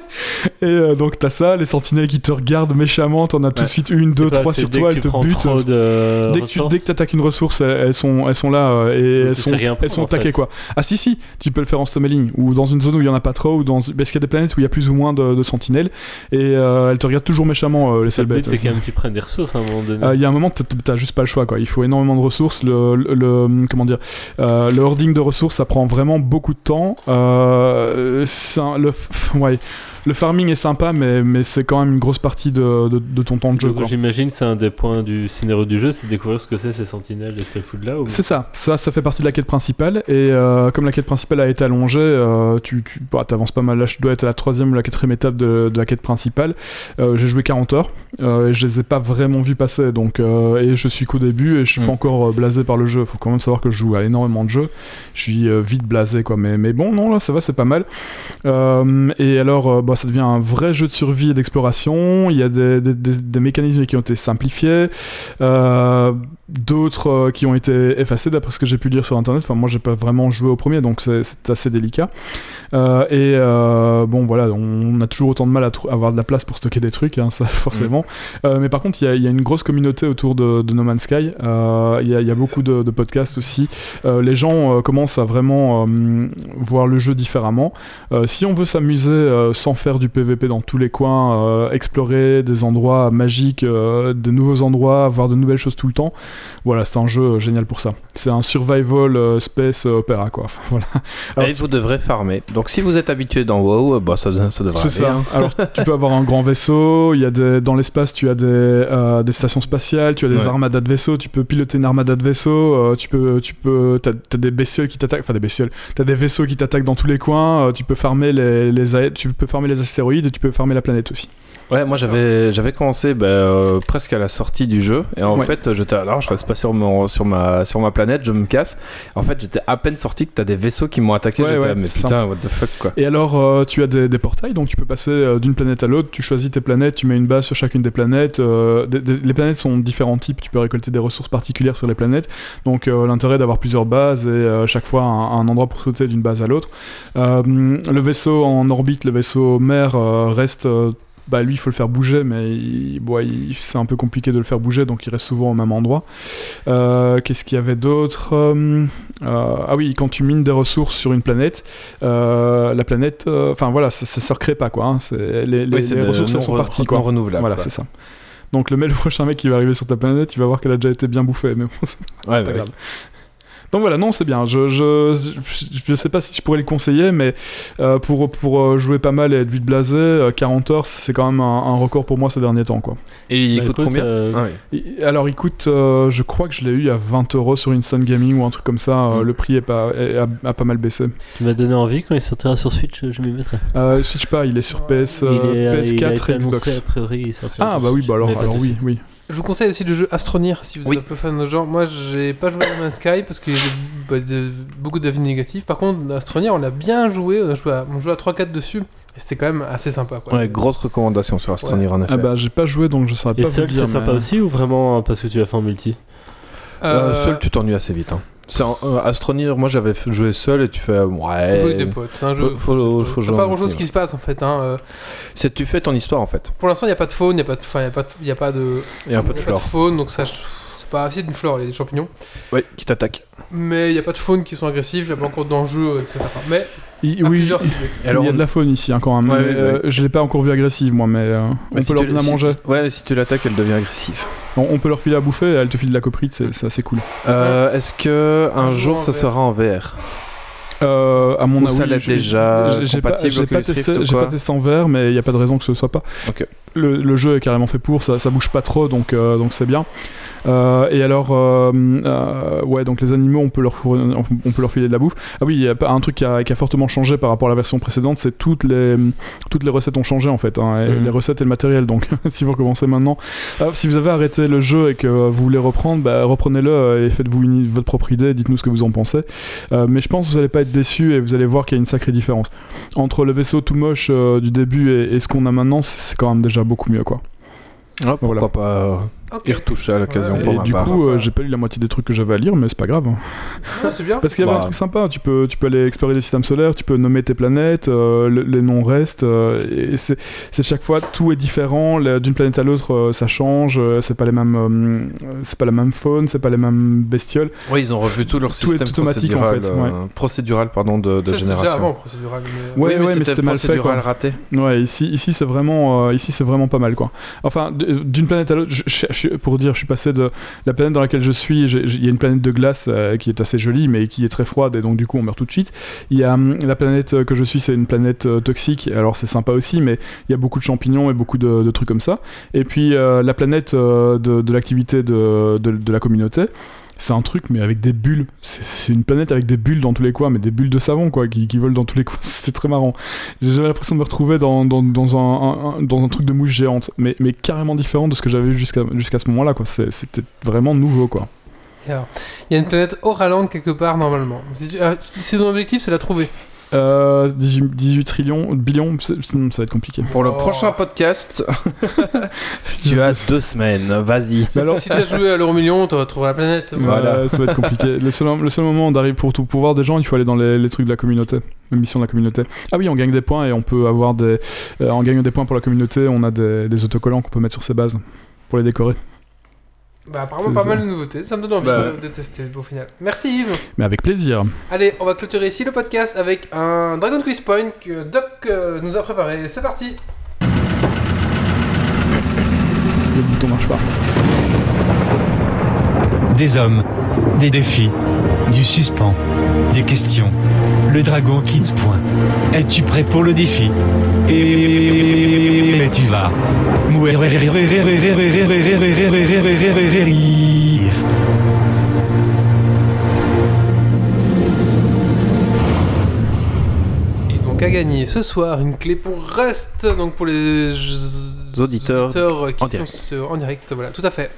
et euh, donc, t'as ça, les sentinelles qui te regardent méchamment. T'en as tout de suite une, deux, trois sur toi, elles te butent. de Dès que tu ressources dès que attaques une ressource, elles, elles sont, elles sont là euh, et elles sont, elles sont en taquées fait. quoi. Ah si si, tu peux le faire en stommeling ou dans une zone où il y en a pas trop ou dans parce qu'il y a des planètes où il y a plus ou moins de, de sentinelles et euh, elles te regardent toujours méchamment euh, les Le sales bêtes. c'est quand même que tu prennes des ressources à un moment donné. Euh, Il y a un moment, t'as- juste pas le choix quoi. Il faut énormément de ressources. Le, le- le- comment dire, le hoarding de ressources, ça prend vraiment beaucoup de temps. Le, ouais, le farming est sympa, mais, mais c'est quand même une grosse partie de, de, de ton temps de jeu. J'imagine que c'est un des points du scénario du jeu, c'est de découvrir ce que c'est ces sentinelles et ce qu'elles foutent là. Ou... C'est ça, ça, ça fait partie de la quête principale. Et euh, comme la quête principale a été allongée, euh, tu, tu bah, avances pas mal. Là, je dois être à la troisième ou la quatrième étape de, de la quête principale. Euh, j'ai joué 40 heures et je les ai pas vraiment vus passer. Donc, et je suis qu'au début et je suis Mm. pas encore blasé par le jeu. Faut quand même savoir que je joue à énormément de jeux. Je suis vite blasé, quoi. Mais, mais bon, non, là, ça va, c'est pas mal. Et alors, euh, bah, ça devient un vrai jeu de survie et d'exploration. Il y a des, des- des- des mécanismes qui ont été simplifiés. Euh, d'autres euh, qui ont été effacés d'après ce que j'ai pu lire sur internet. Enfin, moi j'ai pas vraiment joué au premier donc c'est assez délicat. Euh, et euh, bon, voilà, on a toujours autant de mal à avoir de la place pour stocker des trucs, hein, ça forcément. Euh, mais par contre, il y a- il y, a une grosse communauté autour de, de No Man's Sky. Il y, a- il y a beaucoup de, de podcasts aussi. Les gens commencent à vraiment voir le jeu différemment. Si on veut s'amuser sans faire du PVP dans tous les coins, euh, explorer des endroits magiques, euh, de nouveaux endroits, voir de nouvelles choses tout le temps, voilà, c'est un jeu euh, génial pour ça. C'est un survival space opéra, quoi. Voilà. Alors, Et vous devrez farmer. Donc si vous êtes habitué dans WoW, bah, ça, ça devrait C'est ça. hein. Alors, tu peux avoir un grand vaisseau. Il y a des, dans l'espace, tu as des, des stations spatiales, tu as des Ouais. armadas de vaisseaux. Tu peux piloter une armada de vaisseaux. tu peux, tu peux, t'as, t'as des bestioles qui t'attaquent. Enfin, des bestioles. T'as des vaisseaux qui t'attaquent dans tous les coins. tu peux farmer les, les, tu peux farmer les astéroïdes et tu peux farmer la planète aussi. Ouais, moi j'avais j'avais commencé bah, euh, presque à la sortie du jeu et en Ouais. fait j'étais alors je reste pas sur mon sur ma sur ma planète, je me casse. En fait, j'étais à peine sorti que t'as des vaisseaux qui m'ont attaqué, Ouais, mais putain, what the fuck quoi. Et alors, euh, tu as des, des portails, donc tu peux passer euh, d'une planète à l'autre. Tu choisis tes planètes, tu mets une base sur chacune des planètes. des- des- les planètes sont de différents types. Tu peux récolter des ressources particulières sur les planètes. Donc, l'intérêt d'avoir plusieurs bases et chaque fois un, un endroit pour sauter d'une base à l'autre. Le vaisseau en orbite, le vaisseau mère, euh, reste. euh, bah lui il faut le faire bouger mais il- bon, il- c'est un peu compliqué de le faire bouger donc il reste souvent au même endroit Euh, qu'est-ce qu'il y avait d'autre ah oui quand tu mines des ressources sur une planète la planète enfin voilà ça, ça se recrée pas quoi hein. C'est- les, les- Oui, c'est les de ressources elles sont parties quoi renouvelables, voilà quoi. c'est ça Donc le, mais le prochain mec qui va arriver sur ta planète, il va voir qu'elle a déjà été bien bouffée. Mais bon, c'est Ouais, pas ouais. grave. Donc voilà, non, c'est bien. Je, je, je, sais pas si je pourrais le conseiller, mais euh, pour, pour euh, jouer pas mal et être vite blasé, euh, 40 heures, c'est quand même un, un record pour moi ces derniers temps. Quoi. Et il Bah, coûte écoute, combien euh, Ah oui. Alors il coûte, euh, je crois que je l'ai eu à 20 euros sur Instant Gaming ou un truc comme ça. euh, Mm. Le prix est pas, est- a, a pas mal baissé. Tu m'as donné envie quand il sortira sur Switch, je m'y mettrai. Euh, Switch pas, il est sur PS, il, euh, est, il a PS4 été et annoncé, Xbox. a priori, il sortira Ah sur bah oui, bah alors, oui, oui. Je vous conseille aussi le jeu Astronir si vous Oui. êtes un peu fan de ce genre. Moi, j'ai pas joué à No Man's Sky parce qu'il y a beaucoup d'avis négatifs. Par contre, Astronir, on l'a bien joué. On a joué à, on jouait à 3-4 dessus. Et c'était quand même assez sympa. Quoi. Ouais, grosse recommandation sur Astronir en effet. Ah bah j'ai pas joué donc je saurais Et pas seul, vous dire. c'est sympa mais- aussi ou vraiment parce que tu l'as fait en multi? Euh, Euh, seul, tu t'ennuies assez vite. Hein. C'est un- Astronir, moi j'avais joué seul et tu fais ouais. faut jouer avec des potes. C'est un jeu. Faut- faut- faut T'as jouer pas grand chose qui se passe en fait. Hein. euh, C'est tu fais ton histoire en fait. Pour l'instant, il n'y a pas de faune, il n'y a pas de, y a pas de, y a pas de, un peu de y a pas de faune, donc ça, je- c'est pas assez d'une flore, il y a des champignons. Ouais, qui t'attaque. Mais il n'y a pas de faune qui sont agressifs, il n'y a pas encore d'enjeux, etc. Mais Il- oui, alors, il y a de la faune ici hein, quand même. Ouais, mais, ouais, euh, je l'ai pas encore vu agressive moi, mais euh, on mais peut si leur donner à si- manger. Ouais, si tu l'attaques, elle devient agressive. On, on peut leur filer à bouffer et elle te file de la coprite, c'est c'est assez cool. Euh, Est-ce que un Un jour ça sera en VR Euh, à mon avis, ça l'est je- déjà j'ai- pas, testé, en VR, mais il y a pas de raison que ce soit pas. Ok. Le, le jeu est carrément fait pour, ça, ça bouge pas trop, donc euh, donc c'est bien. Euh, et alors, euh, ouais, donc les animaux, on peut leur fournir- on peut leur filer de la bouffe. Ah oui, il y a un truc qui a, qui a fortement changé par rapport à la version précédente, c'est toutes les toutes les recettes ont changé en fait, hein, et Mhm. les recettes et le matériel. Donc, si vous recommencez maintenant, si vous avez arrêté le jeu et que vous voulez reprendre, bah, reprenez-le et faites-vous une- votre propre idée. Dites-nous ce que vous en pensez. Mais je pense que vous allez pas être déçus et vous allez voir qu'il y a une sacrée différence entre le vaisseau tout moche du début et, et ce qu'on a maintenant. C'est quand même déjà beaucoup mieux, quoi. Ah, Pourquoi Voilà. pas y retoucher à l'occasion Ouais, pour Et ma du part. coup, euh, j'ai pas lu la moitié des trucs que j'avais à lire, mais c'est pas grave. hein. Ouais, c'est bien. Parce qu'il y avait Bah. un truc sympa, tu peux, tu peux aller explorer des systèmes solaires, tu peux nommer tes planètes, euh, le- les noms restent, euh, et c'est c'est chaque fois, tout est différent, d'une planète à l'autre, euh, ça change, c'est pas les mêmes, euh, c'est pas la même faune, c'est pas les mêmes bestioles. Oui, ils ont revu tout leur Tout est système automatique, en procédural, fait, euh, procédural pardon, de, de Ça, c'était déjà génération. avant procédural. Mais... Ouais, Oui, mais ouais, mais c'était c'était mal fait, procédural quoi. raté. Ouais, ici, ici c'est vraiment, euh, ici c'est vraiment pas mal quoi. Enfin, d'une planète à l'autre, je- je- je pour dire, je suis passé de la planète dans laquelle je suis, il y a une planète de glace euh, qui est assez jolie, mais qui est très froide et donc du coup on meurt tout de suite. Il y a hum, la planète euh, que je suis, c'est une planète euh, toxique, alors c'est sympa aussi, mais il y a beaucoup de champignons et beaucoup de, trucs comme ça. Et puis la planète de, l'activité de la communauté. C'est un truc, mais avec des bulles. C'est- une planète avec des bulles dans tous les coins, mais des bulles de savon, quoi, qui, qui volent dans tous les coins. C'était très marrant. J'avais l'impression de me retrouver dans, dans, un, dans un truc de mouche géante, mais, mais carrément différent de ce que j'avais vu jusqu'à jusqu'à ce moment-là, quoi. C'était vraiment nouveau, quoi. Il y a une planète Oraland quelque part normalement. Si, si ton objectif c'est la trouver. Euh, 18, 18 trillions, billions, ça va être compliqué. Pour le Oh. prochain podcast, tu as deux semaines. Vas-y. Mais alors, Si t'as joué à l'euro million, tu retrouveras la planète. Voilà. Ça va être compliqué. Le seul, le seul moment d'arriver pour tout pouvoir des gens, il faut aller dans les, les trucs de la communauté, les missions de la communauté. Ah oui, on gagne des points et on peut avoir des. euh, en gagnant des points pour la communauté, on a des, des autocollants qu'on peut mettre sur ses bases pour les décorer. Bah, apparemment pas ça. mal de nouveautés. Ça me donne envie Bah. de, de tester au final. Merci Yves. Mais avec plaisir. Allez, on va clôturer ici le podcast avec un Dragon Quiz Point que Doc euh, nous a préparé. C'est parti. Le bouton marche pas. Des hommes, des défis, du suspens, des questions. Le Dragon Kids Point. Es-tu prêt pour le défi? Et tu vas. Et donc à gagner ce soir une clé pour Rust, donc pour les Auditeurs qui en sont direct. sur- en direct. Voilà, tout à fait.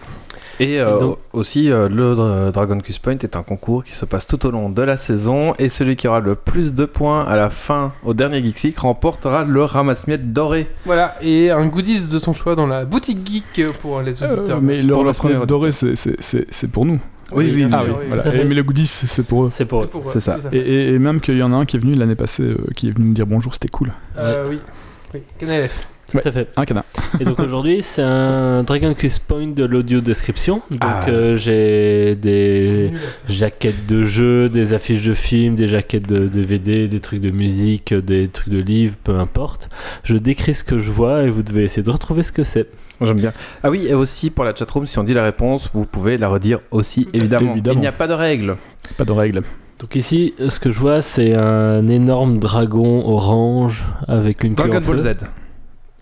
Et euh, Et donc- aussi, euh, le Dra- Dragon Quest Point est un concours qui se passe tout au long de la saison. Et celui qui aura le plus de points à la fin, au dernier League, remportera le ramasse-miettes doré. Voilà, et un goodies de son choix dans la boutique geek pour les auditeurs. Euh, mais le ramasse-miettes doré, c'est- c'est c'est- c'est pour nous. Oui, oui, Ah oui, voilà. Et- mais le goodies, c'est pour eux. C'est pour eux. C'est ça. Et, même qu'il y en a un qui est venu l'année passée, euh, qui est venu me dire bonjour, c'était cool. Euh, oui. Oui, KNLF. Tout à fait. Un canard. Et donc aujourd'hui, c'est un Dragon Quest Point de l'audio description. Donc Ah. euh, j'ai des jaquettes de jeux, des affiches de films, des jaquettes de DVD, des trucs de musique, des trucs de livres, peu importe. Je décris ce que je vois et vous devez essayer de retrouver ce que c'est. J'aime bien. Ah oui, et aussi pour la chatroom, si on dit la réponse, vous pouvez la redire aussi, évidemment. Évidemment. Il n'y a pas de règle. Pas de règle. Donc ici, ce que je vois, c'est un énorme dragon orange avec une queue Dragon en Ball feu. Z.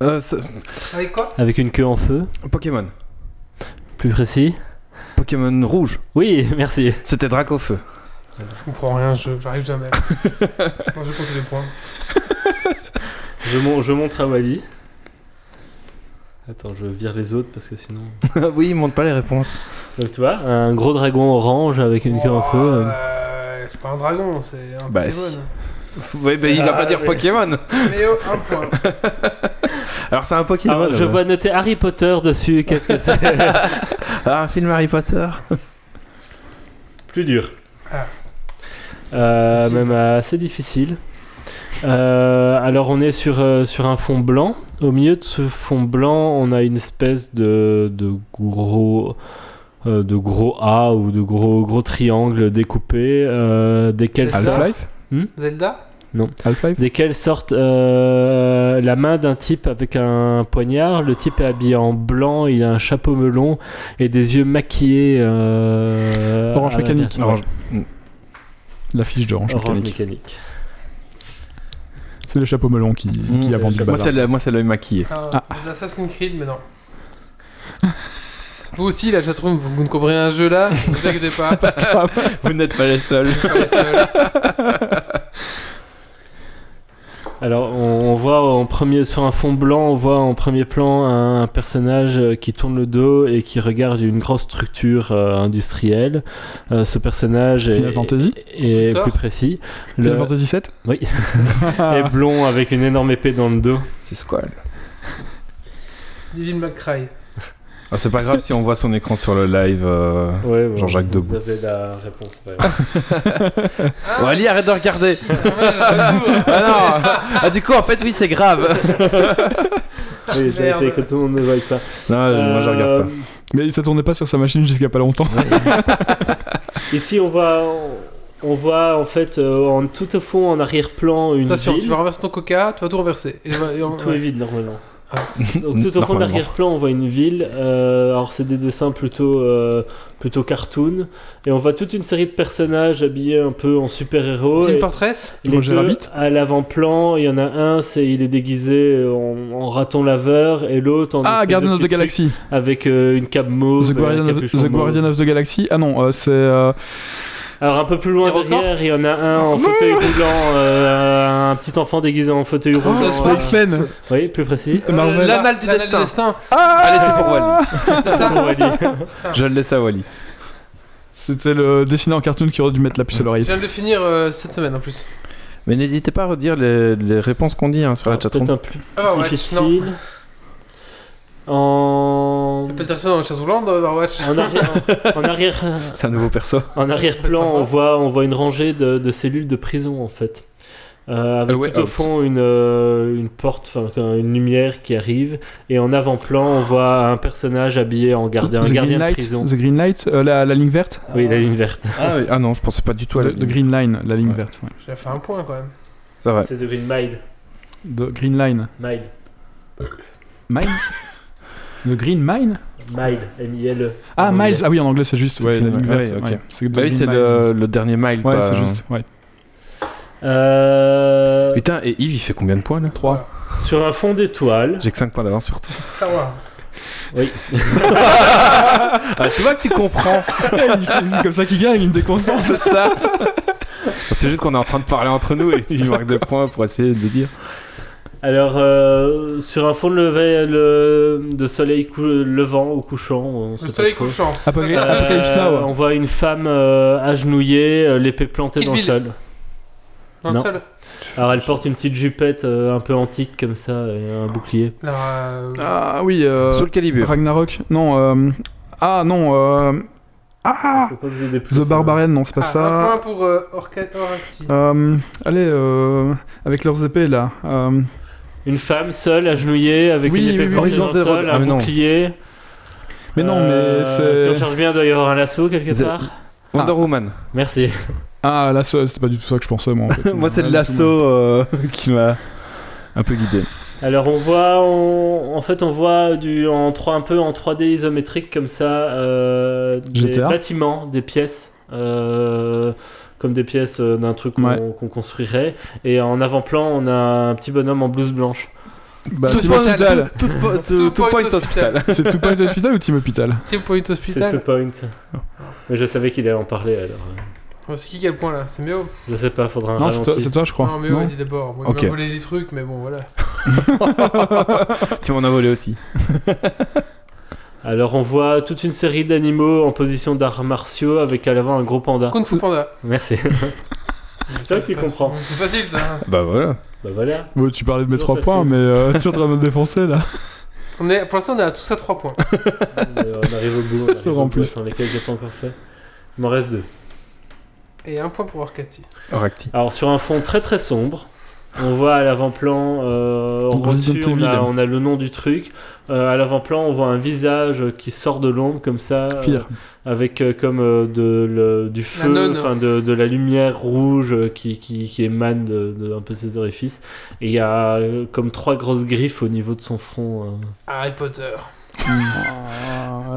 Euh, Avec quoi? Avec une queue en feu, Pokémon. plus précis. Pokémon rouge. Oui, merci. C'était Draco Feu. Je comprends rien, je j'arrive jamais. Moi je compte les points. Je, mon- je montre à Wally. Attends, je vire les autres parce que sinon. oui, il montre pas les réponses. Donc tu vois, un gros dragon orange avec une queue en feu. euh. Euh, c'est pas un dragon, c'est un Bah, Pokémon. si. Oui, mais il va Ah, pas dire oui. Pokémon. Mais oh, un point. Alors c'est un Pokémon. Alors, je ouais. vois noter Harry Potter dessus. Qu'est-ce que c'est Ah, un film Harry Potter. Plus dur. Ah. Euh, difficile. même assez difficile. Euh, alors on est sur, euh, sur un fond blanc. Au milieu de ce fond blanc, on a une espèce de, de gros euh, de gros A ou de gros gros triangles découpés euh, desquels C'est Half-Life Zelda? Half-Life? Desquels sortent euh, la main d'un type avec un poignard. Le type est habillé en blanc, il a un chapeau melon et des yeux maquillés. euh, Orange mécanique. Orange. L'affiche d'Orange Orange mécanique. mécanique. C'est le chapeau melon qui, qui a vendu le Moi, bazar. c'est le- moi, c'est l'œil maquillé. Ah, les Assassin's Creed, mais non. Vous aussi, la chatroom, vous, vous ne comprenez un jeu là, ne vous inquiétez pas. Vous n'êtes pas les seuls. pas les seuls. Alors, on, on voit en premier, sur un fond blanc, on voit en premier plan un, personnage euh, qui tourne le dos et qui regarde une grosse structure euh, industrielle. Euh, ce personnage est, Final Fantasy est plus précis. Final Le- Fantasy 7 Oui. est blond avec une énorme épée dans le dos. C'est Squall. Devil McCray. Ah, c'est pas grave si on voit son écran sur le live. euh. Ouais, bon, Jean-Jacques vous Debout. avez la réponse. grave. Bon, Ali, arrête de regarder. Ah, ouais. Ah non Ah, du coup, en fait, oui, c'est grave. oui, j'ai essayé que tout le monde ne voie pas. Non, moi, je regarde Euh, pas. Mais ça tournait pas sur sa machine jusqu'à pas longtemps. Ici, on voit, on voit en fait euh, en tout au fond, en arrière-plan, une Attention, ville. tu vas renverser ton coca, tu vas tout renverser. Et, et on- Tout ouais. est vide normalement. Ah. Donc tout au fond de l'arrière-plan, on voit une ville. euh, alors c'est des dessins plutôt euh, plutôt cartoon, et on voit toute une série de personnages habillés un peu en super-héros. Team Fortress les Roger deux, Rabbit. à l'avant-plan, il y en a un, c'est il est déguisé en, en raton laveur, et l'autre en Ah, Guardian de of the Galaxy. avec euh, une cape mauve, The Guardian, of, The mauve. Guardian of the Galaxy. Ah non, euh, c'est. Euh, Alors un peu plus loin derrière, il y en a un en fauteuil roulant, euh, un petit enfant déguisé en fauteuil roulant. euh, passe. X-Men. oui, plus précis. Marvel. L'anal du L'anal destin. Ah Allez, c'est pour Wally. C'est pour Wally. Je le laisse à Wally. C'était le dessiné en cartoon qui aurait dû mettre la puce à Je l'oreille. viens de le finir euh, cette semaine en plus. Mais n'hésitez pas à redire les, les réponses qu'on dit hein, sur la Peut-être chatroom. un plus Ah, ouais, non. En... Peterson dans la chasse roulante dans Overwatch. En arrière, en arrière, C'est un nouveau perso. en arrière-plan, on voit, on voit une rangée de, de cellules de prison en fait. Euh, avec Ah ouais, tout au ah, fond une, euh, une porte, une lumière qui arrive, et en avant-plan on voit un personnage habillé en gardien, un The gardien Green de prison. The Green Light, euh, la, la ligne verte. Oui, la ligne verte. Ah, oui. ah non, je pensais pas du tout à The, la The Green Line, la ligne Ouais. verte. ouais. J'ai fait un point quand même. C'est vrai. C'est The Green Mile. The Green Line. Mile. Mine The Green Mine Mile. M-I-L-E. Ah, Miles. Ah oui, en anglais c'est juste. Ouais, la ligne Ouais, verte. ok. ouais. C'est The Bah oui, c'est le, le dernier mile. Ouais, c'est juste. Ouais. Euh, Putain, et Yves, il fait combien de points là? 3. sur un fond d'étoiles. J'ai que 5 points d'avance sur toi. Star Wars. Oui. Ah, tu vois que tu comprends. c'est comme ça qu'il gagne, il me déconcentre. C'est ça. C'est juste qu'on est en train de parler entre nous et il marque des points pour essayer de le dire. Alors, euh, sur un fond de, lever, le, de soleil cou- levant ou couchant, on sait Le soleil couchant. Ça. Euh, on voit une femme euh, agenouillée, l'épée plantée Kill dans le sol. Dans le Non. sol. Alors, elle porte une petite jupette euh, un peu antique comme ça et un bouclier. Euh, Ah oui, euh, Soul Calibur. Ragnarok. Non, euh, ah non, euh, ah plus, The. Barbarian, non, c'est pas ah, Un ça. point pour euh, Orca- Oracti. Euh, allez, euh, avec leurs épées là. Une femme seule, agenouillée, avec Oui, une épée oui, oui. plantée dans Horizon le Zero- sol, ah, un mais non. bouclier. Mais non, Euh, mais Si on c'est. cherche bien, il doit y avoir un lasso quelque The- part. Wonder Woman. Merci. Ah, l'assaut, c'était pas du tout ça que je pensais, moi. En fait. Moi, c'est le lasso euh, qui m'a un peu guidé. Alors on voit, on- en fait on voit du, en 3, un peu en 3D isométrique comme ça, euh, des GTA. bâtiments, des pièces, euh, comme des pièces euh, d'un truc qu'on Ouais. construirait. Et en avant-plan on a un petit bonhomme en blouse blanche. Bah, Tout point Hospital. Tout, tout, Two tout, tout Point point Hospital. hospital. C'est Two Point Hospital ou Team Hospital Team Point C'est Hospital. two point. Mais je savais qu'il allait en parler alors. euh, Oh, c'est qui qui a le point là? C'est Méo? Je sais pas, faudra un Non, c'est toi, c'est je crois. Non, Méo a dit d'abord. M'a volé les trucs, mais bon, voilà. tu m'en as volé aussi. Alors on voit toute une série d'animaux en position d'arts martiaux avec à l'avant un gros panda. Kung Fu Panda. Merci. Ça, tu comprends. C'est facile ça. Bah voilà. bah voilà. Bon, tu parlais de mes Toujours 3 points, mais euh, tu es en train de me défoncer là. On est, pour l'instant, on est à tous à 3 points. Euh, on arrive au bout. On arrive En au plus. Attends, lesquels j'ai pas encore fait. Il m'en reste deux. Et un point pour Orcati. Oracti. Alors sur un fond très très sombre, on voit à l'avant-plan, euh, on on a le nom du truc. Euh, à l'avant-plan on voit un visage qui sort de l'ombre comme ça, euh, Fear. avec euh, comme euh, de, le- du feu, enfin de, de la lumière rouge qui, qui, qui émane de, de un peu ses orifices. Et il y a euh, comme trois grosses griffes au niveau de son front. euh. Harry Potter.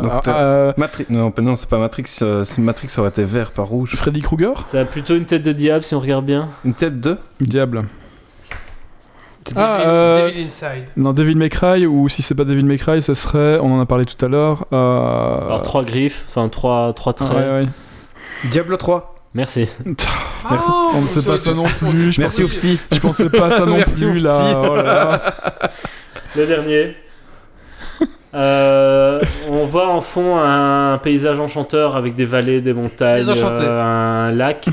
Donc, euh, Matrix. Non, non c'est pas Matrix. euh, c'est- Matrix aurait été vert, pas rouge. Freddy Krueger? Ça a plutôt une tête de diable si on regarde bien. Une tête de Diable. Devil, Ah, euh, Devil Inside. Non, Devil May Cry, ou si c'est pas Devil May Cry, ce serait, on en a parlé tout à l'heure. Euh... Alors trois griffes, enfin trois, trois ah, traits. ouais, ouais. Diablo 3. Merci. Merci. Ah, on ne fait ça, pas ça, non plus. Je Merci pensais, Oufti. je pensais pas ça non Merci, plus là. Oh là. Le dernier. Euh, on voit en fond un paysage enchanteur avec des vallées, des montagnes, euh, un lac.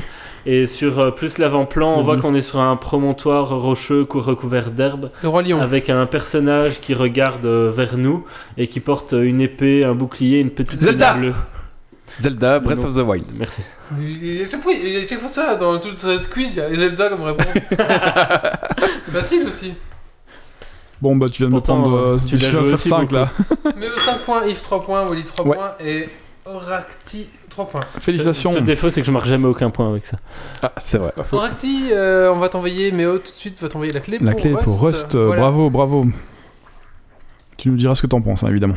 Et sur euh, plus l'avant-plan, on voit Mhm. qu'on est sur un promontoire rocheux cou- recouvert d'herbe, Le Roi Lion. avec un personnage qui regarde euh, vers nous et qui porte une épée, un bouclier, une petite Zelda bleue. Zelda, Breath Non. of the Wild. Merci. Il y a chaque fois, ça, dans toute cette quiz, il y a Zelda comme réponse. C'est facile aussi. Bon, bah tu viens de Pourtant, me prendre. euh, euh, tu je l'as viens de joué faire aussi 5 beaucoup. là. Mais 5 points, Yves 3 points, Wally 3 Ouais. points et Oracti 3 points. Félicitations. Le défaut, c'est que je marque jamais aucun point avec ça. C'est vrai. Oracti, euh, on va t'envoyer, Méo tout de suite va t'envoyer la clé La pour clé Rust. pour Rust, euh, Voilà. bravo, bravo. Tu nous diras ce que t'en penses, hein, évidemment.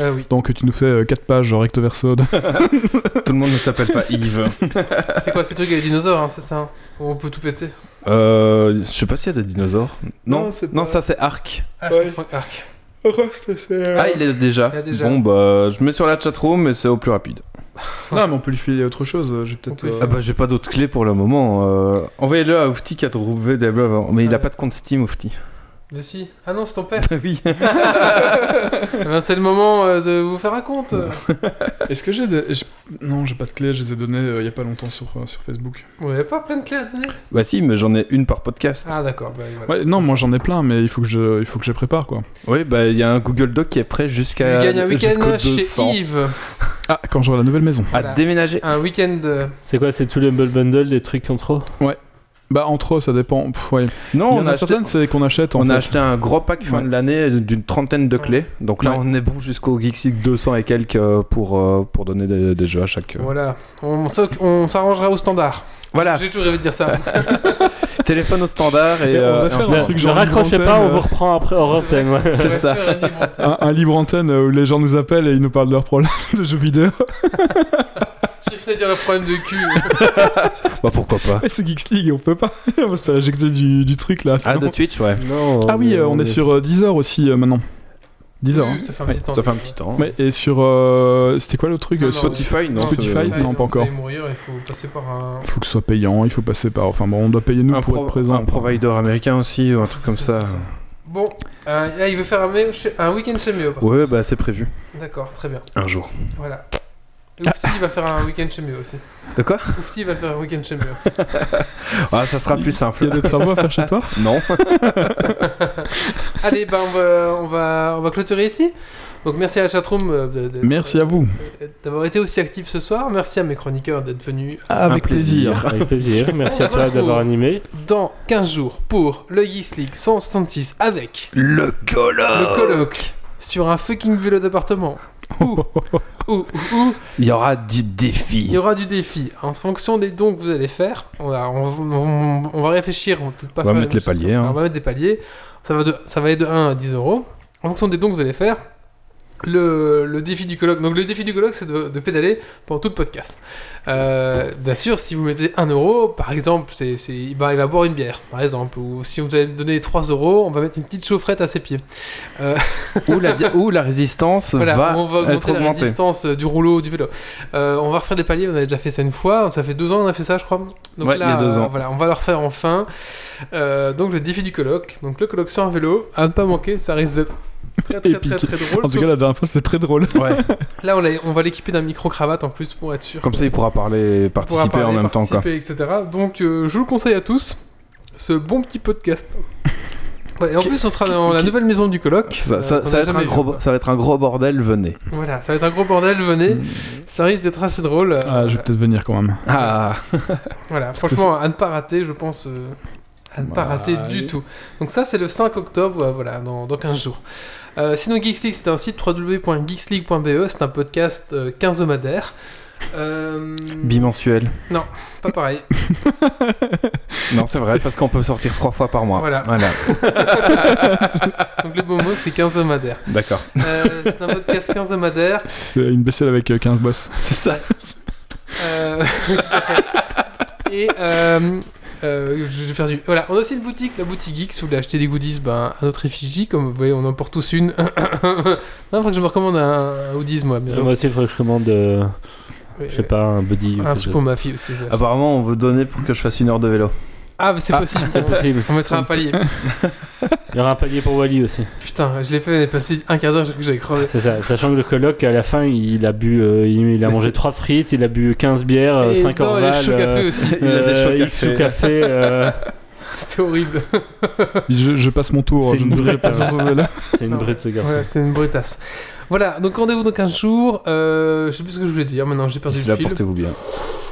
Euh, oui. Donc tu nous fais 4 pages recto verso. de- Tout le monde ne s'appelle pas Yves. C'est quoi ces trucs avec les dinosaures, hein, c'est ça hein On peut tout péter. Euh, je sais pas s'il y a des dinosaures. Non, Non, ça c'est Arc. Ah, Ouais. Arc. Ah, il est déjà. Il est déjà. Bon, bah, je mets sur la chatroom, mais c'est au plus rapide. Non, mais on peut lui filer autre chose. J'ai On peut lui Ah bah, j'ai pas d'autres clés pour le moment. euh, Envoyez-le à Oufti qui a trouvé des blogs avant. Mais il a pas de compte Steam, Oufti. Mais si. Ah non, c'est ton père. oui. Eh ben, c'est le moment euh, de vous faire un compte. Est-ce que j'ai des. j'ai- Non, j'ai pas de clé, je les ai données euh, il y a pas longtemps sur, euh, sur Facebook. Vous avez pas plein de clés à donner? Bah, si, mais j'en ai une par podcast. Ah d'accord. Bah, voilà. Ouais, non, moi j'en ai plein, mais il faut que je, il faut que je les prépare quoi. Oui, bah, il y a un Google Doc qui est prêt Tu jusqu'à. gagnes un jusqu'au week-end 200. chez Yves. Ah, quand j'aurai la nouvelle maison. À Voilà. déménager. Un week-end. euh, C'est quoi C'est tous les Humble Bundle, des trucs en trop Bah, entre eux, ça dépend. Pff, ouais. Non, il y on en a a acheté. certaines, c'est qu'on achète en On fait. a acheté un gros pack fin Ouais. de l'année d'une trentaine de clés. Donc là, Ouais. on est bon jusqu'au Geeks League 200 et quelques euh, pour, euh, pour donner des, des jeux à chaque. euh. Voilà. On, s'arrangera au standard. Voilà, J'ai toujours rêvé de dire ça. téléphone au standard et. Et on euh, va faire un Ne, truc ne genre raccrochez libre pas, on vous euh. reprend après hors antenne. ouais. C'est ça. Un, un libre antenne euh, où les gens nous appellent et ils nous parlent de leurs problèmes de jeux vidéo. J'ai fait dire le problème de cul. Bah pourquoi pas. Et c'est Geeks League, on peut pas. on va se faire éjecter du, du truc là. Ah, de Twitch, ouais. Non, Ah oui, euh, on est sur euh, Deezer aussi euh, maintenant. Deezer, hein. Oui, ça fait un Ouais, petit temps. ça fait un petit temps. Ouais, et sur. euh, C'était quoi l'autre truc Non, euh, non, Spotify, non, Spotify, non, pas Vous encore. allez mourir, il faut passer par un. Il faut que ce soit payant, il faut passer par. Enfin bon, on doit payer nous un, pour pro- être présent. un provider américain aussi ou un truc comme ça. Bon, euh, là, il veut faire un, mé- un week-end chez Méo. par Ouais, bah c'est prévu. contre. D'accord, très bien. Un jour. Voilà. Oufti va faire un week-end chez Méo aussi. De quoi? Oufti va faire un week-end chez Méo. Ah, ça sera plus Il simple. y a des travaux à faire chez toi? Non. Allez, bah on va, on va, on va clôturer ici. Donc merci à la chatroom euh, de- de- Merci à vous. euh, d'avoir été aussi actif ce soir. Merci à mes chroniqueurs d'être venus Avec plaisir. Avec plaisir. Merci On à toi d'avoir animé. dans 15 jours pour le Geeks League 166 avec Le colloque le colloque sur un fucking vélo d'appartement. Ou, ou, ou, Il y aura du il défi. y aura du défi. En fonction des dons que vous allez faire, on va, on, on- on va réfléchir. On va peut-être pas On va faire mettre les paliers, hein. On va mettre des paliers. Ça va, de, ça va aller de 1 à 10 euros. En fonction des dons que vous allez faire, le, le défi du colloque. Donc le défi du colloque, c'est de, de pédaler pendant tout le podcast. Euh, bien sûr, si vous mettez 1 euro, par exemple, c'est, bah, il va boire une bière, par exemple. Ou si vous allez donner 3 euros, on va mettre une petite chaufferette à ses pieds. Où la, où la résistance Voilà, va, on va augmenter la augmentée. résistance euh, du rouleau, du vélo. Euh, on va refaire des paliers, on a déjà fait ça une fois, ça fait deux ans qu'on a fait ça, je crois. Donc Ouais, là, il y a deux euh, ans. voilà, on va le refaire enfin. Euh, donc le défi du colloque, donc le colloque sur un vélo, à ne pas manquer, ça risque d'être très très Épique. très très, drôle. En tout cas, la dernière fois, c'était très drôle. Ouais. Là, on, va l'équiper d'un micro-cravate en plus pour être sûr. Comme ça, il pourra parler, participer en même temps. Etc. Donc euh, je vous le conseille à tous, ce bon petit podcast. Voilà, et en plus, on sera dans la qui- nouvelle maison du colloque. Ça, euh, ça- va être un gros, vu. bo- ça va être un gros bordel, venez. Voilà, ça va être un gros bordel, venez. Ça risque d'être assez drôle. euh, Ah, je vais peut-être venir quand même. Ah, Voilà, franchement, à ne pas rater, je pense. euh, à ne pas rater du tout. Donc, ça, c'est le 5 octobre, voilà, dans, dans 15 jours. Euh, sinon, Geeks League, c'est un site www.geeksleague.be, c'est un podcast euh, quinzomadaire. Euh, bimensuel. pas pareil. Non, c'est vrai, parce qu'on peut sortir trois fois par mois. Voilà. voilà. Donc, le bon mot, c'est quinzomadaire. D'accord. Euh, c'est un podcast quinzomadaire. C'est une bestiole avec euh, 15 boss. C'est ça. Euh. Et euh, euh, j'ai perdu. Voilà, on a aussi une boutique, la boutique Geek. Si vous voulez acheter des goodies, ben, à notre effigie, comme vous voyez, on en porte tous une. non, il faut que je me recommande un, un hoodies, moi. bientôt. Moi aussi, il faudrait que je commande, euh, Oui, je sais pas, un buddy Un truc pour ma fille aussi. Apparemment, on veut donner pour que je fasse une heure de vélo. Ah, mais c'est Ah, possible. C'est possible. On mettra un palier. Il y aura un palier pour Wally aussi. Putain, je l'ai fait, passée un quart d'heure, j'ai cru que j'avais crevé. C'est ça. Sachant que le coloc, à la fin, il a bu, euh, il, il a mangé 3 frites, il a bu 15 bières, Et 5 non, orval, les chocs café aussi. Il a des chocs euh, X café. café. euh, C'était horrible. Je, je passe mon tour. C'est je une hein. vélo. c'est une brute ce garçon. Voilà, c'est une brutasse. Voilà, donc rendez-vous dans 15 jours. Euh, je sais plus ce que je voulais dire maintenant, j'ai perdu le là, fil. portez-vous bien.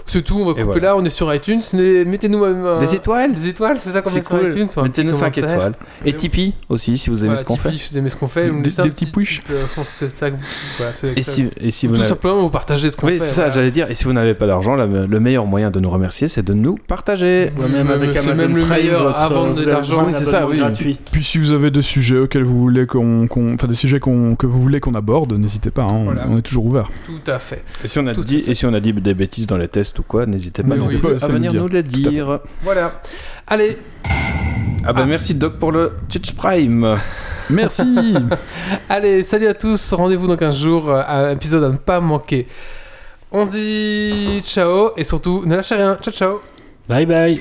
C'est tout, on va couper voilà. là, on est sur iTunes. Mettez-nous même un- Des étoiles Des étoiles, c'est ça qu'on met sur iTunes. ou un Mettez-nous petit 5 commentaire. étoiles. Et Tipeee aussi, si vous aimez Voilà, ce qu'on Tipeee, fait. si vous aimez ce qu'on fait, Des- des petits petit- push. petit peu, je pense que c'est ça. que- Voilà, c'est Et si, et si Ou vous tout simplement vous partagez ce qu'on Oui, fait. c'est ça, voilà. j'allais dire. Et si vous n'avez pas d'argent, le meilleur moyen de nous remercier, c'est de nous partager. Ouais, même avec c'est Amazon même le Prime, avant de avez l'argent. Oui, c'est ça, oui. gratuit. Puis si vous avez des sujets auxquels vous voulez qu'on, enfin des sujets qu'on- que vous voulez qu'on aborde, n'hésitez pas. hein, on- est toujours ouvert. Tout à fait. Et si on a Tout à dit, fait. et si on a dit des bêtises dans les tests ou quoi, n'hésitez pas, oui, à venir nous nous le dire. À fait. dire. Voilà. Allez, Ah bah merci Doc pour le Twitch Prime. Merci. allez, salut à tous. Rendez-vous dans 15 jours. euh, Un épisode à ne pas manquer. On se dit ciao et surtout ne lâchez rien. Ciao, ciao. Bye bye.